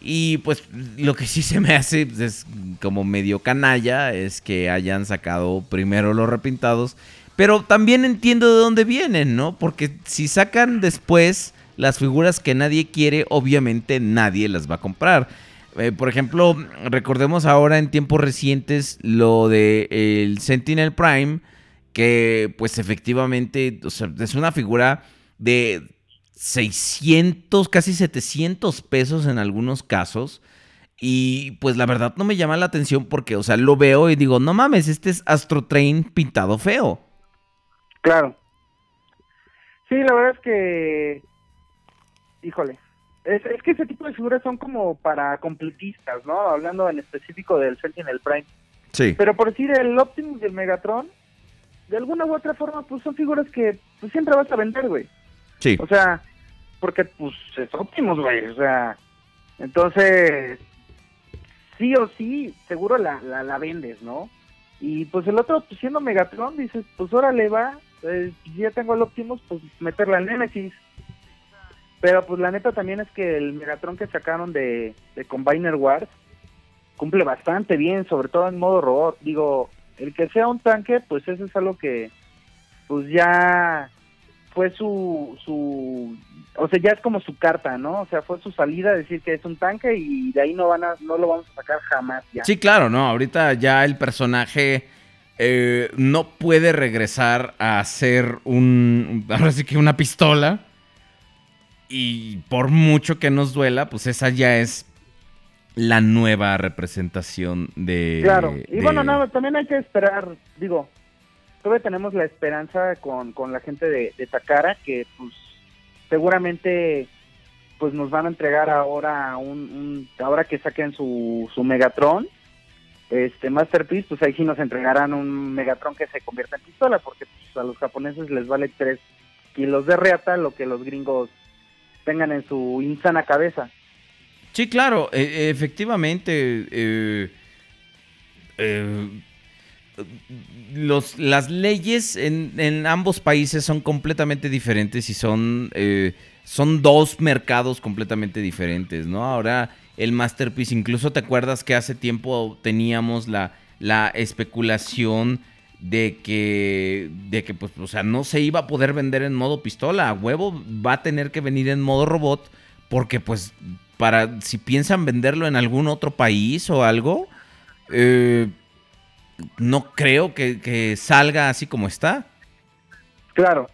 Y pues lo que sí se me hace pues, es como medio canalla es que hayan sacado primero los repintados. Pero también entiendo de dónde vienen, ¿no? Porque si sacan después las figuras que nadie quiere, obviamente nadie las va a comprar. Eh, por ejemplo, recordemos ahora en tiempos recientes lo de el Sentinel Prime, que pues efectivamente o sea, es una figura de 600, casi 700 pesos en algunos casos. Y pues la verdad no me llama la atención porque, o sea, lo veo y digo, no mames, este es Astro Train pintado feo. Claro. Sí, la verdad es que, híjole, es, es que ese tipo de figuras son como para completistas, ¿no? Hablando en específico del Sentinel Prime. Sí. Pero por decir el Optimus y el Megatron, de alguna u otra forma, pues son figuras que pues, siempre vas a vender, güey. Sí. O sea, porque pues es Optimus, güey. O sea, entonces, sí o sí, seguro la, la, la vendes, ¿no? Y pues el otro, pues siendo Megatron, dices, pues órale, va, eh, ya tengo el Optimus, pues meterla al Nemesis. Pero pues la neta también es que el Megatron que sacaron de, de Combiner Wars cumple bastante bien, sobre todo en modo robot. Digo, el que sea un tanque, pues eso es algo que pues ya fue su, su, o sea, ya es como su carta, ¿no? O sea, fue su salida a decir que es un tanque y de ahí no van a, no lo vamos a sacar jamás ya. Sí, claro, no. Ahorita ya el personaje eh, no puede regresar a ser un. Ahora sí que una pistola. Y por mucho que nos duela, pues esa ya es la nueva representación de. Claro, y de- bueno, nada, también hay que esperar, digo, todavía tenemos la esperanza con, con la gente de, Takara que pues seguramente pues nos van a entregar ahora un, un- ahora que saquen su, su Megatron, este Masterpiece, pues ahí sí nos entregarán un Megatron que se convierta en pistola, porque pues, a los japoneses les vale 3 kilos de reata lo que los gringos tengan en su insana cabeza. Sí, claro, e- efectivamente. eh, eh, los, las leyes en, en ambos países son completamente diferentes y son, eh, son dos mercados completamente diferentes, ¿no? Ahora el Masterpiece, incluso te acuerdas que hace tiempo teníamos la, la especulación de que, de que, pues, o sea, no se iba a poder vender en modo pistola, a huevo va a tener que venir en modo robot, porque pues, para, si piensan venderlo en algún otro país o algo, eh, no creo que, que salga así como está. Claro.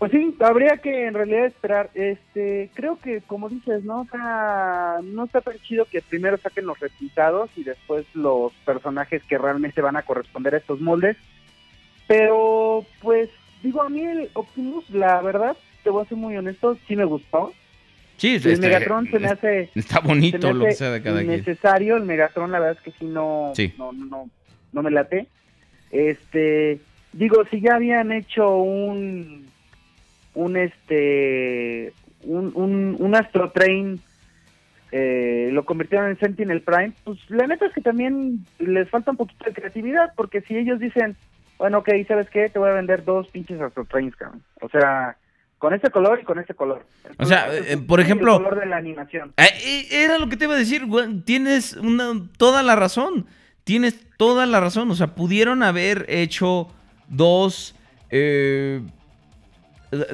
Pues sí, habría que en realidad esperar. Este, creo que como dices, no, o no está tan chido que primero saquen los repintados y después los personajes que realmente van a corresponder a estos moldes. Pero, pues, digo, a mí el Optimus, la verdad, te voy a ser muy honesto, sí me gustó. Sí, El Megatron se me hace Está bonito lo que hace sea de cada quien. innecesario el Megatron, la verdad es que sí no, Sí. no, no, no, no me late. Este, digo, si ya habían hecho un, un este, un, un, un Astro Train, eh, lo convirtieron en Sentinel Prime, pues la neta es que también les falta un poquito de creatividad, porque si ellos dicen, bueno, ok, ¿sabes qué? Te voy a vender dos pinches Astro Trains, cabrón. O sea, con este color y con este color. O sea, eh, por el ejemplo- color de la animación. Eh, eh, Era lo que te iba a decir, güey. Tienes una, toda la razón. Tienes toda la razón. O sea, pudieron haber hecho dos. eh,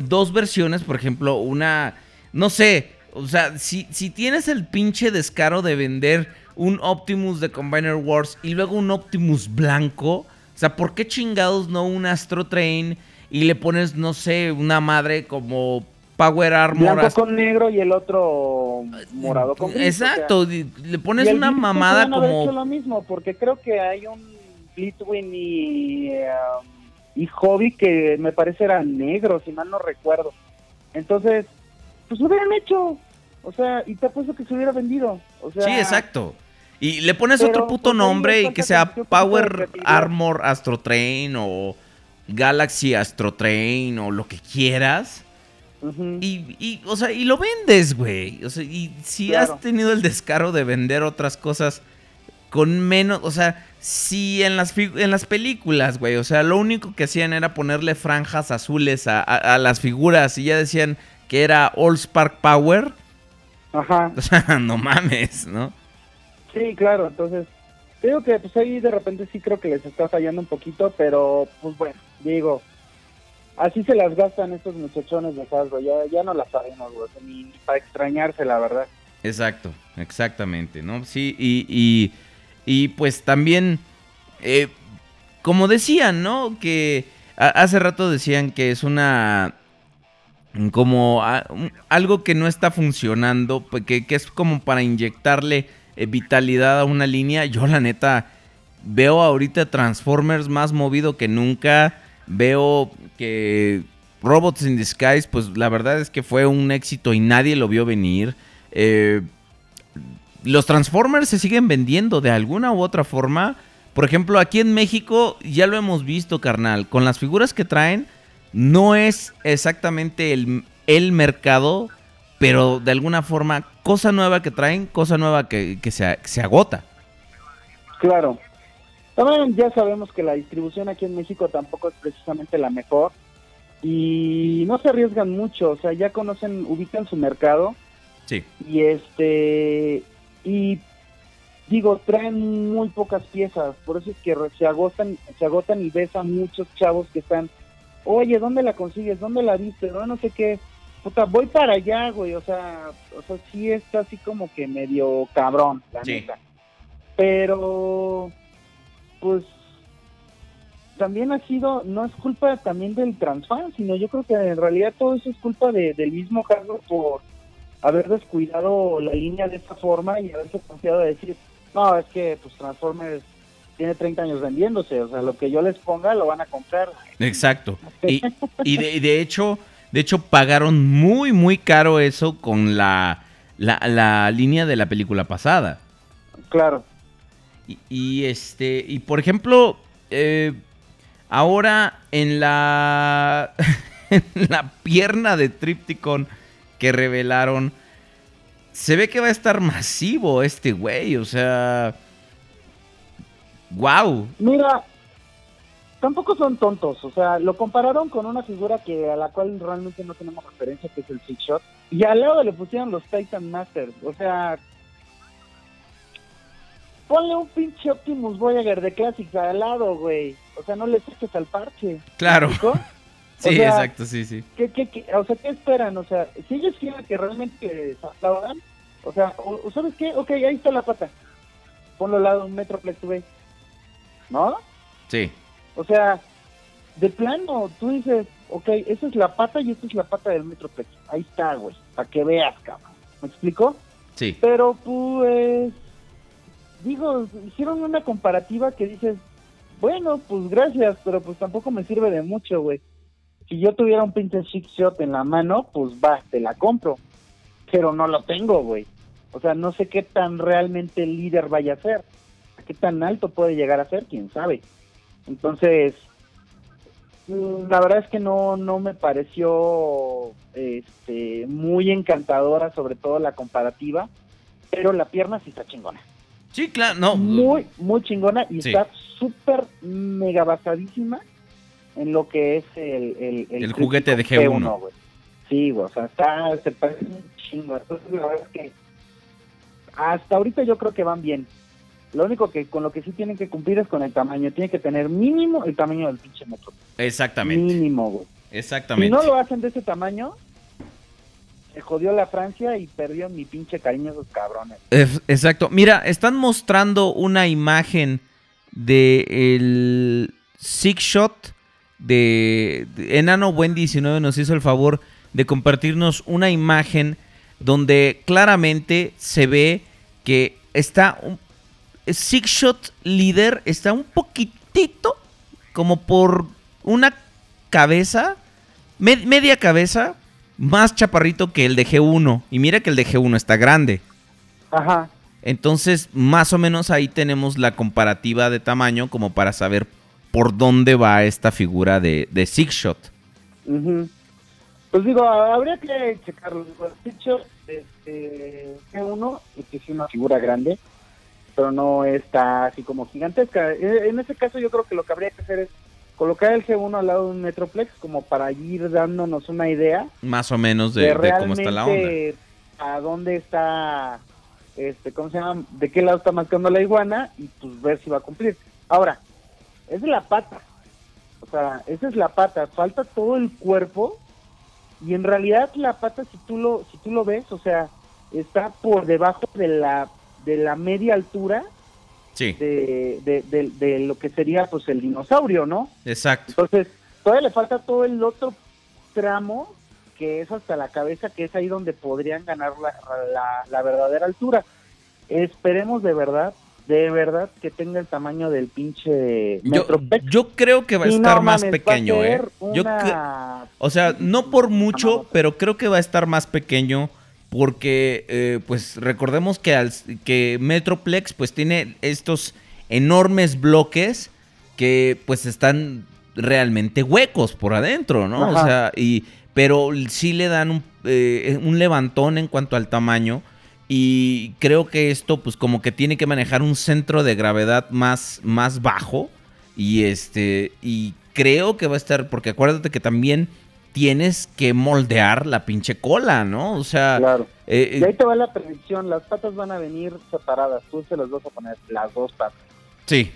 dos versiones, por ejemplo, una, no sé, o sea, si, si tienes el pinche descaro de vender un Optimus de Combiner Wars y luego un Optimus blanco, o sea, ¿por qué chingados no un Astro Train y le pones, no sé, una madre como Power Armor? Blanco con negro y el otro morado con gris, o sea, Exacto, le pones una mamada haber hecho como... lo mismo, porque creo que hay un Blitzwing y, eh, y Hobby que me parece eran negros, si mal no recuerdo. Entonces, pues lo hubieran hecho. O sea, y te apuesto que se hubiera vendido. O sea, Sí, exacto. Y le pones otro puto pues, nombre y que sea Power. Armor Astro Train o Galaxy Astro Train o lo que quieras. Y, y, o sea, y lo vendes, güey. O sea, y si Claro. has tenido el descaro de vender otras cosas con menos, o sea, si en las, en las películas, güey, o sea, lo único que hacían era ponerle franjas azules a, a- a las figuras y ya decían que era All Spark Power, Ajá. o sea, no mames, ¿no? Sí, claro, entonces, digo que pues ahí de repente sí creo que les está fallando un poquito, pero pues bueno, digo, así se las gastan estos muchachones de Hasbro, ya, ya no las sabemos, güey, ni, para extrañarse, la verdad. Exacto, exactamente, ¿no? Sí, y, y, pues también, eh, como decían, ¿no? Que hace rato decían que es una, como algo que no está funcionando, pues, que, que es como para inyectarle eh, vitalidad a una línea. Yo la neta veo ahorita Transformers más movido que nunca, veo que Robots in Disguise, pues la verdad es que fue un éxito y nadie lo vio venir. Eh, los Transformers se siguen vendiendo de alguna u otra forma. Por ejemplo, aquí en México ya lo hemos visto, carnal. Con las figuras que traen, no es exactamente el, el mercado, pero de alguna forma, cosa nueva que traen, cosa nueva que, que se, se agota. Claro. También ya sabemos que la distribución aquí en México tampoco es precisamente la mejor y no se arriesgan mucho, o sea, ya conocen, ubican su mercado Sí. y este y digo traen muy pocas piezas por eso es que se agotan se agotan y ves a muchos chavos que están oye dónde la consigues dónde la viste no no sé qué puta voy para allá güey o sea o sea sí está así como que medio cabrón la Sí. neta. Pero pues también ha sido, no es culpa también del transfan, sino yo creo que en realidad todo eso es culpa de- del mismo Hasbro por haber descuidado la línea de esta forma y haberse confiado de decir, no, es que pues Transformers tiene 30 años vendiéndose, o sea, lo que yo les ponga lo van a comprar. Exacto. Y, y de, y de hecho, de hecho, pagaron muy, muy caro eso con la, la, la línea de la película pasada. Claro, Y, este, y por ejemplo, eh, ahora en la, en la pierna de Tripticon que revelaron, se ve que va a estar masivo este güey, o sea, wow. Mira, tampoco son tontos, o sea, lo compararon con una figura que a la cual realmente no tenemos referencia, que es el Six Shot, y al lado le pusieron los Titan Masters, o sea, ponle un pinche Optimus Voyager de Classics al lado, güey, o sea, no le saques al parche. Claro. Sí, sea, exacto, sí, sí. ¿Qué, qué, qué? O sea, ¿qué esperan? O sea, si ellos quieren que realmente se aplaudan, o sea, o, o ¿sabes qué? Ok, ahí está la pata. Ponlo al lado de un Metroplex, güey. ¿No? Sí, O sea, de plano, tú dices, ok, esa es la pata y esta es la pata del Metroplex. Ahí está, güey, para que veas, cabrón. ¿Me explico? sí. Pero pues, digo, hicieron una comparativa que dices, bueno, pues gracias, pero pues tampoco me sirve de mucho, güey. Si yo tuviera un pinche Six Shot en la mano, pues va, te la compro. Pero no lo tengo, güey. O sea, no sé qué tan realmente líder vaya a ser. ¿Qué tan alto puede llegar a ser? ¿Quién sabe? Entonces, la verdad es que no, no me pareció este, muy encantadora, sobre todo la comparativa, pero la pierna sí está chingona. Sí, claro, no. Muy, muy chingona y Sí. está súper mega basadísima en lo que es el... El, El juguete de Tríptico G1. güey. Sí, güey, o sea, está, se parece un chingo. Entonces, la verdad es que hasta ahorita yo creo que van bien. Lo único que con lo que sí tienen que cumplir es con el tamaño. Tiene que tener mínimo el tamaño del pinche metro. Exactamente, Mínimo, güey. Si Exactamente. no lo hacen de ese tamaño, jodió la Francia y perdió mi pinche cariño esos cabrones. Exacto. Mira, están mostrando una imagen de el Six Shot de, Enano Buen 19 nos hizo el favor de compartirnos una imagen donde claramente se ve que está un Six Shot líder está un poquitito como por una cabeza, me- media cabeza más chaparrito que el de G1 y mira que el de G1 está grande. Ajá. Entonces, más o menos ahí tenemos la comparativa de tamaño como para saber por dónde va esta figura de, de Six Shot. Pues digo, habría que checarlo. El Pitcher, este, G1, es una figura grande, pero no está así como gigantesca. Eh, En ese caso yo creo que lo que habría que hacer es colocar el G1 al lado de un Metroplex como para ir dándonos una idea Más o menos de, de, de cómo está la onda. a dónde está, este, ¿cómo se llama? De qué lado está mascando la iguana y pues ver si va a cumplir. Ahora, es la pata. O sea, esa es la pata. Falta todo el cuerpo y en realidad la pata, si tú lo, si tú lo ves, o sea, está por debajo de la, de la media altura Sí, de, de, de- de lo que sería pues el dinosaurio, ¿no? exacto. Entonces, todavía le falta todo el otro tramo que es hasta la cabeza, que es ahí donde podrían ganar la, la- la verdadera altura. Esperemos de verdad, de verdad, que tenga el tamaño del pinche Yo, yo creo que va a estar no más mames, pequeño, ¿eh? Yo una- o sea, no por mucho, pero creo que va a estar más pequeño porque, eh, pues, recordemos que, al- que Metroplex, pues, tiene estos enormes bloques que, pues, están realmente huecos por adentro, ¿no? O sea, y, pero sí le dan un, eh, un levantón en cuanto al tamaño y creo que esto, pues, como que tiene que manejar un centro de gravedad más, más bajo y este, y creo que va a estar, porque acuérdate que también tienes que moldear la pinche cola, ¿no? O sea, Claro. eh, Y ahí te va la predicción, las patas van a venir separadas, tú se las vas a poner las dos patas. sí.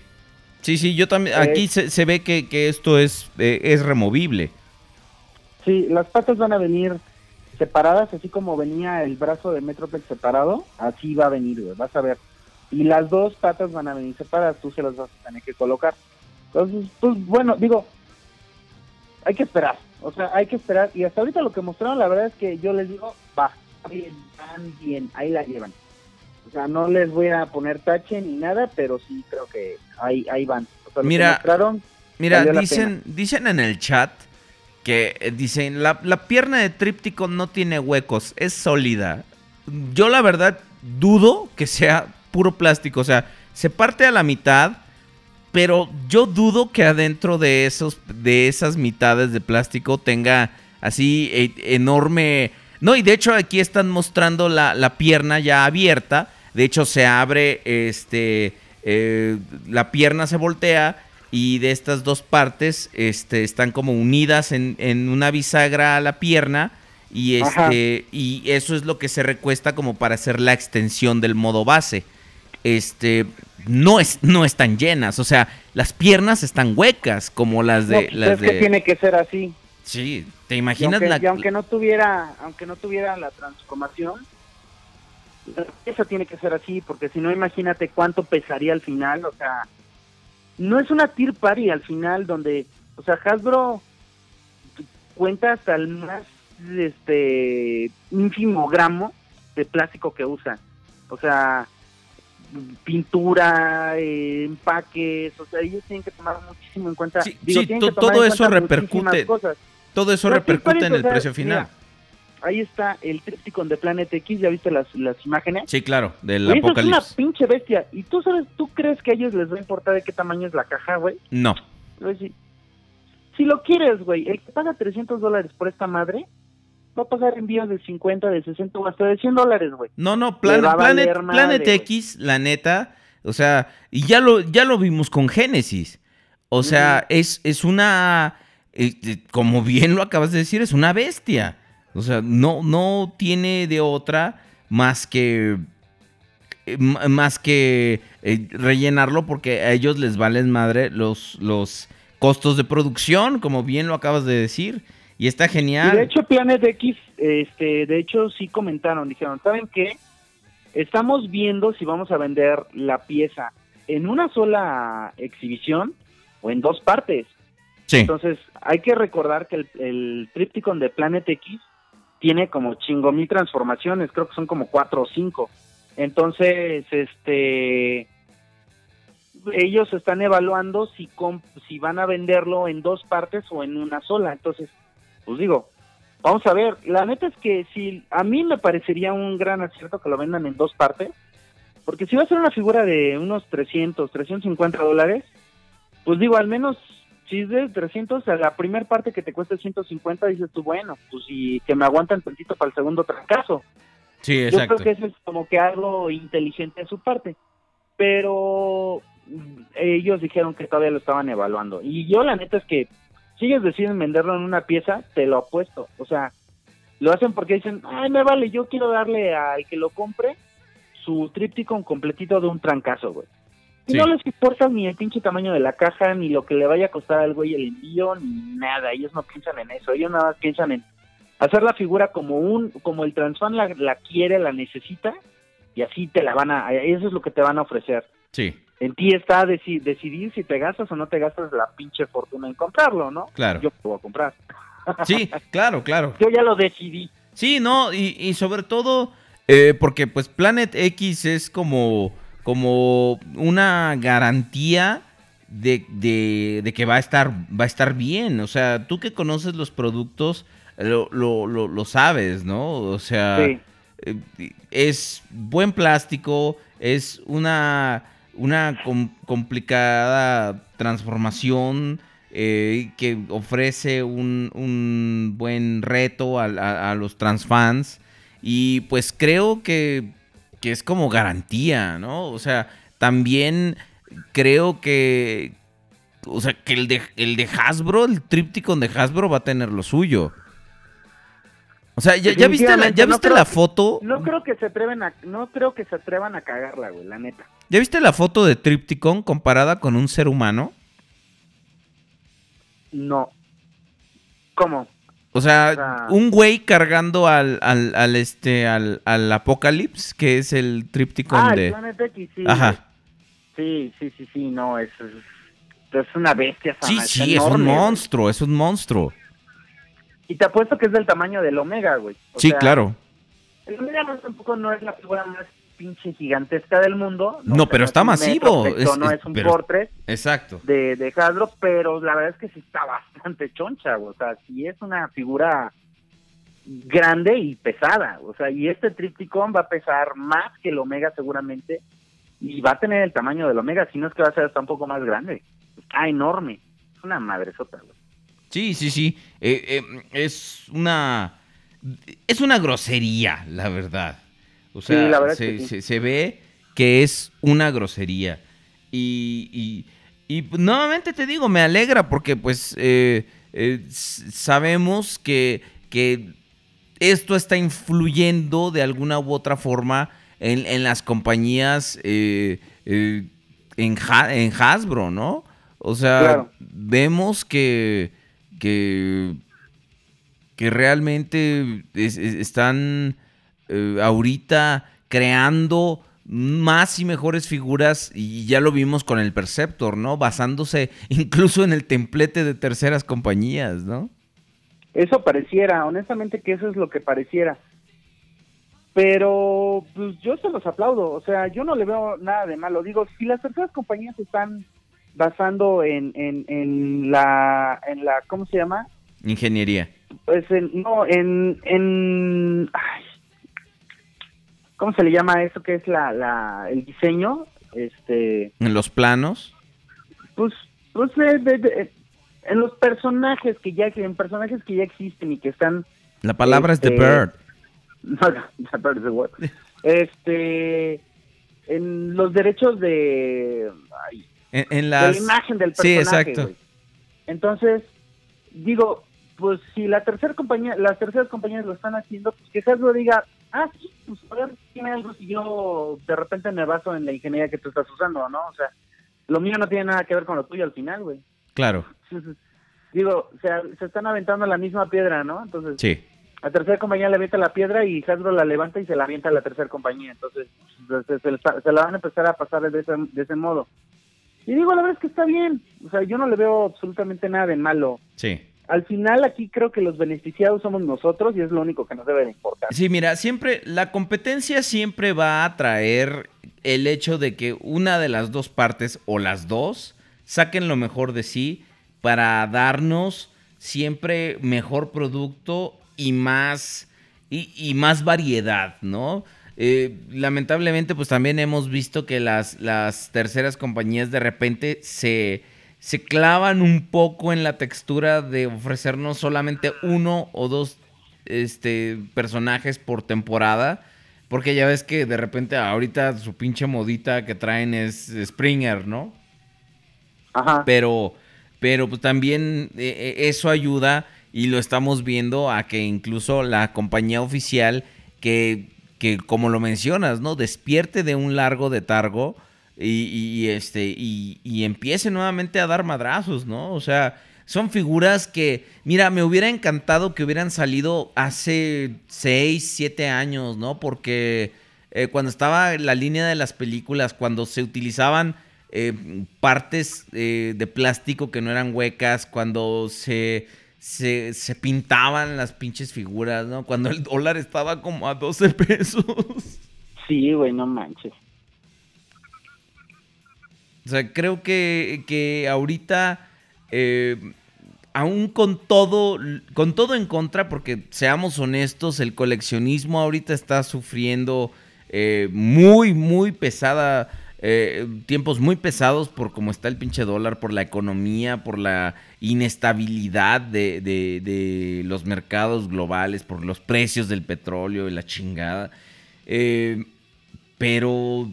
Sí, sí, yo también, Eh, aquí se, se ve que, que esto es, eh, es removible. Sí, las patas van a venir separadas, así como venía el brazo de Metroplex separado, así va a venir, güey, vas a ver. Y las dos patas van a venir separadas, tú se las vas a tener que colocar. Entonces, pues bueno, digo, hay que esperar, o sea, hay que esperar. Y hasta ahorita lo que mostraron, la verdad es que yo les digo, va, bien, van bien, ahí la llevan. O sea, no les voy a poner tache ni nada, pero sí creo que ahí, ahí van. O sea, Mira, mostraron, Mira, dicen, dicen en el chat que eh, dicen la, la pierna de tríptico no tiene huecos, es sólida. Yo la verdad dudo que sea puro plástico, o sea, se parte a la mitad, pero yo dudo que adentro de esos de esas mitades de plástico tenga así eh, enorme. No, y de hecho aquí están mostrando la, la pierna ya abierta. De hecho, se abre este. eh, la pierna se voltea. Y de estas dos partes este, están como unidas en, en una bisagra a la pierna. Y, Ajá. este, y eso es lo que se recuesta como para hacer la extensión del modo base. Este, no, es, no están llenas. O sea, las piernas están huecas como las no, de... pues las es que tiene que ser así. Sí, ¿te Y imaginas aunque, la... y aunque no tuviera aunque no tuviera la transformación eso tiene que ser así porque si no imagínate cuánto pesaría al final o sea no es una tier party al final donde o sea Hasbro cuenta hasta el más este ínfimo gramo de plástico que usa o sea pintura eh, empaques o sea ellos tienen que tomar muchísimo en cuenta Sí, digo, sí, que todo eso repercute. cosas. Todo eso La repercute Tier en el o sea, precio final. mira, ahí está el Tripticon de Planet X, ¿ya viste las, las imágenes? Sí, claro, del Güey, eso es una apocalipsis. pinche bestia. ¿Y tú sabes, tú crees que a ellos les va a importar de qué tamaño es la caja, güey? No. Si lo quieres, güey, el que paga 300 dólares por esta madre, va a pagar envíos de 50, de 60 o hasta de 100 dólares, güey. No, no, Plan- Planet, Planet. X, la neta, o sea, y ya lo, ya lo vimos con Génesis. O sea, es, es una, eh, eh, como bien lo acabas de decir, es una bestia. O sea, no, no tiene de otra más que eh, más que eh, rellenarlo porque a ellos les valen madre los, los costos de producción, como bien lo acabas de decir. Y está Y genial. de hecho Planet X, este, de hecho sí comentaron, dijeron, ¿saben qué? Estamos viendo si vamos a vender la pieza en una sola exhibición o en dos partes. sí, Entonces hay que recordar que el, el Tripticon de Planet X tiene como chingo mil transformaciones, creo que son como cuatro o cinco. Entonces, este, ellos están evaluando si, si van a venderlo en dos partes o en una sola. Entonces, pues digo, vamos a ver. La neta es que si a mí me parecería un gran acierto que lo vendan en dos partes, porque si va a ser una figura de unos 300, 350 dólares, pues digo, al menos si es de 300, a la primera parte que te cuesta 150, dices tú, bueno, pues y que me aguantan tantito para el segundo trancazo. sí, Yo exacto. creo que eso es como que algo inteligente de su parte. Pero mm, ellos dijeron que todavía lo estaban evaluando. Y yo la neta es que si ellos deciden venderlo en una pieza, te lo apuesto. O sea, lo hacen porque dicen, ay, me vale, yo quiero darle al que lo compre su tríptico completito de un trancazo, güey. Y Sí. no les importa ni el pinche tamaño de la caja, ni lo que le vaya a costar al güey el envío, ni nada. Ellos no piensan en eso. Ellos nada más piensan en hacer la figura como un como el transfan la, la quiere, la necesita, y así te la van a... Eso es lo que te van a ofrecer. Sí, En ti está deci- decidir si te gastas o no te gastas la pinche fortuna en comprarlo, ¿no? Claro. Yo lo voy a comprar. sí, claro, claro. Yo ya lo decidí. Sí, no, y, y sobre todo eh, porque pues Planet X es como, como una garantía de, de- de que va a estar, va a estar bien. O sea, tú que conoces los productos, lo, lo, lo, lo sabes, ¿no? O sea, Sí. eh, es buen plástico, es una, una com- complicada transformación eh, que ofrece un, un buen reto a, a- a los transfans y pues creo que, que es como garantía, ¿no? O sea, también creo que, o sea, que el de, el de Hasbro, el Tripticon de Hasbro va a tener lo suyo. O sea, ¿ya, ya viste, la, Definitivamente, ya no viste creo- la foto? No creo que se atreven a, no creo que se atrevan a cagarla, güey, la neta. ¿Ya viste la foto de Tripticon comparada con un ser humano? No. ¿Cómo? O sea, O sea- un güey cargando al, al, al, este, al, al Apocalypse, que es el Tripticon ah, de... el Planet X, sí. Ajá. Sí, sí, sí, sí, no, es, es, es una bestia. Sí, sana, sí, es un monstruo, es un monstruo. Y te apuesto que es del tamaño del Omega, güey. O Sí, sea, claro. El Omega no, tampoco no es la figura más pinche gigantesca del mundo. No, pero es está masivo, es- no es- un pero- Fortress Exacto. de, de Hasbro, pero la verdad es que sí está bastante choncha. O sea, sí es una figura grande y pesada. O sea, y este Tripticon va a pesar más que el Omega seguramente y va a tener el tamaño del Omega, si no es que va a ser hasta un poco más grande. Está enorme. Es una madresota, güey. Sí, sí, sí. Eh, eh, es una. Es una grosería, la verdad. O sea, Sí, la verdad es se, que sí. se- se ve que es una grosería. Y, y, y, nuevamente te digo, me alegra porque pues eh, eh, sabemos que, que esto está influyendo de alguna u otra forma en, en las compañías eh, eh, en, en Hasbro, ¿no? O sea, Claro. vemos que, que, que realmente es- es- están eh, ahorita creando más y mejores figuras y ya lo vimos con el Perceptor, ¿no? Basándose incluso en el templete de terceras compañías, ¿no? Eso pareciera, honestamente que eso es lo que pareciera. Pero pues yo se los aplaudo, o sea, yo no le veo nada de malo. Digo, si las terceras compañías están basando en, en, en la, en la, ¿cómo se llama? Ingeniería. Pues en, no, en, en, ay, ¿cómo se le llama eso que es la, la, el diseño? Este, En los planos. pues, pues de- de- de- en los personajes que ya, en personajes que ya existen y que están La palabra es The Este, Bird. No, no, esa parte es web. Este, en los derechos de, ay, En, en de las... la imagen del Sí, personaje. exacto. güey. Entonces, digo, pues si la tercera compañía, las terceras compañías lo están haciendo, pues que Hasbro diga, ah, sí, pues a ver, tiene algo si yo de repente me baso en la ingeniería que tú estás usando, ¿no? O sea, lo mío no tiene nada que ver con lo tuyo al final, güey. Claro. digo, se, se están aventando la misma piedra, ¿no? Entonces, Sí. la tercera compañía le avienta la piedra y Hasbro la levanta y se la avienta a la tercera compañía. Entonces, se, se- se la- se la van a empezar a pasar de ese, de ese modo. Y digo, la verdad es que está bien. O sea, yo no le veo absolutamente nada de malo. Sí. Al final, aquí creo que los beneficiados somos nosotros y es lo único que nos debe de importar. Sí, mira, siempre la competencia siempre va a traer el hecho de que una de las dos partes o las dos saquen lo mejor de sí para darnos siempre mejor producto y más y, y más variedad, ¿no? Eh, lamentablemente, pues también hemos visto que las, las terceras compañías de repente se, se clavan un poco en la textura de ofrecernos solamente uno o dos este, personajes por temporada. Porque ya ves que de repente ahorita su pinche modita que traen es Springer, ¿no? Ajá. Pero, pero pues también eh, eh, eso ayuda y lo estamos viendo a que incluso la compañía oficial que, que como lo mencionas, ¿no? Despierte de un largo letargo y, y, este, y, empiece nuevamente a dar madrazos, ¿no? O sea, son figuras que, mira, me hubiera encantado que hubieran salido hace 6, 7 años, ¿no? Porque eh, cuando estaba la línea de las películas, cuando se utilizaban eh, partes eh, de plástico que no eran huecas, cuando se, se, se pintaban las pinches figuras, ¿no? Cuando el dólar estaba como a 12 pesos. Sí, güey, no manches. O sea, creo que, que ahorita, eh, aún con todo, con todo en contra, porque seamos honestos, el coleccionismo ahorita está sufriendo eh, muy, muy pesada, eh, tiempos muy pesados por cómo está el pinche dólar, por la economía, por la inestabilidad de, de- los mercados globales, por los precios del petróleo y la chingada. Pero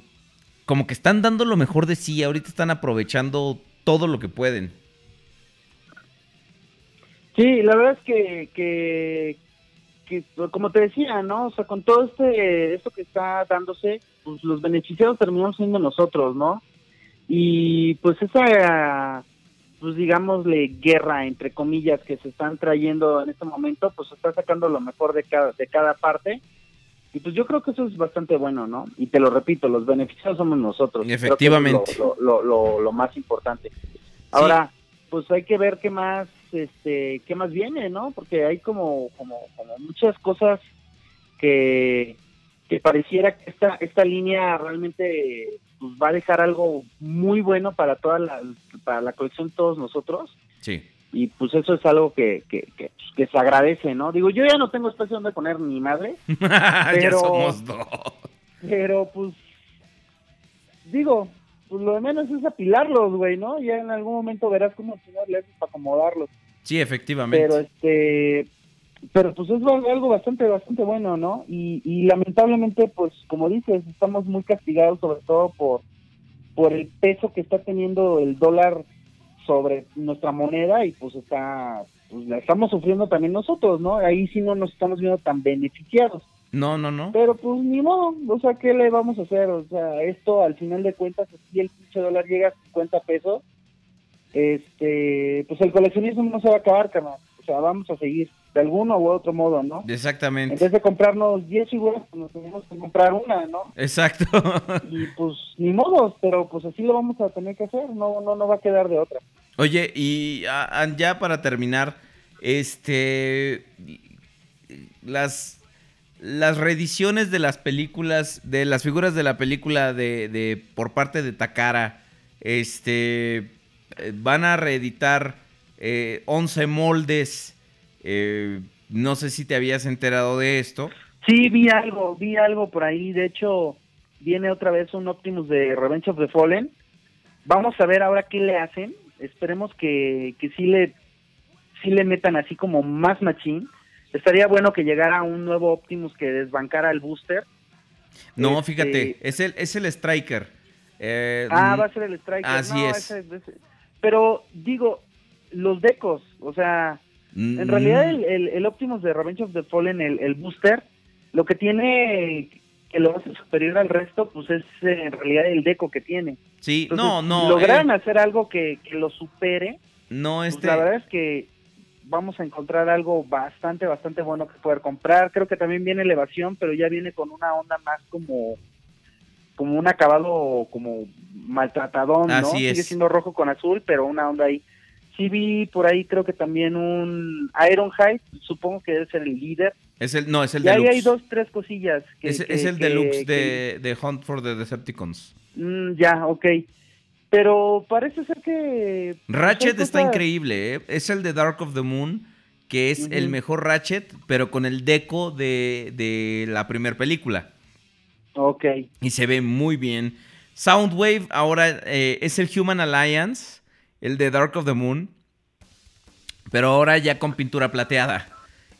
como que están dando lo mejor de sí, ahorita están aprovechando todo lo que pueden. Sí, la verdad es que, que, como te decía, ¿no? O sea, con todo este esto que está dándose, pues los beneficiados terminamos siendo nosotros, ¿no? Y pues esa, pues digámosle, guerra, entre comillas, que se están trayendo en este momento, pues está sacando lo mejor de cada, de cada parte. Y pues yo creo que eso es bastante bueno, ¿no? Y te lo repito, los beneficiados somos nosotros. Efectivamente. Lo, lo, lo, lo más importante. Ahora, pues hay que ver qué más, este, qué más viene, ¿no? Porque hay como, como, como muchas cosas que, que pareciera que esta, esta línea realmente pues, va a dejar algo muy bueno para toda la, para la colección de todos nosotros Sí. Y pues eso es algo que, que, que, que se agradece, ¿no? Digo, yo ya no tengo espacio donde poner ni madre, ya Pero- somos dos. pero pues digo, pues lo de menos es apilarlos, güey, ¿no? Ya en algún momento verás cómo le haces para acomodarlos. Sí, efectivamente. pero este pero pues es algo bastante bastante bueno no y, y lamentablemente pues como dices estamos muy castigados sobre todo por por el peso que está teniendo el dólar sobre nuestra moneda y pues está pues la estamos sufriendo también nosotros no ahí sí no nos estamos viendo tan beneficiados. No, no, no. pero pues ni modo. O sea qué le vamos a hacer o sea esto al final de cuentas si el pinche dólar llega a 50 pesos este pues el coleccionismo no se va a acabar carnal. O sea vamos a seguir de alguno u otro modo no en Exactamente. vez de comprarnos 10 figuras pues nos tenemos que comprar una no Exacto. y pues ni modo pero pues así lo vamos a tener que hacer no no no va a quedar de otra Oye, y ya para terminar, este las las reediciones de las películas, de las figuras de la película de, de por parte de Takara, este eh, van a reeditar eh, 11 moldes. Eh, no sé si te habías enterado de esto. Sí, vi algo, vi algo por ahí. De hecho, viene otra vez un Optimus de Revenge of the Fallen. Vamos a ver ahora qué le hacen. Esperemos que, que sí le sí le metan así como más machín. Estaría bueno que llegara un nuevo Optimus que desbancara el booster. No, Este- fíjate, es el, es el Striker. Eh, Ah, mm, va a ser el Striker. así No, es. ese- ese- Pero digo, los decos, o sea, mm, En realidad el, el, el Optimus de Revenge of the Fallen, el, el booster, lo que tiene que lo hace superior al resto, pues es eh, en realidad el deco que tiene. Sí, Entonces, no, no. Lograron eh, hacer algo que, que lo supere, No, pues, este. la verdad es que vamos a encontrar algo bastante, bastante bueno que poder comprar. Creo que también viene elevación, pero ya viene con una onda más como como un acabado como maltratadón, ¿no? Así Sigue es. siendo rojo con azul, pero una onda ahí. Sí vi por ahí creo que también un Ironhide, supongo que debe ser el líder. Es el, no, es el y ahí hay dos, tres cosillas. Que, es, que- es el que- deluxe de, de Hunt for the Decepticons. Mm, ya, ok. Pero parece ser que... pues, Ratchet hay está increíble, ¿eh? Es el de Dark of the Moon, que es el mejor Ratchet, pero con el deco de, de la primera película. Ok. Y se ve muy bien. Soundwave ahora eh, es el Human Alliance, el de Dark of the Moon, pero ahora ya con pintura plateada.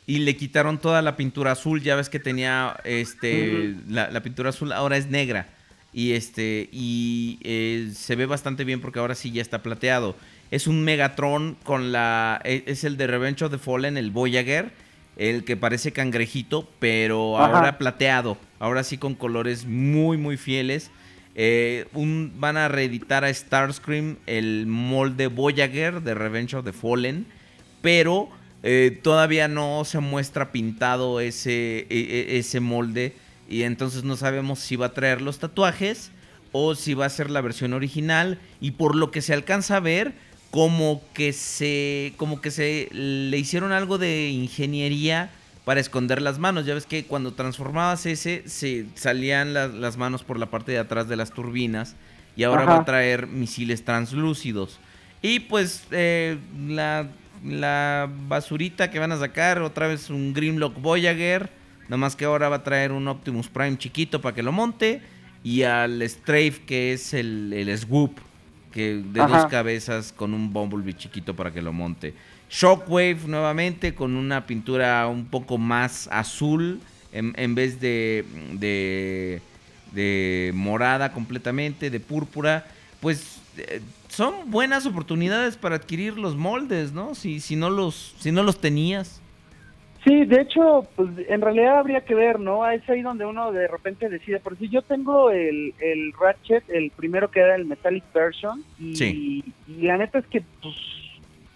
Y le quitaron toda la pintura azul, ya ves que tenía este la, la pintura azul, ahora es negra. Y este y eh, se ve bastante bien porque ahora sí ya está plateado. Es un Megatron con la e- es el de Revenge of the Fallen, el Voyager, el que parece cangrejito, pero Ajá. ahora plateado. Ahora sí con colores muy muy fieles. Eh, un, van a reeditar a Starscream el molde Voyager de Revenge of the Fallen, pero eh, todavía no se muestra pintado ese, e- e- ese molde y entonces no sabemos si va a traer los tatuajes o si va a ser la versión original y por lo que se alcanza a ver como que se como que se le hicieron algo de ingeniería para esconder las manos. Ya ves que cuando transformabas ese, se salían las, las manos por la parte de atrás de las turbinas. Y ahora Ajá. va a traer misiles translúcidos. Y pues eh, la, la basurita que van a sacar, otra vez un Grimlock Voyager. Nada más que ahora va a traer un Optimus Prime chiquito para que lo monte. Y al Strafe, que es el, el Swoop, que de Ajá. dos cabezas con un Bumblebee chiquito para que lo monte. Shockwave nuevamente con una pintura un poco más azul en, en vez de, de, de morada completamente, de púrpura. Pues eh, son buenas oportunidades para adquirir los moldes, ¿no? Si, si, no, los, si no los tenías. Sí, de hecho, pues en realidad habría que ver, ¿no? Es ahí donde uno de repente decide. Por si yo tengo el, el Ratchet, el primero que era el Metallic Version, y, Sí. y la neta es que pues,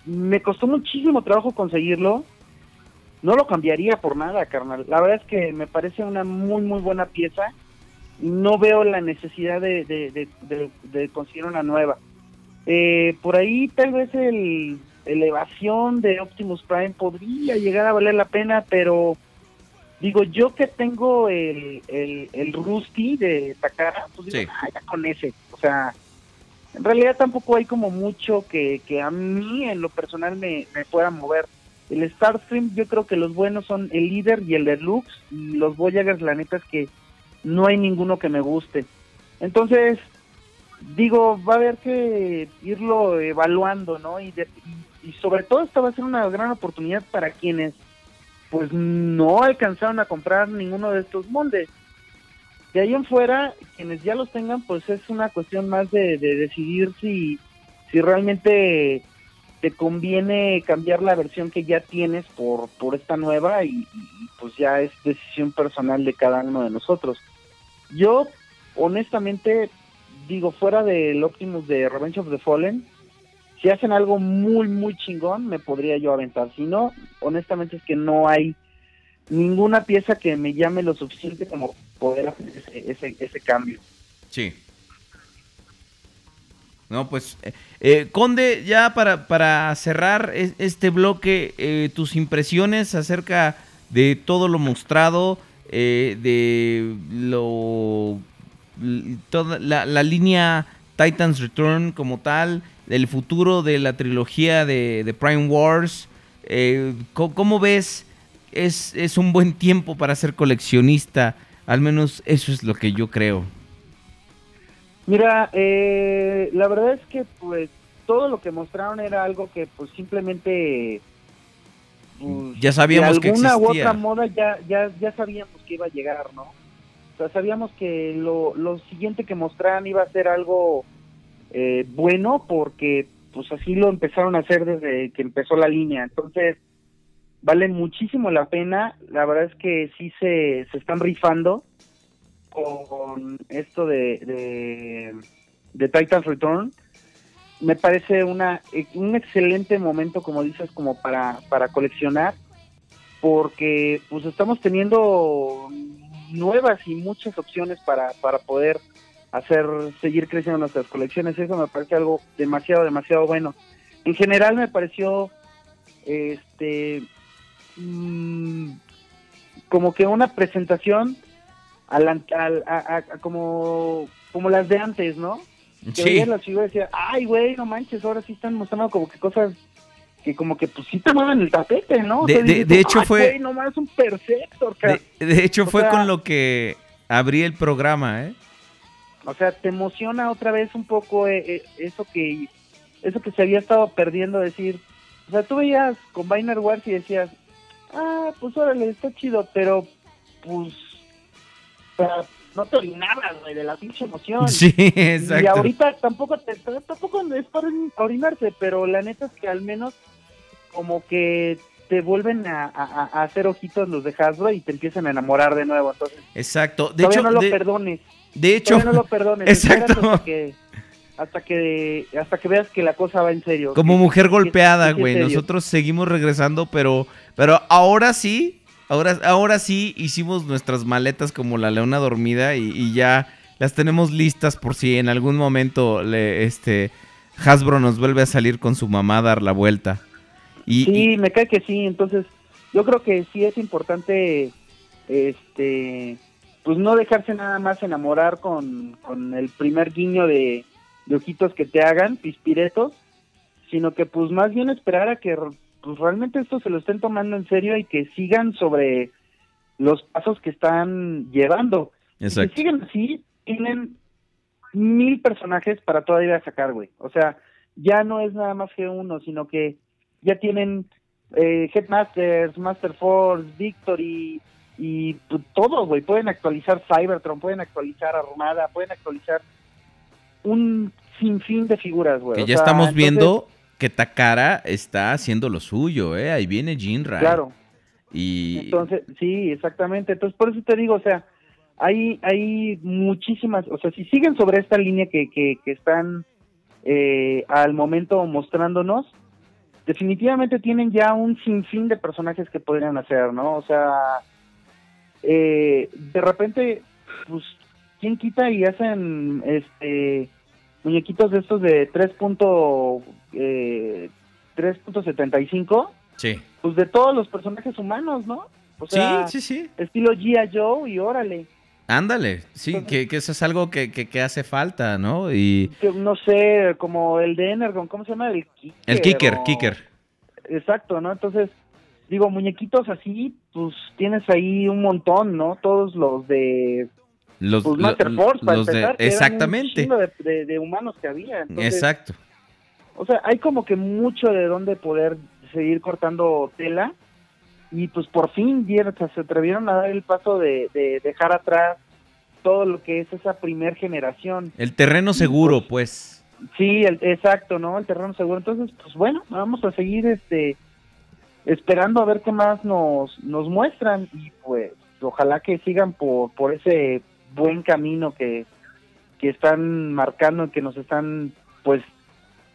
me costó muchísimo trabajo conseguirlo. No lo cambiaría por nada, carnal. La verdad es que me parece una muy, muy buena pieza. No veo la necesidad de, de, de- de- de conseguir una nueva. Eh, por ahí tal vez el elevación de Optimus Prime podría llegar a valer la pena, pero digo, yo que tengo el, el, el Rusty de Takara, pues digo, Sí. "Ah, ya con ese. O sea, en realidad tampoco hay como mucho que, que a mí en lo personal me, me pueda mover. El Starstream, yo creo que los buenos son el líder y el Deluxe, y los Voyagers, la neta es que no hay ninguno que me guste. Entonces, digo, va a haber que irlo evaluando, ¿no? Y, de- y, sobre todo esta va a ser una gran oportunidad para quienes pues no alcanzaron a comprar ninguno de estos moldes. De ahí en fuera, quienes ya los tengan, pues es una cuestión más de, de decidir si, si realmente te conviene cambiar la versión que ya tienes por, por esta nueva y, y, pues ya es decisión personal de cada uno de nosotros. Yo, honestamente, digo, fuera del Optimus de Revenge of the Fallen, si hacen algo muy, muy chingón, me podría yo aventar. Si no, honestamente es que no hay ninguna pieza que me llame lo suficiente como poder hacer ese, ese, cambio. Sí. No, pues, eh, eh, Conde, ya para, para cerrar es- este bloque, eh, tus impresiones acerca de todo lo mostrado, de lo toda la, la línea Titans Return como tal, del futuro de la trilogía de, de Prime Wars. co- ¿Cómo ves? Es, es un buen tiempo para ser coleccionista. Al menos eso es lo que yo creo. Mira, eh, la verdad es que pues todo lo que mostraron era algo que pues simplemente pues, Ya sabíamos de que alguna u otra moda ya, ya, ya sabíamos que iba a llegar, ¿no? O sea, sabíamos que lo, lo siguiente que mostraran iba a ser algo eh, bueno porque pues así lo empezaron a hacer desde que empezó la línea. Entonces, vale muchísimo la pena. La verdad es que sí se, se están rifando con esto de, de, de Titan's Return. me parece una un excelente momento, como dices, como para, para coleccionar, porque pues estamos teniendo nuevas y muchas opciones para, para poder hacer, seguir creciendo nuestras colecciones. Eso me parece algo demasiado, demasiado bueno. En general me pareció, este, mm, como que una presentación al, al- a- a- como, como las de antes, ¿no? Que Sí. veías las figuras y decías, ay, güey, no manches, ahora sí están mostrando como que cosas que como que pues sí te mueven el tapete, ¿no? O De- sea, de- dices, de hecho "Ay, fue- güey, no es un perfecto, De, de hecho, O fue sea- con lo que abrí el programa, ¿eh? O sea, te emociona otra vez un poco eh, eh, eso que eso que se había estado perdiendo, decir, o sea, tú veías Combiner Wars y decías, ah, pues órale, está chido, pero pues, no te orinabas, güey, de la pinche emoción. Sí, Y exacto. ahorita tampoco te, tampoco es para orinarse, pero la neta es que al menos como que te vuelven a, a- a hacer ojitos los de Hasbro y te empiezan a enamorar de nuevo. Entonces, Exacto. De hecho, no lo de, perdones. de hecho, Todavía no lo perdones. Exacto. que, hasta que hasta que veas que la cosa va en serio. como mujer golpeada, güey. Nosotros seguimos regresando, pero, pero ahora sí, ahora, ahora sí hicimos nuestras maletas como la leona dormida y, y ya las tenemos listas por si en algún momento le, este Hasbro nos vuelve a salir con su mamá a dar la vuelta. Y, Sí, y- me cae que sí. Entonces, yo creo que sí es importante, este, pues no dejarse nada más enamorar con, con el primer guiño de, de ojitos que te hagan, pispiretos, sino que pues más bien esperar a que pues realmente esto se lo estén tomando en serio y que sigan sobre los pasos que están llevando. Exacto. Si siguen así, tienen mil personajes para todavía sacar, güey. O sea, ya no es nada más G1, sino que ya tienen eh, Headmasters, Master Force, Victory y pues, todo, güey. Pueden actualizar Cybertron, pueden actualizar Armada, pueden actualizar un sinfín de figuras, güey. Que O ya sea, estamos entonces, viendo que Takara está haciendo lo suyo, ¿eh? Ahí viene Jinra. Claro. Y Entonces, sí, exactamente. Entonces, por eso te digo, o sea, hay, hay muchísimas, o sea, si siguen sobre esta línea que, que, que están eh, al momento mostrándonos, definitivamente tienen ya un sinfín de personajes que podrían hacer, ¿no? O sea, eh, de repente, pues, ¿quién quita y hacen este muñequitos de estos de 3. Eh, 3.75? sí. pues de todos los personajes humanos, ¿no? O sea, sí, sí, sí. estilo G.I. Joe y órale. Ándale, sí, que, que eso es algo que, que- que hace falta, ¿no? Y Que, no sé, como el de Energon, ¿cómo se llama? El Kicker. el kicker, o- kicker. Exacto, ¿no? Entonces, digo, muñequitos así, pues tienes ahí un montón, ¿no? Todos los de Los, pues, Master Force, para los de- empezar, eran un exactamente, de, de- de humanos que había. Entonces, exacto. O sea, hay como que mucho de dónde poder seguir cortando tela y pues por fin dieron- se atrevieron a dar el paso de, de dejar atrás todo lo que es esa primer generación. El terreno seguro, pues. Sí, el- exacto, ¿no? El terreno seguro. Entonces, pues bueno, vamos a seguir este esperando a ver qué más nos, nos muestran y pues ojalá que sigan por, por ese buen camino que, que están marcando que nos están pues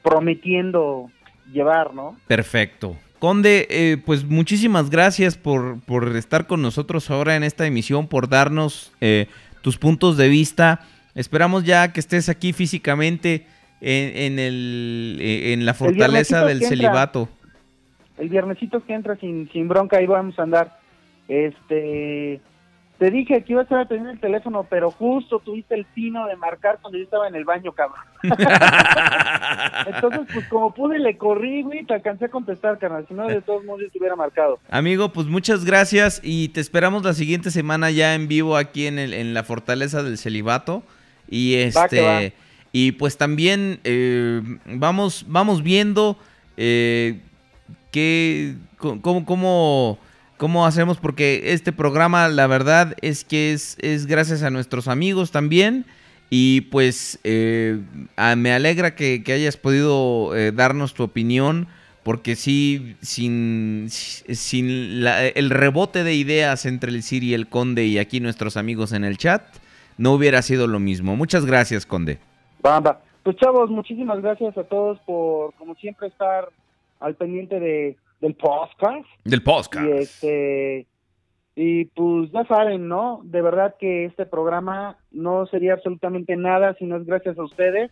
prometiendo llevar, ¿no? Perfecto. Conde, eh, pues muchísimas gracias por, por estar con nosotros ahora en esta emisión, por darnos eh, tus puntos de vista. Esperamos ya que estés aquí físicamente en, en el, eh, en la fortaleza del entra. celibato. El viernesito que entra sin, sin bronca, ahí vamos a andar. Este, te dije que ibas a tener el teléfono, pero justo tuviste el pino de marcar cuando yo estaba en el baño, cabrón. Entonces, pues como pude, le corrí, güey, y te alcancé a contestar, carnal. Si no, de todos modos, yo te hubiera marcado. Amigo, pues muchas gracias y te esperamos la siguiente semana ya en vivo aquí en, el, en la fortaleza del celibato. Y Va que va. este y pues también eh, vamos, vamos viendo eh, qué, co- cómo, cómo, cómo hacemos, porque este programa, la verdad, es que es, es gracias a nuestros amigos también. Y pues eh, me alegra que, hayas podido eh, darnos tu opinión, porque sí, sin, sin la- el rebote de ideas entre el Siri y el Conde y aquí nuestros amigos en el chat, no hubiera sido lo mismo. Muchas gracias, Conde. Va. Pues chavos, muchísimas gracias a todos por, como siempre, estar al pendiente de, del podcast. Del podcast. Y este y pues ya saben, ¿no? De verdad que este programa no sería absolutamente nada si no es gracias a ustedes.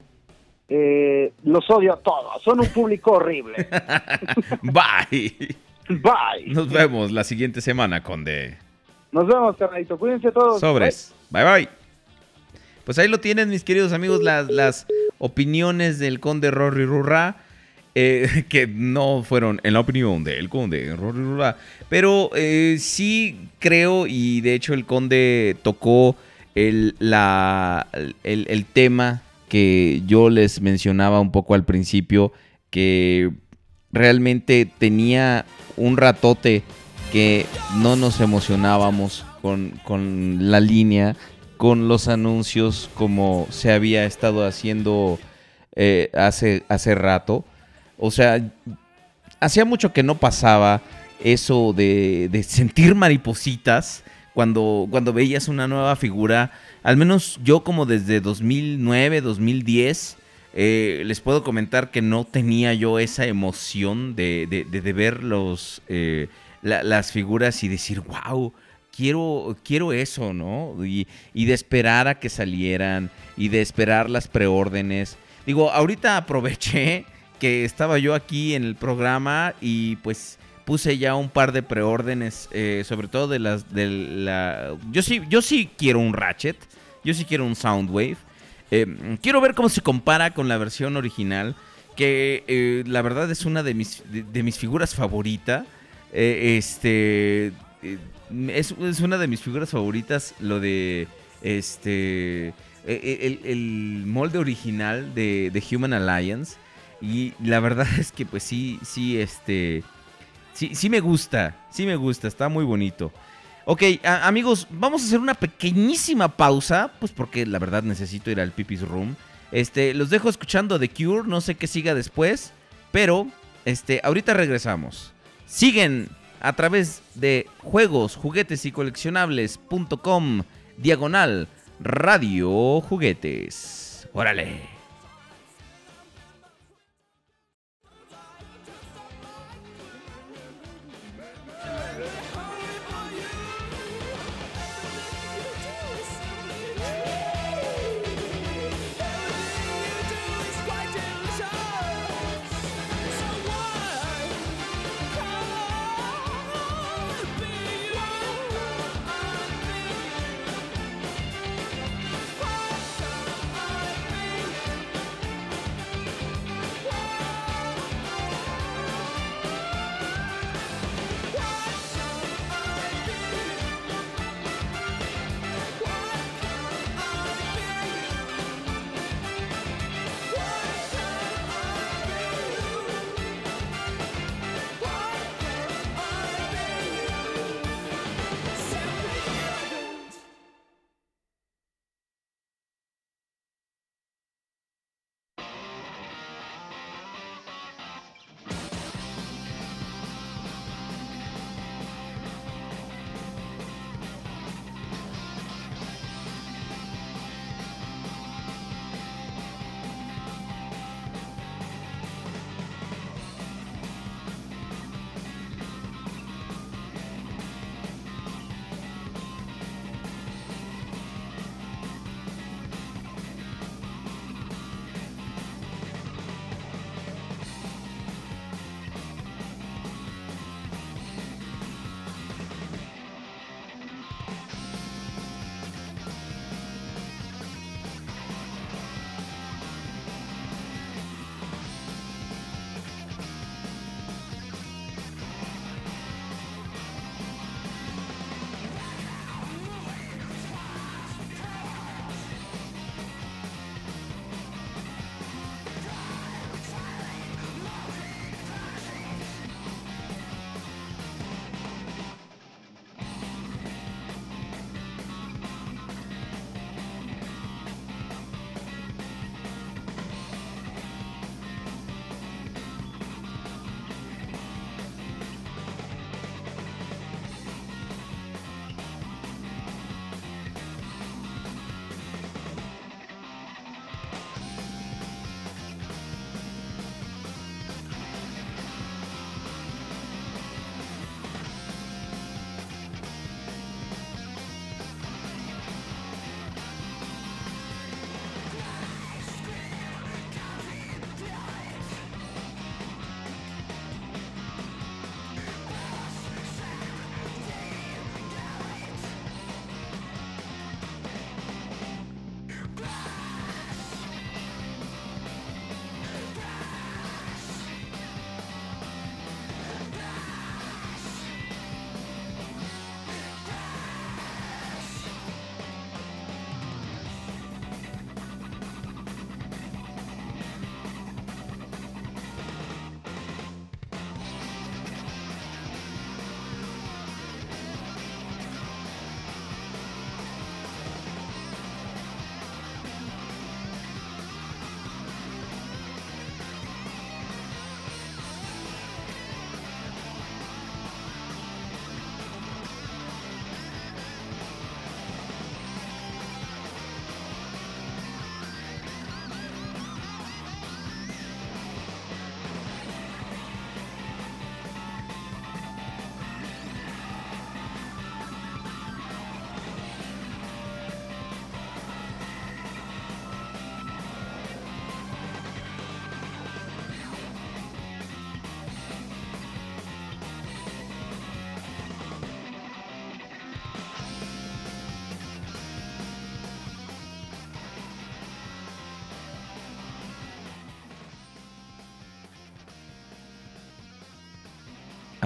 Eh, los odio a todos, son un público horrible. Bye. Bye. Nos vemos la siguiente semana, Conde. Nos vemos, carnalito. Cuídense todos. Sobres. Bye bye. Pues ahí lo tienen, mis queridos amigos, las, las opiniones del Conde Rory Rurra. Eh, que no fueron en la opinión del conde pero eh, sí creo y de hecho el conde tocó el, la, el tema que yo les mencionaba un poco al principio, que realmente tenía un ratote que no nos emocionábamos con, con la línea, con los anuncios como se había estado haciendo eh, hace, hace rato. O sea, hacía mucho que no pasaba eso de, de sentir maripositas cuando, cuando veías una nueva figura. Al menos yo como desde 2009, 2010, eh, les puedo comentar que no tenía yo esa emoción de, de, de, ver los, eh, la, las figuras y decir, wow, quiero, quiero eso, ¿no? Y, y, de esperar a que salieran y de esperar las preórdenes. Digo, ahorita aproveché que estaba yo aquí en el programa y pues puse ya un par de preórdenes, eh, sobre todo de las de. Yo sí, yo sí quiero un Ratchet, yo sí quiero un Soundwave. Eh, quiero ver cómo se compara con la versión original, que eh, la verdad es una de mis de, mis figuras favoritas. este es, es, una de mis figuras favoritas, lo de este el, el molde original de, de Human Alliance. Y la verdad es que pues sí, sí, este... Sí, sí me gusta, sí me gusta, está muy bonito. Ok, amigos, vamos a hacer una pequeñísima pausa, pues porque la verdad necesito ir al Pipis Room. Este, los dejo escuchando The Cure, no sé qué siga después, pero este, ahorita regresamos. Siguen a través de juegos, juguetes y coleccionables.com diagonal radio juguetes. Órale.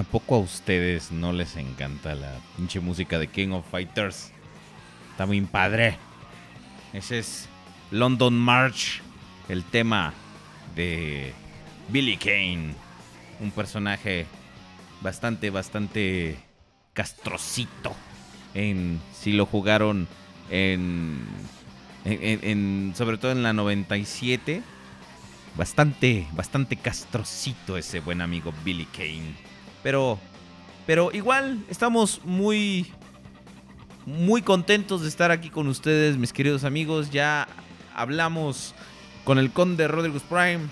¿A poco a ustedes no les encanta la pinche música de King of Fighters? Está muy padre. Ese es London March, el tema de Billy Kane. Un personaje bastante, bastante castrocito. En, si lo jugaron en, en, en- sobre todo en la 97. Bastante, bastante castrocito ese buen amigo Billy Kane. Pero, pero igual estamos muy, muy contentos de estar aquí con ustedes, mis queridos amigos. Ya hablamos con el conde Rodriguez Prime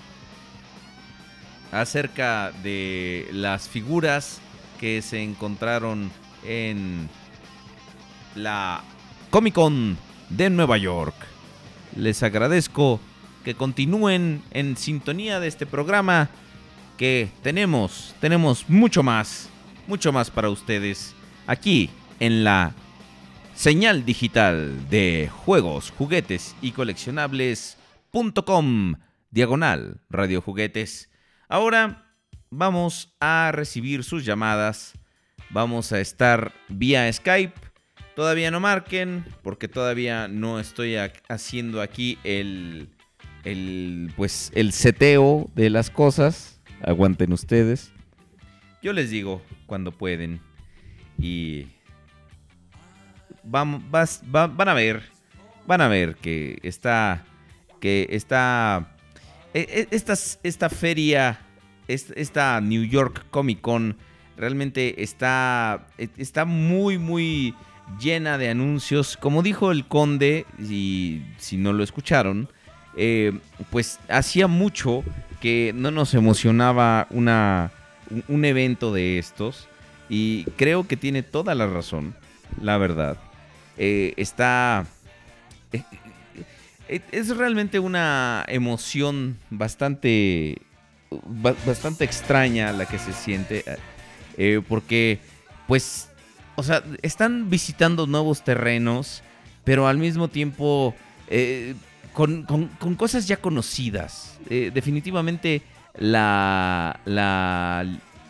acerca de las figuras que se encontraron en la Comic Con de Nueva York. Les agradezco que continúen en sintonía de este programa que tenemos, tenemos mucho más, mucho más para ustedes aquí en la señal digital de juegos, juguetes y coleccionables.com diagonal radio juguetes. Ahora vamos a recibir sus llamadas. Vamos a estar vía Skype. Todavía no marquen porque todavía no estoy ac- haciendo aquí el el pues el seteo de las cosas. Aguanten ustedes. Yo les digo cuando pueden y vam- vas- va- van a ver, van a ver que está, que está, e- e- esta, esta feria, es- esta New York Comic Con realmente está, e- está muy, muy llena de anuncios. Como dijo el conde, y si no lo escucharon, eh, pues hacía mucho que no nos emocionaba una, un- evento de estos. Y creo que tiene toda la razón, la verdad. Eh, está... eh, es realmente una emoción bastante... ba- bastante extraña la que se siente. porque, pues, o sea, están visitando nuevos terrenos, pero al mismo tiempo con, cosas ya conocidas. Eh, definitivamente la, la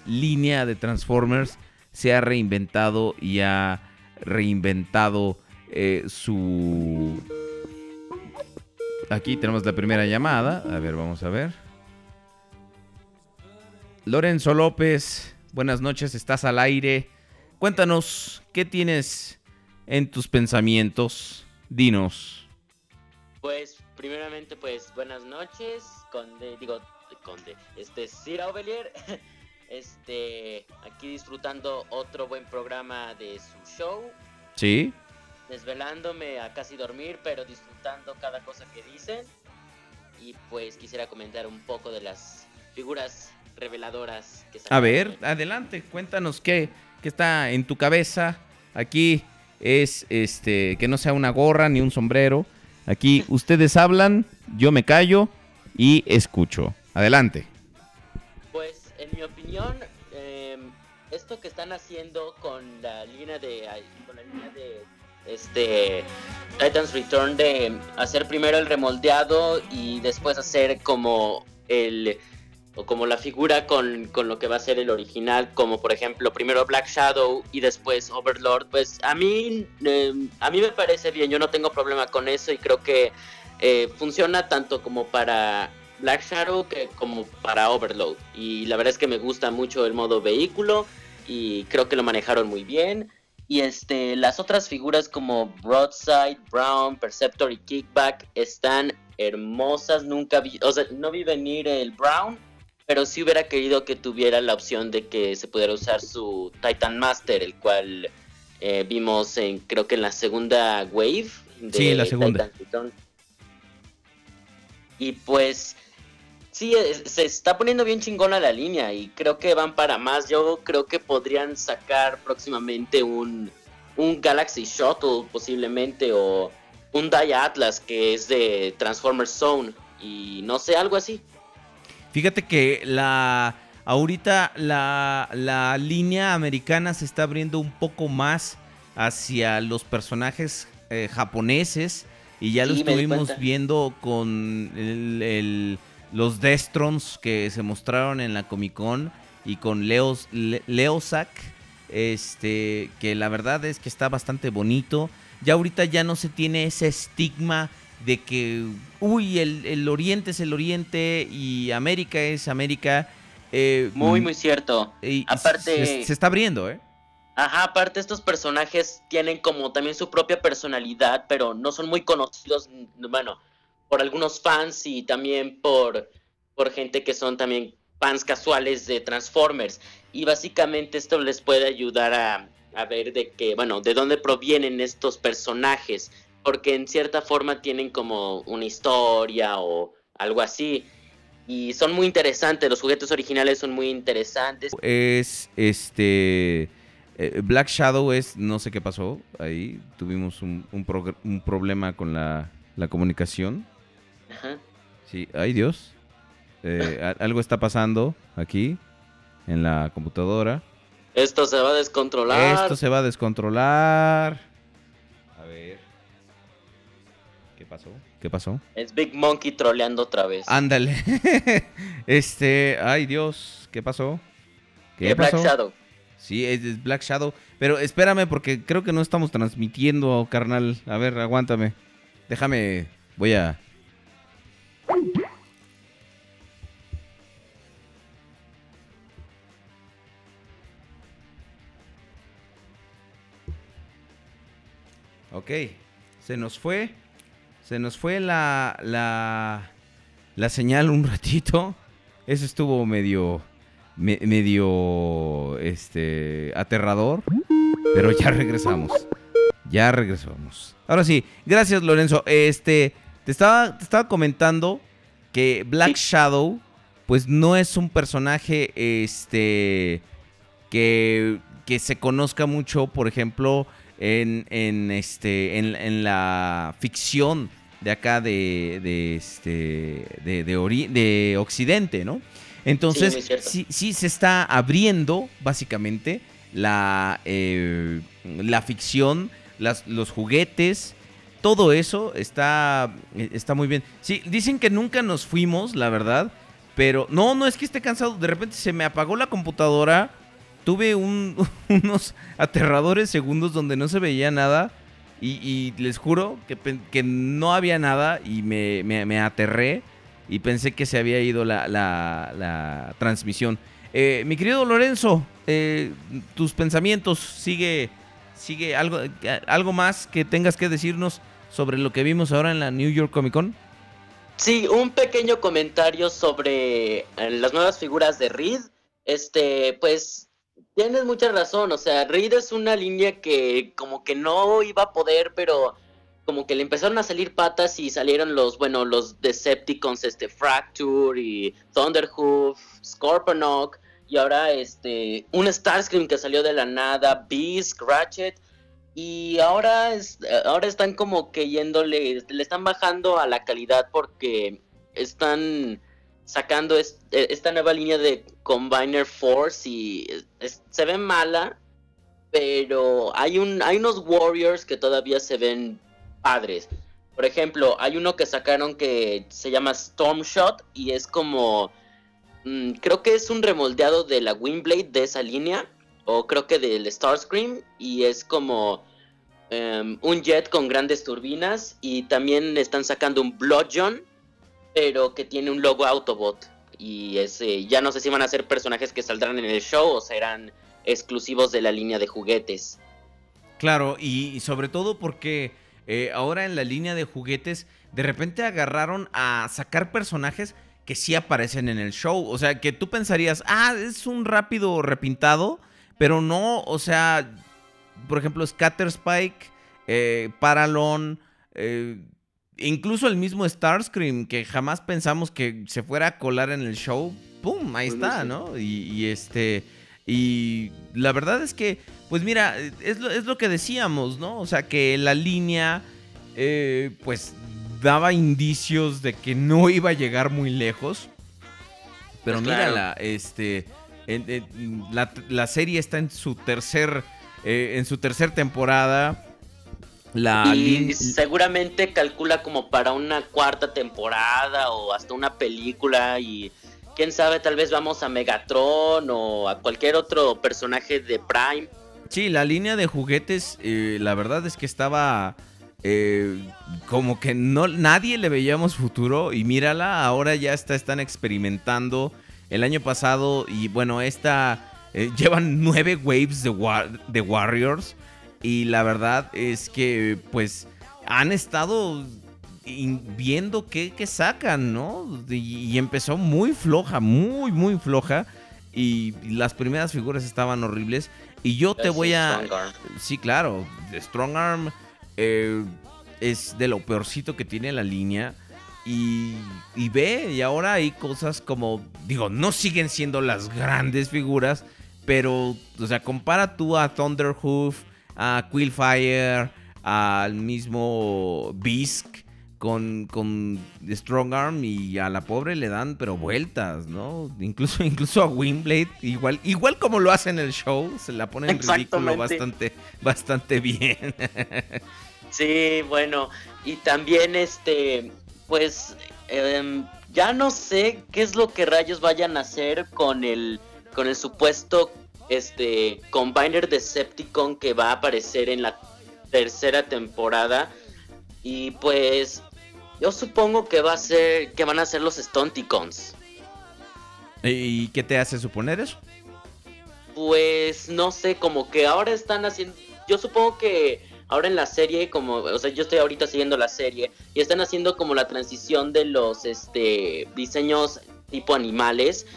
línea de Transformers se ha reinventado y ha reinventado eh, su... Aquí tenemos la primera llamada. A ver, vamos a ver. Lorenzo López, buenas noches, estás al aire. Cuéntanos, ¿qué tienes en tus pensamientos? Dinos. Pues, primeramente, pues, buenas noches, Conde, digo, Conde, este, Sir Aubelier, este, aquí disfrutando otro buen programa de su show, ¿Sí? desvelándome a casi dormir, pero disfrutando cada cosa que dicen, y pues quisiera comentar un poco de las figuras reveladoras que A ver, adelante, cuéntanos qué, qué está en tu cabeza. Aquí es este que no sea una gorra ni un sombrero. Aquí ustedes hablan, yo me callo y escucho. Adelante. Pues, en mi opinión, em, esto que están haciendo con la línea de con la línea de este Titans Return de hacer primero el remoldeado y después hacer como el o como la figura con, con lo que va a ser el original, como por ejemplo primero Black Shadow y después Overlord, pues a mí em, a mí me parece bien, yo no tengo problema con eso y creo que eh, funciona tanto como para Black Shadow que como para Overload. Y la verdad es que me gusta mucho el modo vehículo y creo que lo manejaron muy bien. Y este, las otras figuras como Broadside, Brown, Perceptor y Kickback están hermosas. Nunca vi, o sea, no vi venir el Brown, pero sí hubiera querido que tuviera la opción de que se pudiera usar su Titan Master, el cual eh, vimos en, creo que en la segunda wave. De Sí, la segunda. Titan. Y pues sí, se está poniendo bien chingona la línea y creo que van para más. Yo creo que podrían sacar próximamente un, un Galaxy Shuttle posiblemente o un Dia Atlas que es de Transformers Zone y no sé, algo así. Fíjate que la ahorita la, la línea americana se está abriendo un poco más hacia los personajes eh, japoneses y ya lo Sí, estuvimos viendo con el- el- los Destrons que se mostraron en la Comic Con y con Leos, Le- Leosac, este, que la verdad es que está bastante bonito. Ya ahorita ya no se tiene ese estigma de que, uy, el, el Oriente es el Oriente y América es América. Eh, Muy, mm, muy cierto. y aparte- se, se está abriendo, ¿eh? Ajá, aparte estos personajes tienen como también su propia personalidad, pero no son muy conocidos, bueno, por algunos fans y también por, por gente que son también fans casuales de Transformers. Y básicamente esto les puede ayudar a, a ver de que, bueno, de dónde provienen estos personajes, porque en cierta forma tienen como una historia o algo así. Y son muy interesantes, los juguetes originales son muy interesantes. Es este. eh, Black Shadow es. No sé qué pasó ahí. Tuvimos un, un progr- un problema con la, la comunicación. Ajá. Sí, ay Dios. Eh, algo está pasando aquí en la computadora. Esto se va a descontrolar. Esto se va a descontrolar. Pasó? ¿Qué pasó? Es Big Monkey troleando otra vez. Ándale. este. Ay Dios. ¿Qué pasó? ¿Qué Black? Shadow. Sí, es, es Black Shadow. Pero espérame porque creo que no estamos transmitiendo, carnal. A ver, aguántame. Déjame. Voy a. Ok. Se nos fue. Se nos fue la. La. La señal un ratito. Eso estuvo medio me- medio este aterrador, pero ya regresamos. Ya regresamos. Ahora sí, gracias Lorenzo. Este te estaba te estaba comentando que Black Shadow pues no es un personaje este que que se conozca mucho, por ejemplo, en, en este en, en la ficción de acá de, de este de, de, ori- de occidente, ¿no? Entonces, sí, sí se está abriendo, básicamente, la, eh, la ficción, las, los juguetes, todo eso está, está muy bien. Sí, dicen que nunca nos fuimos, la verdad, pero no, no es que esté cansado, de repente se me apagó la computadora, tuve un- unos aterradores segundos donde no se veía nada. Y, y les juro que, que no había nada y me, me- me aterré y pensé que se había ido la, la- la transmisión. Eh, mi querido Lorenzo, eh, tus pensamientos, sigue, sigue algo, eh, algo más que tengas que decirnos sobre lo que vimos ahora en la New York Comic Con. Sí, un pequeño comentario sobre eh, las nuevas figuras de Reed. Este, pues tienes mucha razón, o sea, Reed es una línea que como que no iba a poder, pero como que le empezaron a salir patas y salieron los, bueno, los Decepticons, este, Fracture y Thunderhoof, Scorponok, y ahora este, un Starscream que salió de la nada, Beast, Ratchet, y ahora, es- ahora están como que yéndole, le están bajando a la calidad porque están sacando eh, esta nueva línea de Combiner Force y se ve mala, pero hay, un, hay unos Warriors que todavía se ven padres. Por ejemplo, hay uno que sacaron que se llama Storm Shot y es como... mm, creo que es un remoldeado de la Windblade de esa línea. O creo que del Starscream. Y es como em, un jet con grandes turbinas. Y también están sacando un Bludgeon. Pero que tiene un logo Autobot. Y ese, ya no sé si van a ser personajes que saldrán en el show o serán exclusivos de la línea de juguetes. Claro, y, sobre todo porque eh, ahora en la línea de juguetes de repente agarraron a sacar personajes que sí aparecen en el show. O sea, que tú pensarías, ah, es un rápido repintado, pero no, o sea, por ejemplo, Scatter Spike, eh, Paralon, eh, incluso el mismo Starscream, que jamás pensamos que se fuera a colar en el show, ¡pum! Ahí Pues, está, sí. ¿no? Y, y este. Y la verdad es que, pues mira, es lo, es lo que decíamos, ¿no? O sea, que la línea, eh, pues daba indicios de que no iba a llegar muy lejos. Pero Pues claro. mírala, este, en- en- la, la serie está en su tercer, eh, en su tercer temporada. La y lin- seguramente calcula como para una cuarta temporada o hasta una película y quién sabe, tal vez vamos a Megatron o a cualquier otro personaje de Prime. Sí, la línea de juguetes, eh, la verdad es que estaba eh, como que no nadie le veíamos futuro y mírala, ahora ya está, están experimentando. El año pasado y bueno, esta eh, llevan nueve waves de, de Warriors y la verdad es que pues han estado viendo qué, sacan, ¿no? Y, empezó muy floja, muy, muy floja. Y, las primeras figuras estaban horribles. Y yo te voy a... Sí, claro. Strong Arm eh, es de lo peorcito que tiene la línea. Y, y, ve, y ahora hay cosas como, digo, no siguen siendo las grandes figuras, pero, o sea, compara tú a Thunderhoof, a Quillfire, al mismo Bisk con, con Strong Arm y a la pobre le dan pero vueltas, ¿no? Incluso, incluso a Windblade, igual, igual como lo hace en el show, se la pone en ridículo bastante, bastante bien. sí, bueno, y también este, pues em, ya no sé qué es lo que rayos vayan a hacer con el, con el supuesto este Combiner Decepticon que va a aparecer en la tercera temporada. Y pues yo supongo que va a ser que van a ser los Stunticons. ¿Y qué te hace suponer eso? Pues no sé, como que ahora están haciendo yo supongo que ahora en la serie como, o sea, yo estoy ahorita siguiendo la serie y están haciendo como la transición de los este diseños tipo animales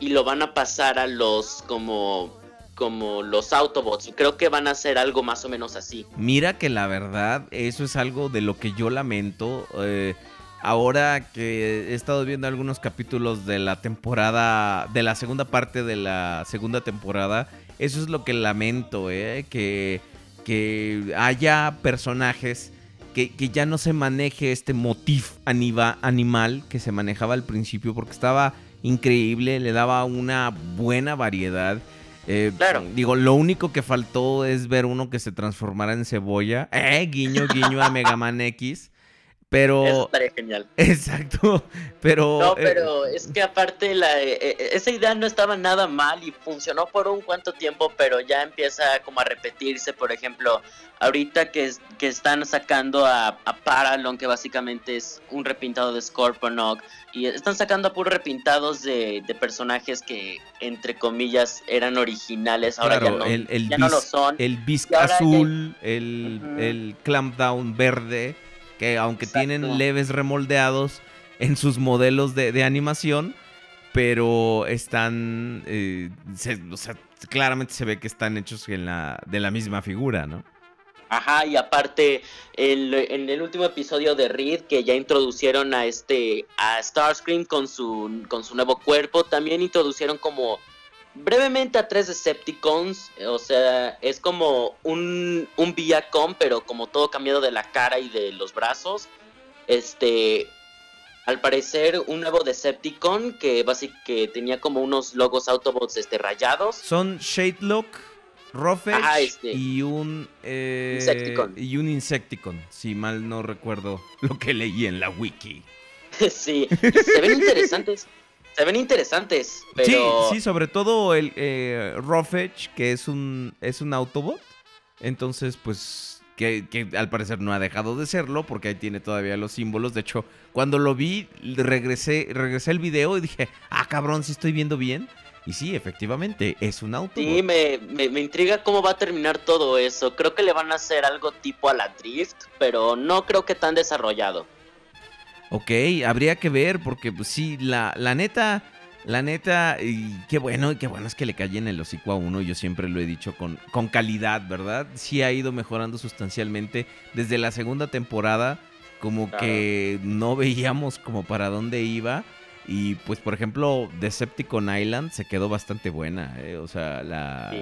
y lo van a pasar a los como como los Autobots. Creo que van a hacer algo más o menos así. Mira que la verdad, eso es algo de lo que yo lamento. Eh, ahora que he estado viendo algunos capítulos de la temporada, de la segunda parte de la segunda temporada, eso es lo que lamento, eh, que, que haya personajes que, que, ya no se maneje este motif animal que se manejaba al principio porque estaba increíble, le daba una buena variedad. Eh, claro. Digo, lo único que faltó es ver uno que se transformara en cebolla. Eh, guiño, guiño a Mega Man X. Pero. Eso estaría genial. Exacto. Pero. No, eh, pero es que aparte la, eh, esa idea no estaba nada mal y funcionó por un cuanto tiempo, pero ya empieza como a repetirse. Por ejemplo, ahorita que, que están sacando a, a Paralon, que básicamente es un repintado de Scorponok y están sacando a puros repintados de, personajes que, entre comillas, eran originales. Ahora ya, no, el, ya no lo son. El Bisque azul, el, el Clampdown verde, que aunque tienen leves remoldeados en sus modelos de, animación, pero están. Eh, o sea, claramente se ve que están hechos en la, de la misma figura, ¿no? Ajá, y aparte, en el último episodio de Reed, que ya introducieron a este, a Starscream con su, con su nuevo cuerpo, también introducieron como brevemente a tres Decepticons, o sea, es como un, un Viacom, pero como todo cambiado de la cara y de los brazos. Este, al parecer, un nuevo Decepticon que básicamente que tenía como unos logos Autobots este, rayados. Son Shadelock Rofech este, y un eh, Insecticon. y un Insecticon, si mal no recuerdo lo que leí en la wiki. sí, se ven interesantes. Se ven interesantes, pero... Sí, sí, sobre todo el eh, que es un, es un Autobot. Entonces, pues, que, que, al parecer no ha dejado de serlo, porque ahí tiene todavía los símbolos. De hecho, cuando lo vi, regresé, regresé el video y dije, ah, cabrón, si estoy viendo bien. Y sí, efectivamente, es un auto. Sí, me, me, intriga cómo va a terminar todo eso. Creo que le van a hacer algo tipo a la Drift, pero no creo que tan desarrollado. Ok, habría que ver, porque pues sí, la, la neta, la neta, y qué bueno, qué bueno es que le cae en el hocico a uno, yo siempre lo he dicho con, con calidad, ¿verdad? Sí ha ido mejorando sustancialmente desde la segunda temporada, como que no veíamos como para dónde iba. Y pues, por ejemplo, Decepticon Island se quedó bastante buena. ¿eh? O sea, la,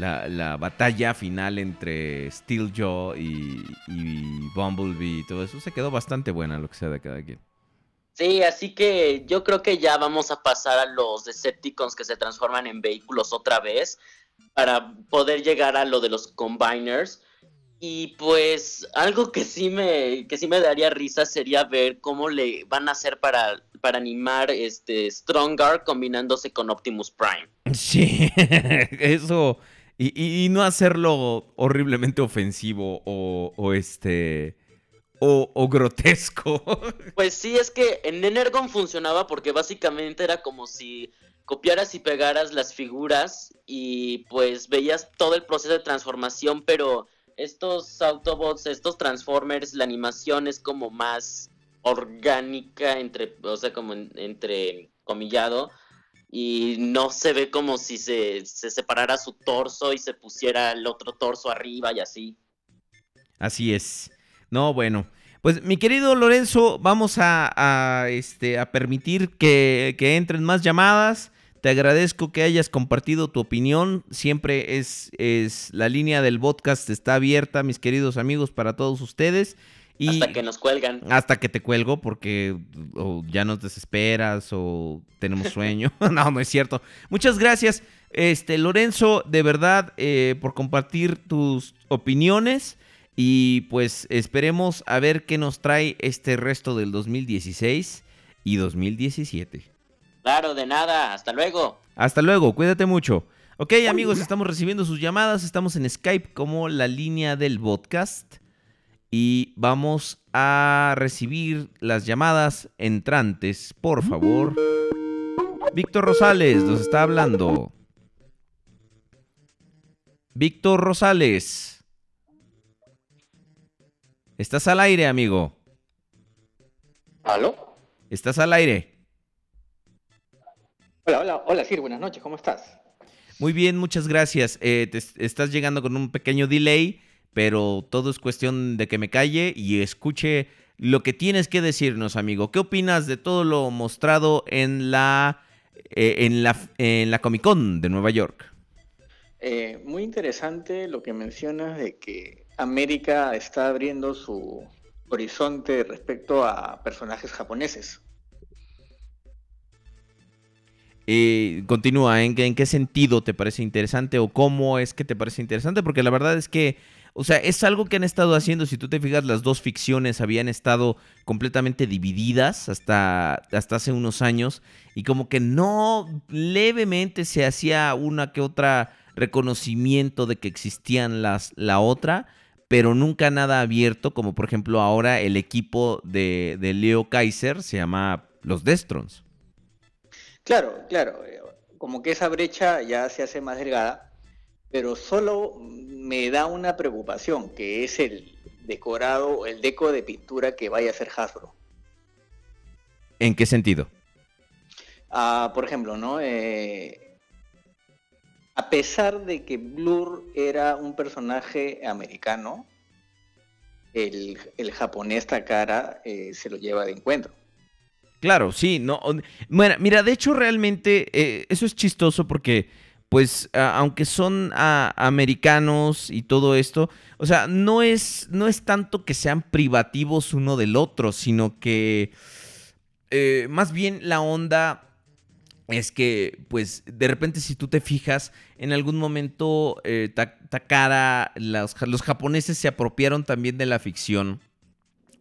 la, batalla final entre Steeljaw y, y Bumblebee y todo eso se quedó bastante buena, lo que sea de cada quien. Sí, así que yo creo que ya vamos a pasar a los Decepticons que se transforman en vehículos otra vez para poder llegar a lo de los Combiners. Y pues algo que sí me que sí me daría risa sería ver cómo le van a hacer para, para animar este Strongar combinándose con Optimus Prime. Sí, eso. Y, y no hacerlo horriblemente ofensivo o, este. O, o grotesco. Pues sí, es que en Energon funcionaba porque básicamente era como si copiaras y pegaras las figuras y pues veías todo el proceso de transformación, pero estos Autobots, estos Transformers, la animación es como más orgánica, entre, o sea, como en- entre comillado, y no se ve como si se, se separara su torso y se pusiera el otro torso arriba y así. Así es. No, bueno. Pues mi querido Lorenzo, vamos a, a, este, a permitir que, que entren más llamadas. Te agradezco que hayas compartido tu opinión. Siempre es, es la línea del podcast está abierta, mis queridos amigos, para todos ustedes. Y Hasta que nos cuelgan. hasta que te cuelgo porque o ya nos desesperas o tenemos sueño. no, no es cierto. Muchas gracias, este Lorenzo, de verdad, eh, por compartir tus opiniones. Y pues esperemos a ver qué nos trae este resto del 2016 y 2017. Claro, de nada. Hasta luego. Hasta luego, cuídate mucho. Ok, amigos, estamos recibiendo sus llamadas. Estamos en Skype como la línea del podcast. Y vamos a recibir las llamadas entrantes, por favor. Víctor Rosales nos está hablando. Víctor Rosales. Estás al aire, amigo. ¿Aló? Estás al aire. Hola, hola, hola, Sir, buenas noches, ¿cómo estás? Muy bien, muchas gracias. Eh, te est- estás llegando con un pequeño delay, pero todo es cuestión de que me calle y escuche lo que tienes que decirnos, amigo. ¿Qué opinas de todo lo mostrado en la, eh, en la, en la Comic Con de Nueva York? Eh, muy interesante lo que mencionas de que América está abriendo su horizonte respecto a personajes japoneses. Eh, continúa, ¿en qué, ¿en qué sentido te parece interesante o cómo es que te parece interesante? Porque la verdad es que, o sea, es algo que han estado haciendo, si tú te fijas, las dos ficciones habían estado completamente divididas hasta, hasta hace unos años y como que no levemente se hacía una que otra reconocimiento de que existían las, la otra, pero nunca nada abierto, como por ejemplo ahora el equipo de, de Leo Kaiser se llama los Destrons. Claro, claro, eh, como que esa brecha ya se hace más delgada, pero solo me da una preocupación, que es el decorado, el deco de pintura que vaya a hacer Hasbro. ¿En qué sentido? Ah, por ejemplo, ¿no? Eh, a pesar de que Blur era un personaje americano, el, el japonés Takara eh, se lo lleva de encuentro. Claro, sí, no. Mira, mira de hecho, realmente eh, eso es chistoso porque, pues, aunque son americanos y todo esto, o sea, no es, no es tanto que sean privativos uno del otro, sino que eh, más bien la onda es que, pues, de repente si tú te fijas, en algún momento eh, Ta- Takara, los japoneses se apropiaron también de la ficción.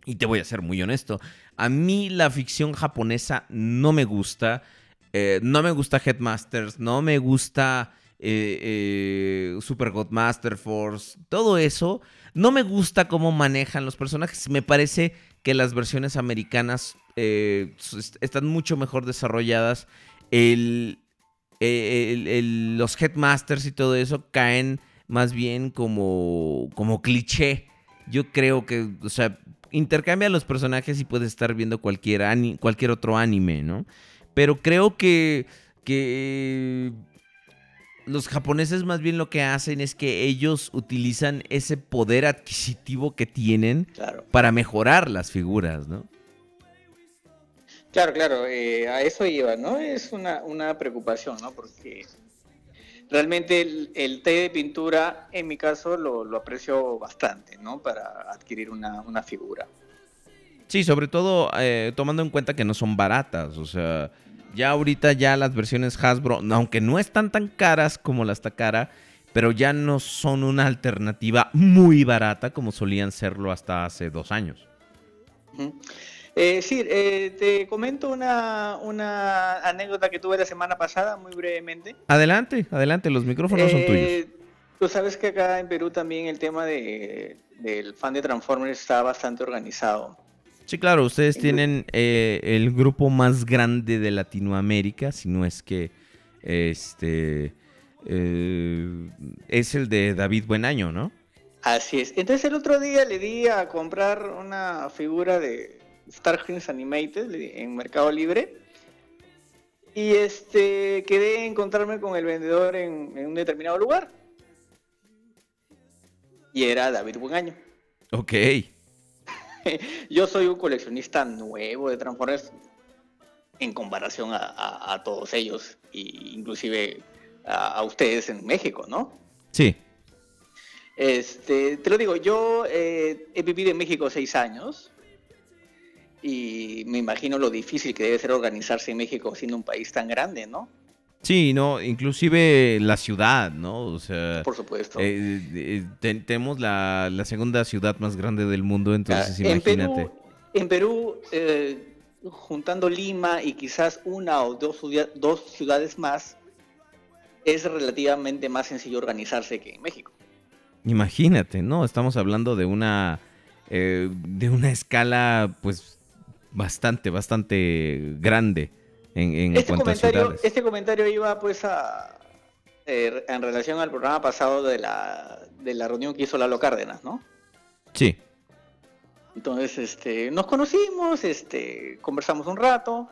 Y te voy a ser muy honesto. A mí la ficción japonesa no me gusta. Eh, no me gusta Headmasters. No me gusta eh, eh, Super Godmaster Force. Todo eso. No me gusta cómo manejan los personajes. Me parece que las versiones americanas eh, están mucho mejor desarrolladas. Eh, el- los Headmasters y todo eso caen más bien como, como cliché. Yo creo que, o sea, intercambia los personajes y puedes estar viendo cualquier, cualquier otro anime, ¿no? Pero creo que, que los japoneses más bien lo que hacen es que ellos utilizan ese poder adquisitivo que tienen Claro, para mejorar las figuras, ¿no? claro, claro, eh, a eso iba, ¿no? Es una, una preocupación, ¿no? Porque realmente el, el té de pintura, en mi caso, lo, lo aprecio bastante, ¿no? Para adquirir una, una figura. Sí, sobre todo eh, tomando en cuenta que no son baratas. O sea, ya ahorita ya las versiones Hasbro, aunque no están tan caras como las Takara, pero ya no son una alternativa muy barata como solían serlo hasta hace dos años. Eh, sí, eh, te comento una, una anécdota que tuve la semana pasada, muy brevemente. Adelante, adelante, los micrófonos son tuyos. Eh, Tú sabes que acá en Perú también el tema de, del fan de Transformers está bastante organizado. Sí, claro, ustedes tienen eh, el grupo más grande de Latinoamérica, si no es que este eh, es el de David Buenaño, ¿no? Así es. Entonces el otro día le di a comprar una figura de Starkings Animated le di- en Mercado Libre. Y este quedé en encontrarme con el vendedor en, en un determinado lugar. Y era David Buenaño. Ok. Yo soy un coleccionista nuevo de Transformers en comparación a, a- a todos ellos, y inclusive a, a ustedes en México, ¿no? Sí. Este, te lo digo, yo eh, he vivido en México seis años y me imagino lo difícil que debe ser organizarse en México siendo un país tan grande, ¿no? Sí, no, inclusive la ciudad, ¿no? O sea, Por supuesto. eh, eh, ten- tenemos la, la segunda ciudad más grande del mundo, entonces Ah, en imagínate. Perú, en Perú eh, juntando Lima y quizás una o dos, dos ciudades más, es relativamente más sencillo organizarse que en México. Imagínate, ¿no? Estamos hablando de una eh, de una escala, pues, bastante, bastante grande en, en Este comentario, este comentario iba pues a eh, en relación al programa pasado de la, de la reunión que hizo Lalo Cárdenas, ¿no? Sí. Entonces, este, nos conocimos, este, conversamos un rato.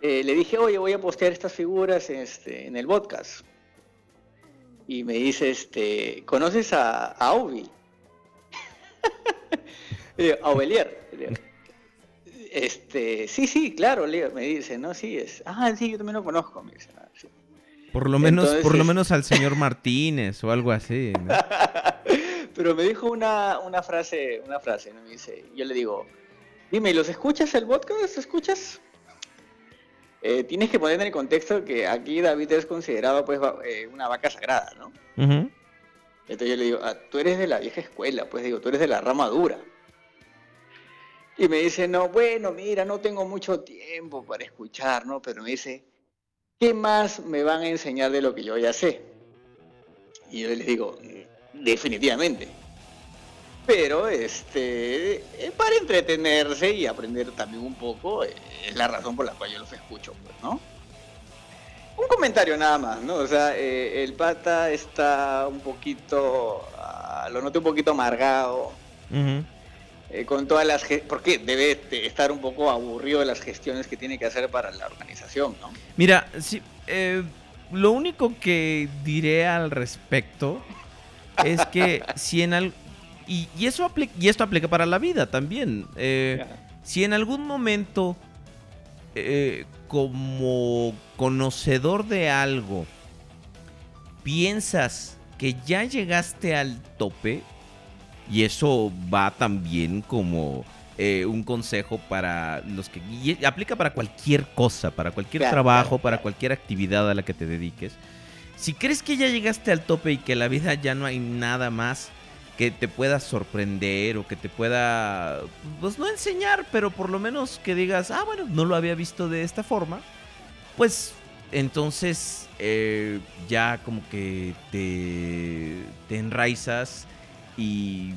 Eh, le dije, oye, voy a postear estas figuras este, en el podcast. Y me dice, este, ¿conoces a, a a Aubelier. Este, sí, sí, claro, le digo, me dice, no, sí, es. Ah, sí, yo también lo conozco, me dice. "Ah, sí". Por lo menos, por lo menos al señor Martínez o algo así. ¿no? Pero me dijo una, una frase, una frase, ¿no? Me dice, yo le digo, dime, ¿los escuchas el podcast? ¿Los escuchas? Eh, tienes que poner en el contexto que aquí David es considerado pues va- eh, una vaca sagrada, ¿no? Entonces yo le digo, ah, tú eres de la vieja escuela, pues digo, tú eres de la rama dura. Y me dice, no, bueno, mira, no tengo mucho tiempo para escuchar, ¿no? Pero me dice, ¿qué más me van a enseñar de lo que yo ya sé? Y yo les digo, "Mm, definitivamente. Pero, este, eh, para entretenerse y aprender también un poco, eh, es la razón por la cual yo los escucho, pues, ¿no? Un comentario nada más, ¿no? O sea, eh, el pata está un poquito, ah, lo noté un poquito amargado, Ujú. Eh, con todas las... Porque debe de estar un poco aburrido de las gestiones que tiene que hacer para la organización, ¿no? Mira, sí, eh, lo único que diré al respecto es que si en al y, y eso apli- y esto aplica para la vida también. eh, si en algún momento como conocedor de algo piensas que ya llegaste al tope y eso va también como eh, un consejo para los que y aplica para cualquier cosa, para cualquier Claro, trabajo, claro, para claro. cualquier actividad a la que te dediques. Si crees que ya llegaste al tope y que la vida ya no hay nada más que te pueda sorprender o que te pueda, pues no enseñar, pero por lo menos que digas, ah, bueno, no lo había visto de esta forma, pues entonces eh, ya como que te, te enraizas y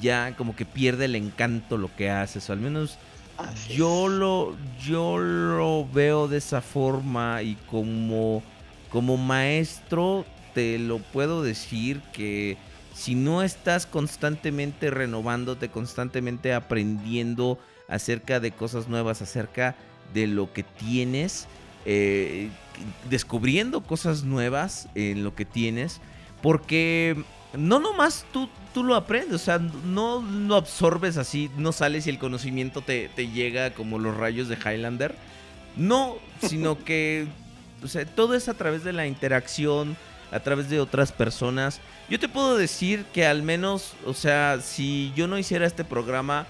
ya como que pierde el encanto lo que haces, o al menos Así yo es. lo, yo lo veo de esa forma y como, como maestro te lo puedo decir que si no estás constantemente renovándote, constantemente aprendiendo acerca de cosas nuevas, acerca de lo que tienes, eh, descubriendo cosas nuevas en lo que tienes, porque no nomás tú, tú lo aprendes, o sea, no lo absorbes así, no sales y el conocimiento te, te llega como los rayos de Highlander. No, sino que, o sea, todo es a través de la interacción, a través de otras personas. Yo te puedo decir que al menos, o sea, si yo no hiciera este programa,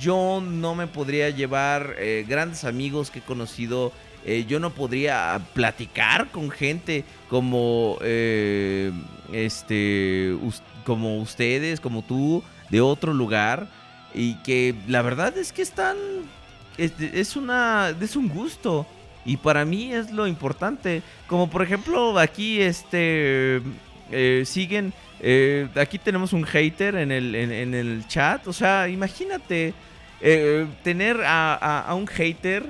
yo no me podría llevar eh, grandes amigos que he conocido eh, yo no podría platicar con gente como eh, este como ustedes, como tú, de otro lugar y que la verdad es que están es, es una es un gusto y para mí es lo importante. Como por ejemplo aquí este eh, siguen aquí tenemos un hater en el en, el chat, o sea imagínate tener a- a un hater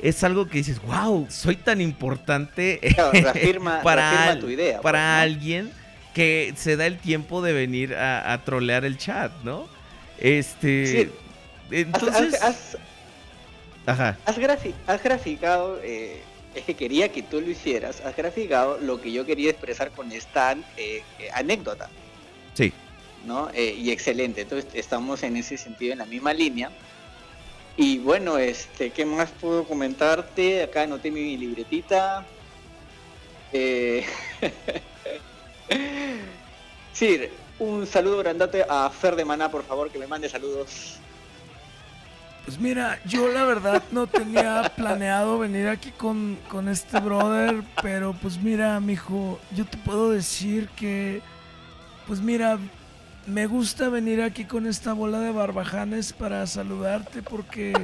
es algo que dices, wow, soy tan importante Claro, reafirma- para, reafirma tu idea, para pues, ¿no? alguien que se da el tiempo de venir a, a trolear el chat, ¿no? Este. Sí. Entonces. has- has- Ajá. Has, grafi- has graficado, eh, es que quería que tú lo hicieras, has graficado lo que yo quería expresar con esta eh, eh, anécdota, Sí. ¿no? Eh, y excelente, entonces estamos en ese sentido en la misma línea. Y bueno, este, ¿qué más puedo comentarte? Acá anoté mi libretita. Eh... sí, un saludo grandote a Fer de Maná, por favor, que me mande saludos. Pues mira, yo la verdad no tenía planeado venir aquí con, con este brother, pero pues mira, mijo, yo te puedo decir que, pues mira, me gusta venir aquí con esta bola de barbajanes para saludarte porque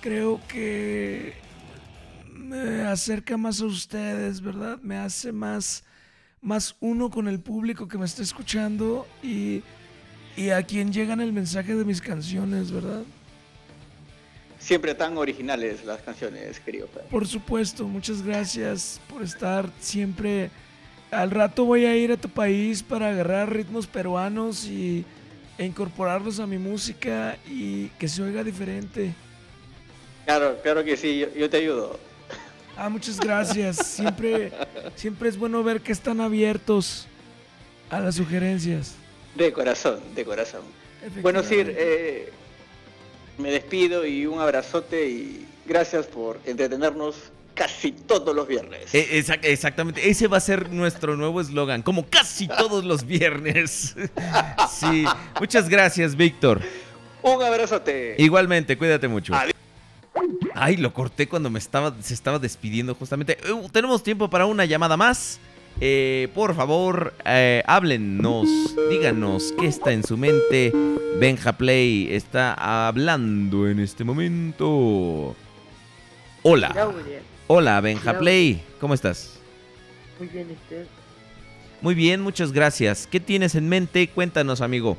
creo que me acerca más a ustedes, ¿verdad? Me hace más, más uno con el público que me está escuchando y, y a quien llegan el mensaje de mis canciones, ¿verdad? Siempre tan originales las canciones, querido. Por supuesto, muchas gracias por estar siempre. Al rato voy a ir a tu país para agarrar ritmos peruanos y, e incorporarlos a mi música y que se oiga diferente. Claro, claro que sí, yo, yo te ayudo. Ah, muchas gracias. Siempre, siempre es bueno ver que están abiertos a las sugerencias. De corazón, de corazón. Bueno, Sir, eh, me despido y un abrazote y gracias por entretenernos casi todos los viernes. E- exac- exactamente. Ese va a ser nuestro nuevo eslogan, como casi todos los viernes. sí. Muchas gracias, Víctor. Un abrazote. Igualmente, cuídate mucho. Adiós. Ay, lo corté cuando me estaba, se estaba despidiendo justamente. Uh, tenemos tiempo para una llamada más. Eh, por favor, eh, háblennos, díganos qué está en su mente. Benja Play está hablando en este momento. Hola. Hola, Benja Play. ¿Cómo estás? Muy bien, usted. Muy bien, muchas gracias. ¿Qué tienes en mente? Cuéntanos, amigo.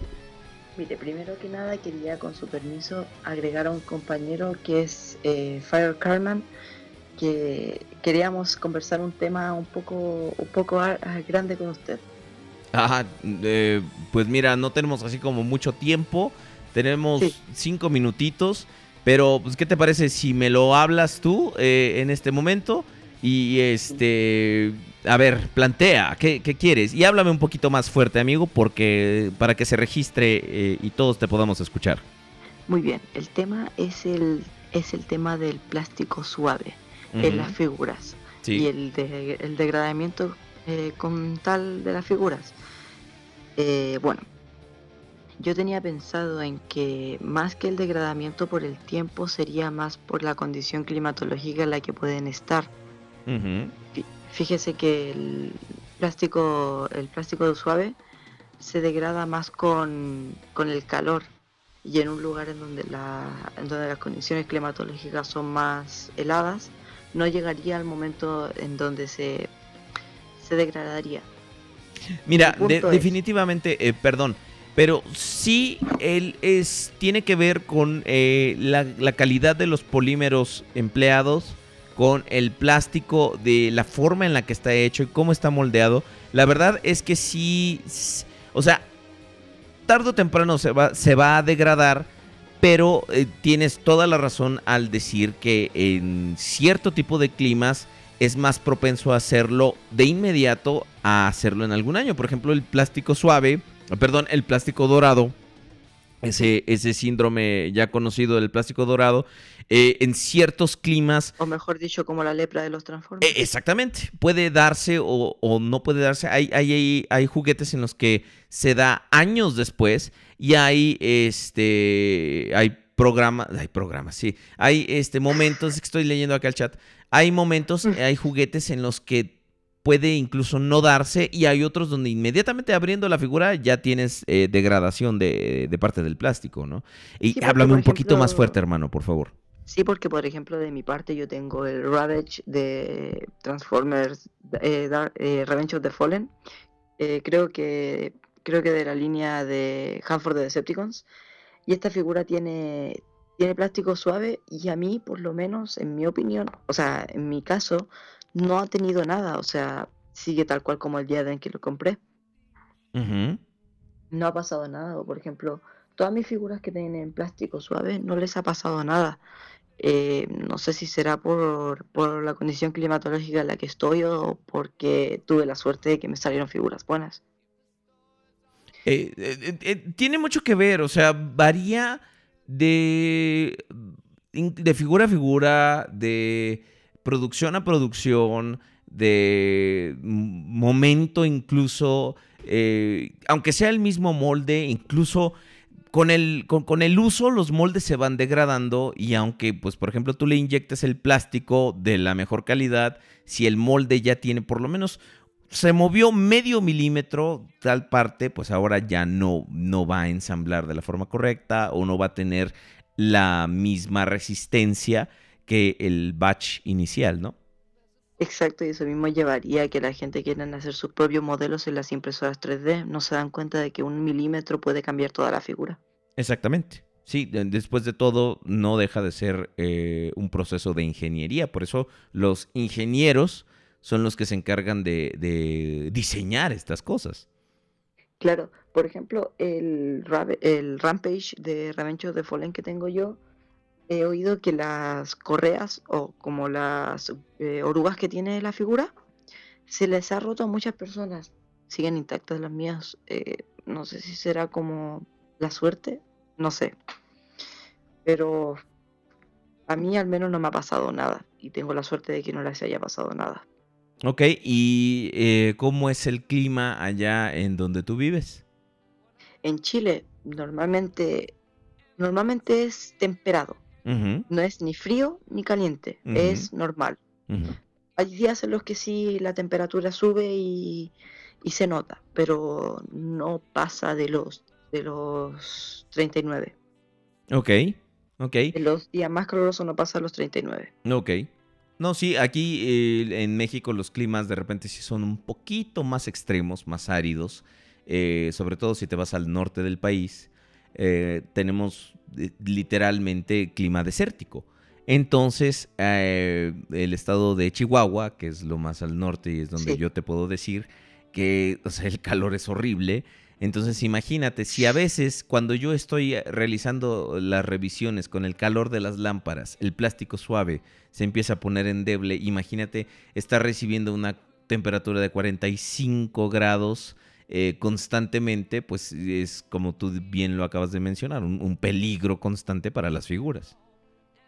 Mire, primero que nada quería con su permiso agregar a un compañero que es eh, Fire Carman, que queríamos conversar un tema un poco, un poco a- a grande con usted. Ajá, eh, pues mira, no tenemos así como mucho tiempo. Tenemos Sí. cinco minutitos. Pero, pues, ¿qué te parece si me lo hablas tú eh, en este momento? Y este. A ver, plantea, ¿qué, qué quieres? Y háblame un poquito más fuerte, amigo, porque para que se registre eh, y todos te podamos escuchar. Muy bien, el tema es el, es el tema del plástico suave en las figuras Sí. y el, de- el degradamiento eh, con tal de las figuras. Eh, bueno, yo tenía pensado en que más que el degradamiento por el tiempo sería más por la condición climatológica en la que pueden estar. Fíjese que el plástico, el plástico suave se degrada más con, con el calor y en un lugar en donde, la, en donde las condiciones climatológicas son más heladas, no llegaría al momento en donde se, se degradaría. Mira, de- definitivamente, eh, perdón, pero sí él es, tiene que ver con eh, la, calidad de los polímeros empleados, con el plástico, de la forma en la que está hecho y cómo está moldeado. La verdad es que sí, o sea, tarde o temprano se va, se va a degradar, pero eh, tienes toda la razón al decir que en cierto tipo de climas es más propenso a hacerlo de inmediato a hacerlo en algún año. Por ejemplo, el plástico suave, perdón, el plástico dorado, ese, ese síndrome ya conocido del plástico dorado, eh, en ciertos climas O mejor dicho, como la lepra de los Transformers. eh, exactamente. Puede darse o, o no puede darse. Hay, hay, hay, hay juguetes en los que se da años después y hay, este, hay programas, hay programas, sí, hay este momentos, es que estoy leyendo acá el chat, hay momentos, hay juguetes en los que puede incluso no darse y hay otros donde inmediatamente abriendo la figura ya tienes eh, degradación de, de parte del plástico, ¿no? Y Sí, háblame un poquito más fuerte, hermano, por favor. Sí, porque por ejemplo de mi parte yo tengo el Ravage de Transformers eh, eh, Revenge of the Fallen. eh, creo que creo que de la línea de Hanford de Decepticons. Y esta figura tiene, tiene plástico suave y a mí, por lo menos, en mi opinión, o sea, en mi caso, no ha tenido nada. O sea, sigue tal cual como el día en que lo compré. No ha pasado nada. O por ejemplo, todas mis figuras que tienen plástico suave no les ha pasado nada. Eh, no sé si será por, por la condición climatológica en la que estoy o porque tuve la suerte de que me salieron figuras buenas. Eh, eh, tiene mucho que ver, o sea, varía de, de figura a figura, de producción a producción, de momento incluso, eh, aunque sea el mismo molde, incluso con el, con, con el uso los moldes se van degradando y aunque, pues, por ejemplo, tú le inyectes el plástico de la mejor calidad, si el molde ya tiene por lo menos se movió medio milímetro tal parte, pues ahora ya no, no va a ensamblar de la forma correcta o no va a tener la misma resistencia que el batch inicial, ¿no? Exacto, y eso mismo llevaría a que la gente quiera hacer sus propios modelos en las impresoras 3D. No se dan cuenta de que un milímetro puede cambiar toda la figura. Exactamente. Sí, de- después de todo, no deja de ser eh, un proceso de ingeniería. Por eso los ingenieros son los que se encargan de, de diseñar estas cosas. Claro, por ejemplo, el, Rampage de Revenge the Fallen que tengo yo, he oído que las correas o como las eh, orugas que tiene la figura, se les ha roto a muchas personas. Siguen intactas las mías. eh, no sé si será como la suerte, no sé. Pero a mí al menos no me ha pasado nada y tengo la suerte de que no les haya pasado nada. Ok, ¿y eh, cómo es el clima allá en donde tú vives? En Chile normalmente, normalmente es temperado. No es ni frío ni caliente, es normal. Hay días en los que sí la temperatura sube y, y se nota, pero no pasa de los de los 39. Ok, ok, En los días más calurosos no pasa los 39. ok. No, sí, aquí eh, en México los climas de repente sí son un poquito más extremos, más áridos, eh, sobre todo si te vas al norte del país. Eh, tenemos eh, literalmente clima desértico. Entonces, eh, el estado de Chihuahua, que es lo más al norte y es donde Sí. yo te puedo decir que o sea, el calor es horrible. Entonces, imagínate, si a veces cuando yo estoy realizando las revisiones con el calor de las lámparas, el plástico suave se empieza a poner endeble, imagínate estar recibiendo una temperatura de 45 grados eh, constantemente, pues es como tú bien lo acabas de mencionar, un, un peligro constante para las figuras.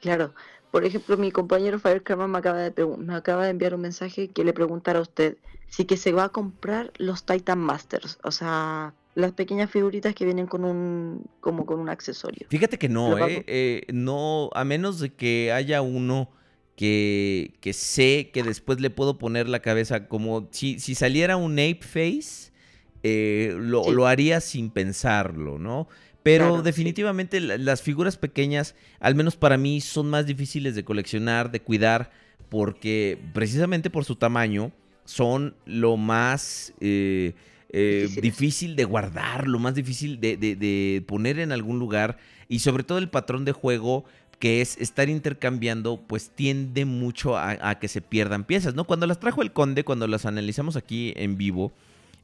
Claro, por ejemplo, mi compañero Fire Karma me acaba de pregun- me acaba de enviar un mensaje que le preguntara a usted si que se va a comprar los Titan Masters, o sea, las pequeñas figuritas que vienen con un como con un accesorio. Fíjate que no, ¿eh? Eh, no, a menos de que haya uno que, que sé que después le puedo poner la cabeza como si, si saliera un Ape Face, eh, lo, Sí. lo haría sin pensarlo, ¿no? Pero Claro, definitivamente la- las figuras pequeñas, al menos para mí, son más difíciles de coleccionar, de cuidar, porque precisamente por su tamaño son lo más eh, eh, difícil de guardar, lo más difícil de, de- de poner en algún lugar y sobre todo el patrón de juego que es estar intercambiando, pues tiende mucho a, a que se pierdan piezas, ¿no? Cuando las trajo el conde, cuando las analizamos aquí en vivo,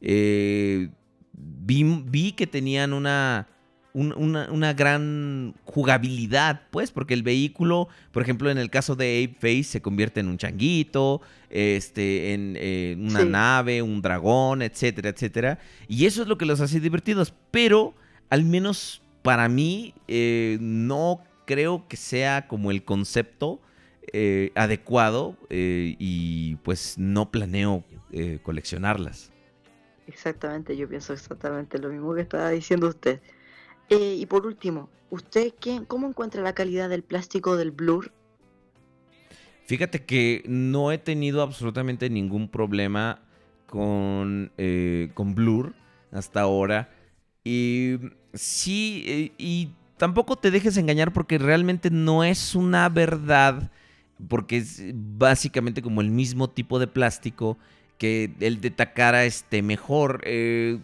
eh, vi, vi que tenían una, un- una, una gran jugabilidad, pues, porque el vehículo, por ejemplo, en el caso de Ape Face, se convierte en un changuito, este, en eh, una Sí. nave, un dragón, etcétera, etcétera. Y eso es lo que los hace divertidos, pero al menos para mí eh, no creo que sea como el concepto eh, adecuado eh, y pues no planeo coleccionarlas. Exactamente, yo pienso exactamente lo mismo que estaba diciendo usted. Eh, y por último, ¿usted qué, cómo encuentra la calidad del plástico del Blur? Fíjate que no he tenido absolutamente ningún problema con, eh, con Blur hasta ahora. Y sí, eh, y tampoco te dejes engañar porque realmente no es una verdad, porque es básicamente como el mismo tipo de plástico que el de Takara esté mejor. eh,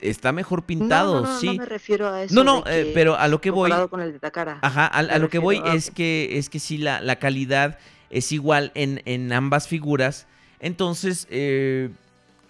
está mejor pintado, no, no, no, sí. No me refiero a eso. No, no, eh, pero a lo que voy. con el de Takara. Ajá, a, lo que voy a- es que es que sí, la, la calidad es igual en, en ambas figuras. Entonces, eh,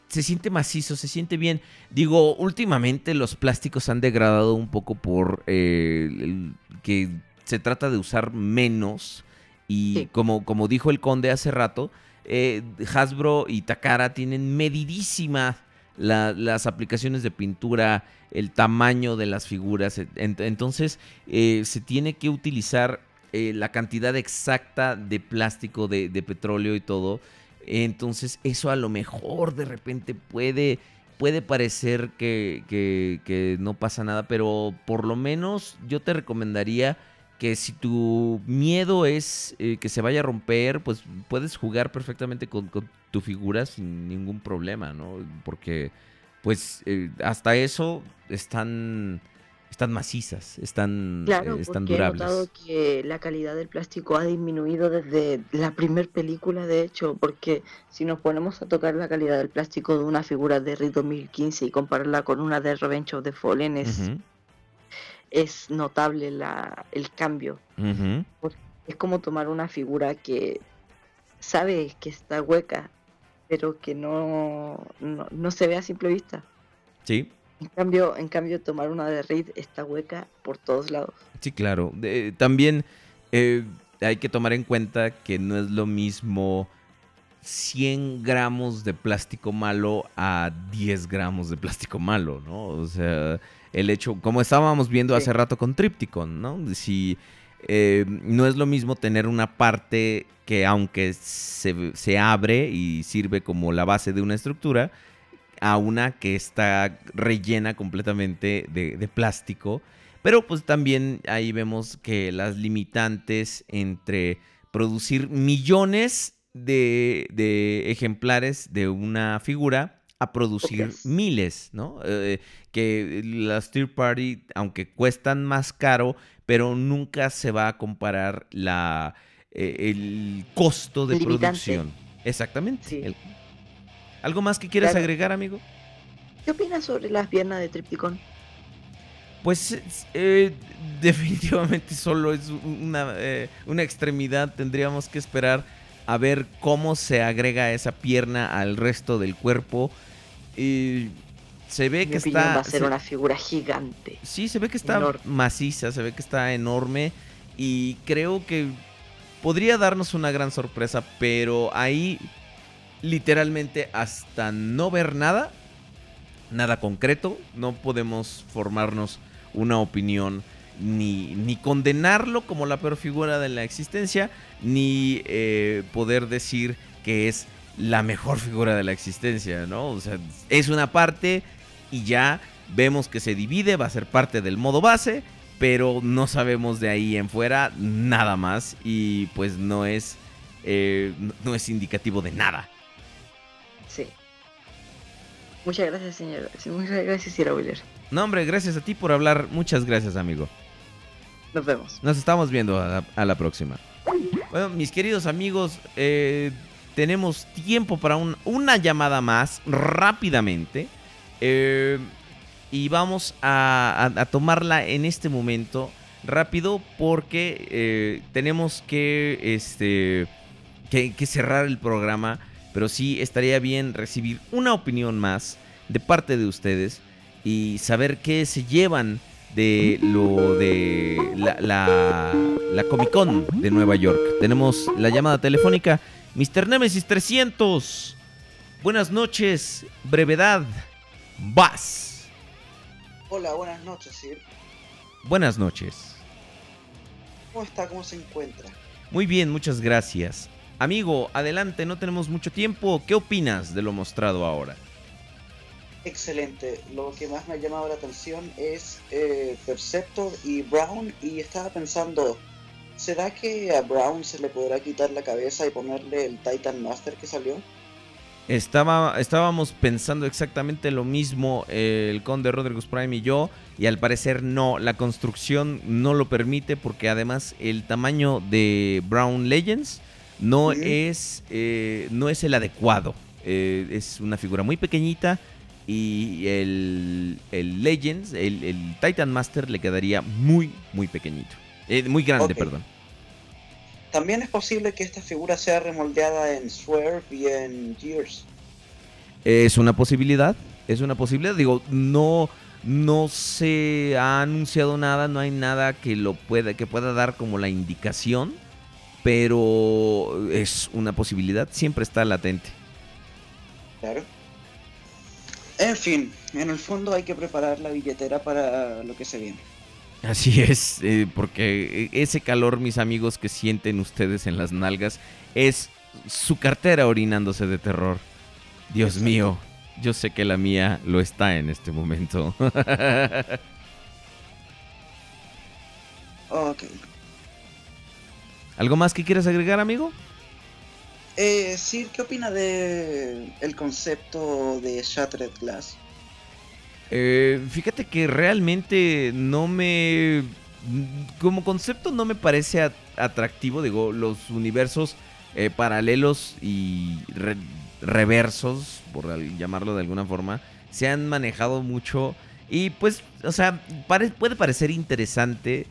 se siente macizo, se siente bien. Digo, últimamente los plásticos han degradado un poco por eh, el- que se trata de usar menos. Y Sí. como, como dijo el conde hace rato, eh, Hasbro y Takara tienen medidísimas la- las aplicaciones de pintura, el tamaño de las figuras. en- entonces, eh, se tiene que utilizar eh, la cantidad exacta de plástico, de, petróleo y todo. Entonces, eso a lo mejor de repente puede, puede parecer que no pasa nada, pero por lo menos yo te recomendaría que si tu miedo es eh, que se vaya a romper, pues puedes jugar perfectamente con, con tu figura sin ningún problema, ¿no? Porque, pues, eh, hasta eso están, están macizas, están, Claro, eh, están porque he durables. notado que la calidad del plástico ha disminuido desde la primer película, de hecho, porque si nos ponemos a tocar la calidad del plástico de una figura de RID 2015 y compararla con una de Revenge of the Fallen, es, Ujú, es notable la, el cambio. Es como tomar una figura que sabe que está hueca, pero que no, no, no se ve a simple vista. Sí, En cambio, en cambio, tomar una de Reed está hueca por todos lados. Sí, claro. También eh, hay que tomar en cuenta que no es lo mismo 100 gramos de plástico malo a 10 gramos de plástico malo, ¿no? O sea, el hecho, como estábamos viendo hace rato con Tripticon, ¿no? Si eh, no es lo mismo tener una parte que aunque se, se abre y sirve como la base de una estructura, a una que está rellena completamente de, de plástico. Pero pues también ahí vemos que las limitantes entre producir millones de, de ejemplares de una figura a producir miles, ¿no? Eh, que las third party, aunque cuestan más caro, pero nunca se va a comparar la, eh, el costo de limitante. producción. Exactamente. El- ¿Algo más que quieras Claro. agregar, amigo? ¿Qué opinas sobre las piernas de Tripticon? Pues es- eh, definitivamente solo es una, una extremidad. Tendríamos que esperar a ver cómo se agrega esa pierna al resto del cuerpo. Y se ve mi que está... va a ser se- una figura gigante. Sí, se ve que está Enorme. maciza, se ve que está enorme y creo que podría darnos una gran sorpresa, pero ahí literalmente hasta no ver nada, nada concreto, no podemos formarnos una opinión ni, ni condenarlo como la peor figura de la existencia, ni eh, poder decir que es la mejor figura de la existencia, ¿no? O sea, es una parte y ya vemos que se divide, va a ser parte del modo base, pero no sabemos de ahí en fuera nada más y pues no es, eh, no- es indicativo de nada. Sí. Muchas gracias, señor. Muchas gracias, Sierra Wheeler. No, hombre, gracias a ti por hablar. Muchas gracias, amigo. Nos vemos. Nos estamos viendo a la, a la próxima. Bueno, mis queridos amigos, eh, tenemos tiempo para un- una llamada más rápidamente. Eh, y vamos a tomarla en este momento rápido porque eh, tenemos que, este, que, que cerrar el programa. Pero sí estaría bien recibir una opinión más de parte de ustedes y saber qué se llevan de lo de la, la, la Comic Con de Nueva York. Tenemos la llamada telefónica. Mr. Nemesis 300. Buenas noches. Brevedad. Vas. Hola, buenas noches, Sir. Buenas noches. ¿Cómo está? ¿Cómo se encuentra? Muy bien, muchas gracias. Amigo, adelante, no tenemos mucho tiempo. ¿Qué opinas de lo mostrado ahora? Excelente. Lo que más me ha llamado la atención es eh, Perceptor y Brown y estaba pensando, ¿será que a Brown se le podrá quitar la cabeza y ponerle el Titan Master que salió? Estaba, estábamos pensando exactamente lo mismo eh, el conde Rodriguez Prime y yo, y al parecer no, la construcción no lo permite porque además el tamaño de Brown Legends no, es, eh, no es el adecuado. Eh, es una figura muy pequeñita y el, el Legends, el, el, Titan Master le quedaría muy, muy pequeñito. muy grande, perdón. También es posible que esta figura sea remoldeada en Swerve y en Gears. Es una posibilidad, es una posibilidad. Digo, no, no se ha anunciado nada, no hay nada que lo pueda, que pueda dar como la indicación, pero es una posibilidad, siempre está latente. Claro. En fin, en el fondo hay que preparar la billetera para lo que se viene. Así es, eh, porque ese calor, mis amigos, que sienten ustedes en las nalgas, es su cartera orinándose de terror. Dios mío, yo sé que la mía lo está en este momento. Ok. ¿Algo más que quieras agregar, amigo? Eh, Sir, ¿qué opina de el concepto de Shattered Glass? Eh, fíjate que realmente no me... Como concepto no me parece at- atractivo, digo, los universos eh, paralelos y re- reversos, por llamarlo de alguna forma, se han manejado mucho y pues, o sea, puede parecer interesante,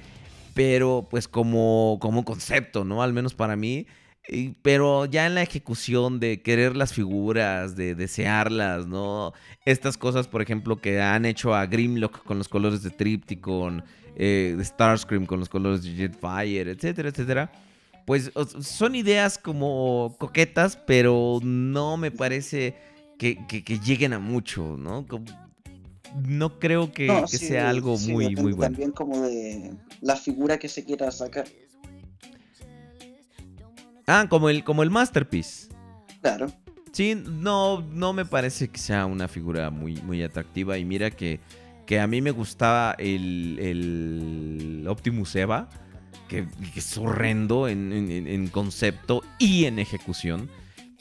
pero pues como, como concepto, ¿no? Al menos para mí. Y- pero ya en la ejecución de querer las figuras, de desearlas, ¿no? Estas cosas, por ejemplo, que han hecho a Grimlock con los colores de Tripticon, eh, Starscream con los colores de Jetfire, etcétera, etcétera. Pues son ideas como coquetas, pero no me parece que, que- que lleguen a mucho, ¿no? Como- no creo que, No, que sí, sea algo sí, muy, muy bueno. También como de la figura que se quiera sacar. Ah, como el, como el Masterpiece. Claro. Sí, no, no me parece que sea una figura muy, muy atractiva. Y mira que, que a mí me gustaba el, el Optimus Eva, que, que es horrendo en, en- en concepto y en ejecución.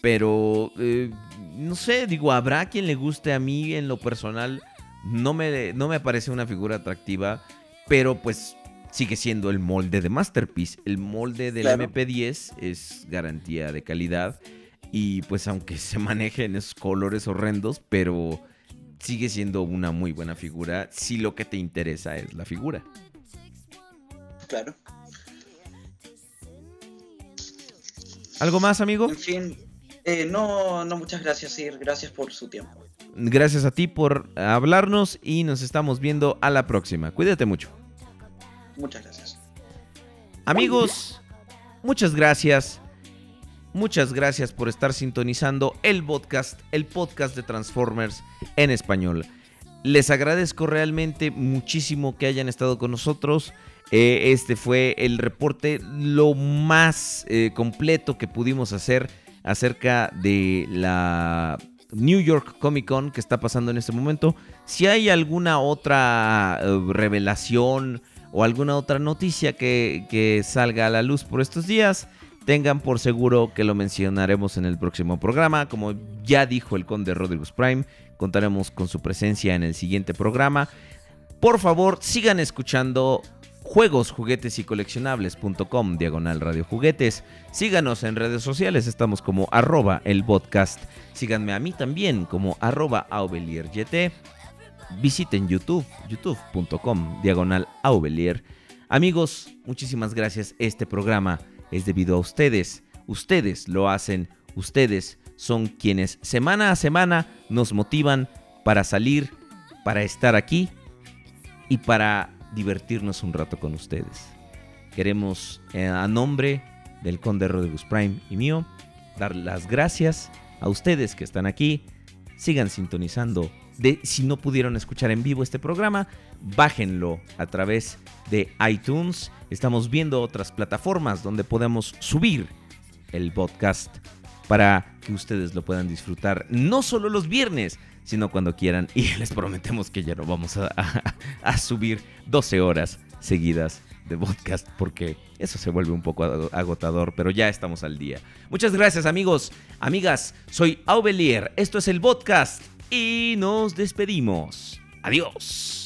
Pero, eh, no sé, digo, habrá quien le guste a mí en lo personal. No me, no me parece una figura atractiva, pero pues sigue siendo el molde de Masterpiece. El molde del Claro. MP10 es garantía de calidad. Y pues aunque se maneje en esos colores horrendos, pero sigue siendo una muy buena figura si lo que te interesa es la figura. Claro. ¿Algo más, amigo? En fin, eh, no, no, muchas gracias, Sir. Gracias por su tiempo. Gracias a ti por hablarnos y nos estamos viendo a la próxima. Cuídate mucho. Muchas gracias. Amigos, muchas gracias. Muchas gracias por estar sintonizando el podcast, el podcast de Transformers en español. Les agradezco realmente muchísimo que hayan estado con nosotros. Eh, este fue el reporte lo más eh, completo que pudimos hacer acerca de la New York Comic Con que está pasando en este momento. Si hay alguna otra eh, revelación o alguna otra noticia que, salga a la luz por estos días, tengan por seguro que lo mencionaremos en el próximo programa. Como ya dijo el conde Rodriguez Prime, contaremos con su presencia en el siguiente programa. Por favor, sigan escuchando juegos, juguetes y coleccionables.com, diagonal radio juguetes. Síganos en redes sociales, estamos como arroba el podcast. Síganme a mí también como arroba. Visiten YouTube, youtube.com, diagonal aubelier. Amigos, muchísimas gracias. Este programa es debido a ustedes. Ustedes lo hacen. Ustedes son quienes semana a semana nos motivan para salir, para estar aquí y para divertirnos un rato con ustedes. Queremos, eh, a nombre del Conde Rodriguez Prime y mío, dar las gracias a ustedes que están aquí. Sigan sintonizando. De, si no pudieron escuchar en vivo este programa, bájenlo a través de iTunes. Estamos viendo otras plataformas donde podemos subir el podcast para que ustedes lo puedan disfrutar no solo los viernes, sino cuando quieran. Y les prometemos que ya no vamos a, subir 12 horas seguidas de podcast porque eso se vuelve un poco ag- agotador, pero ya estamos al día. Muchas gracias amigos, amigas, soy Aubelier, esto es el podcast y nos despedimos. Adiós.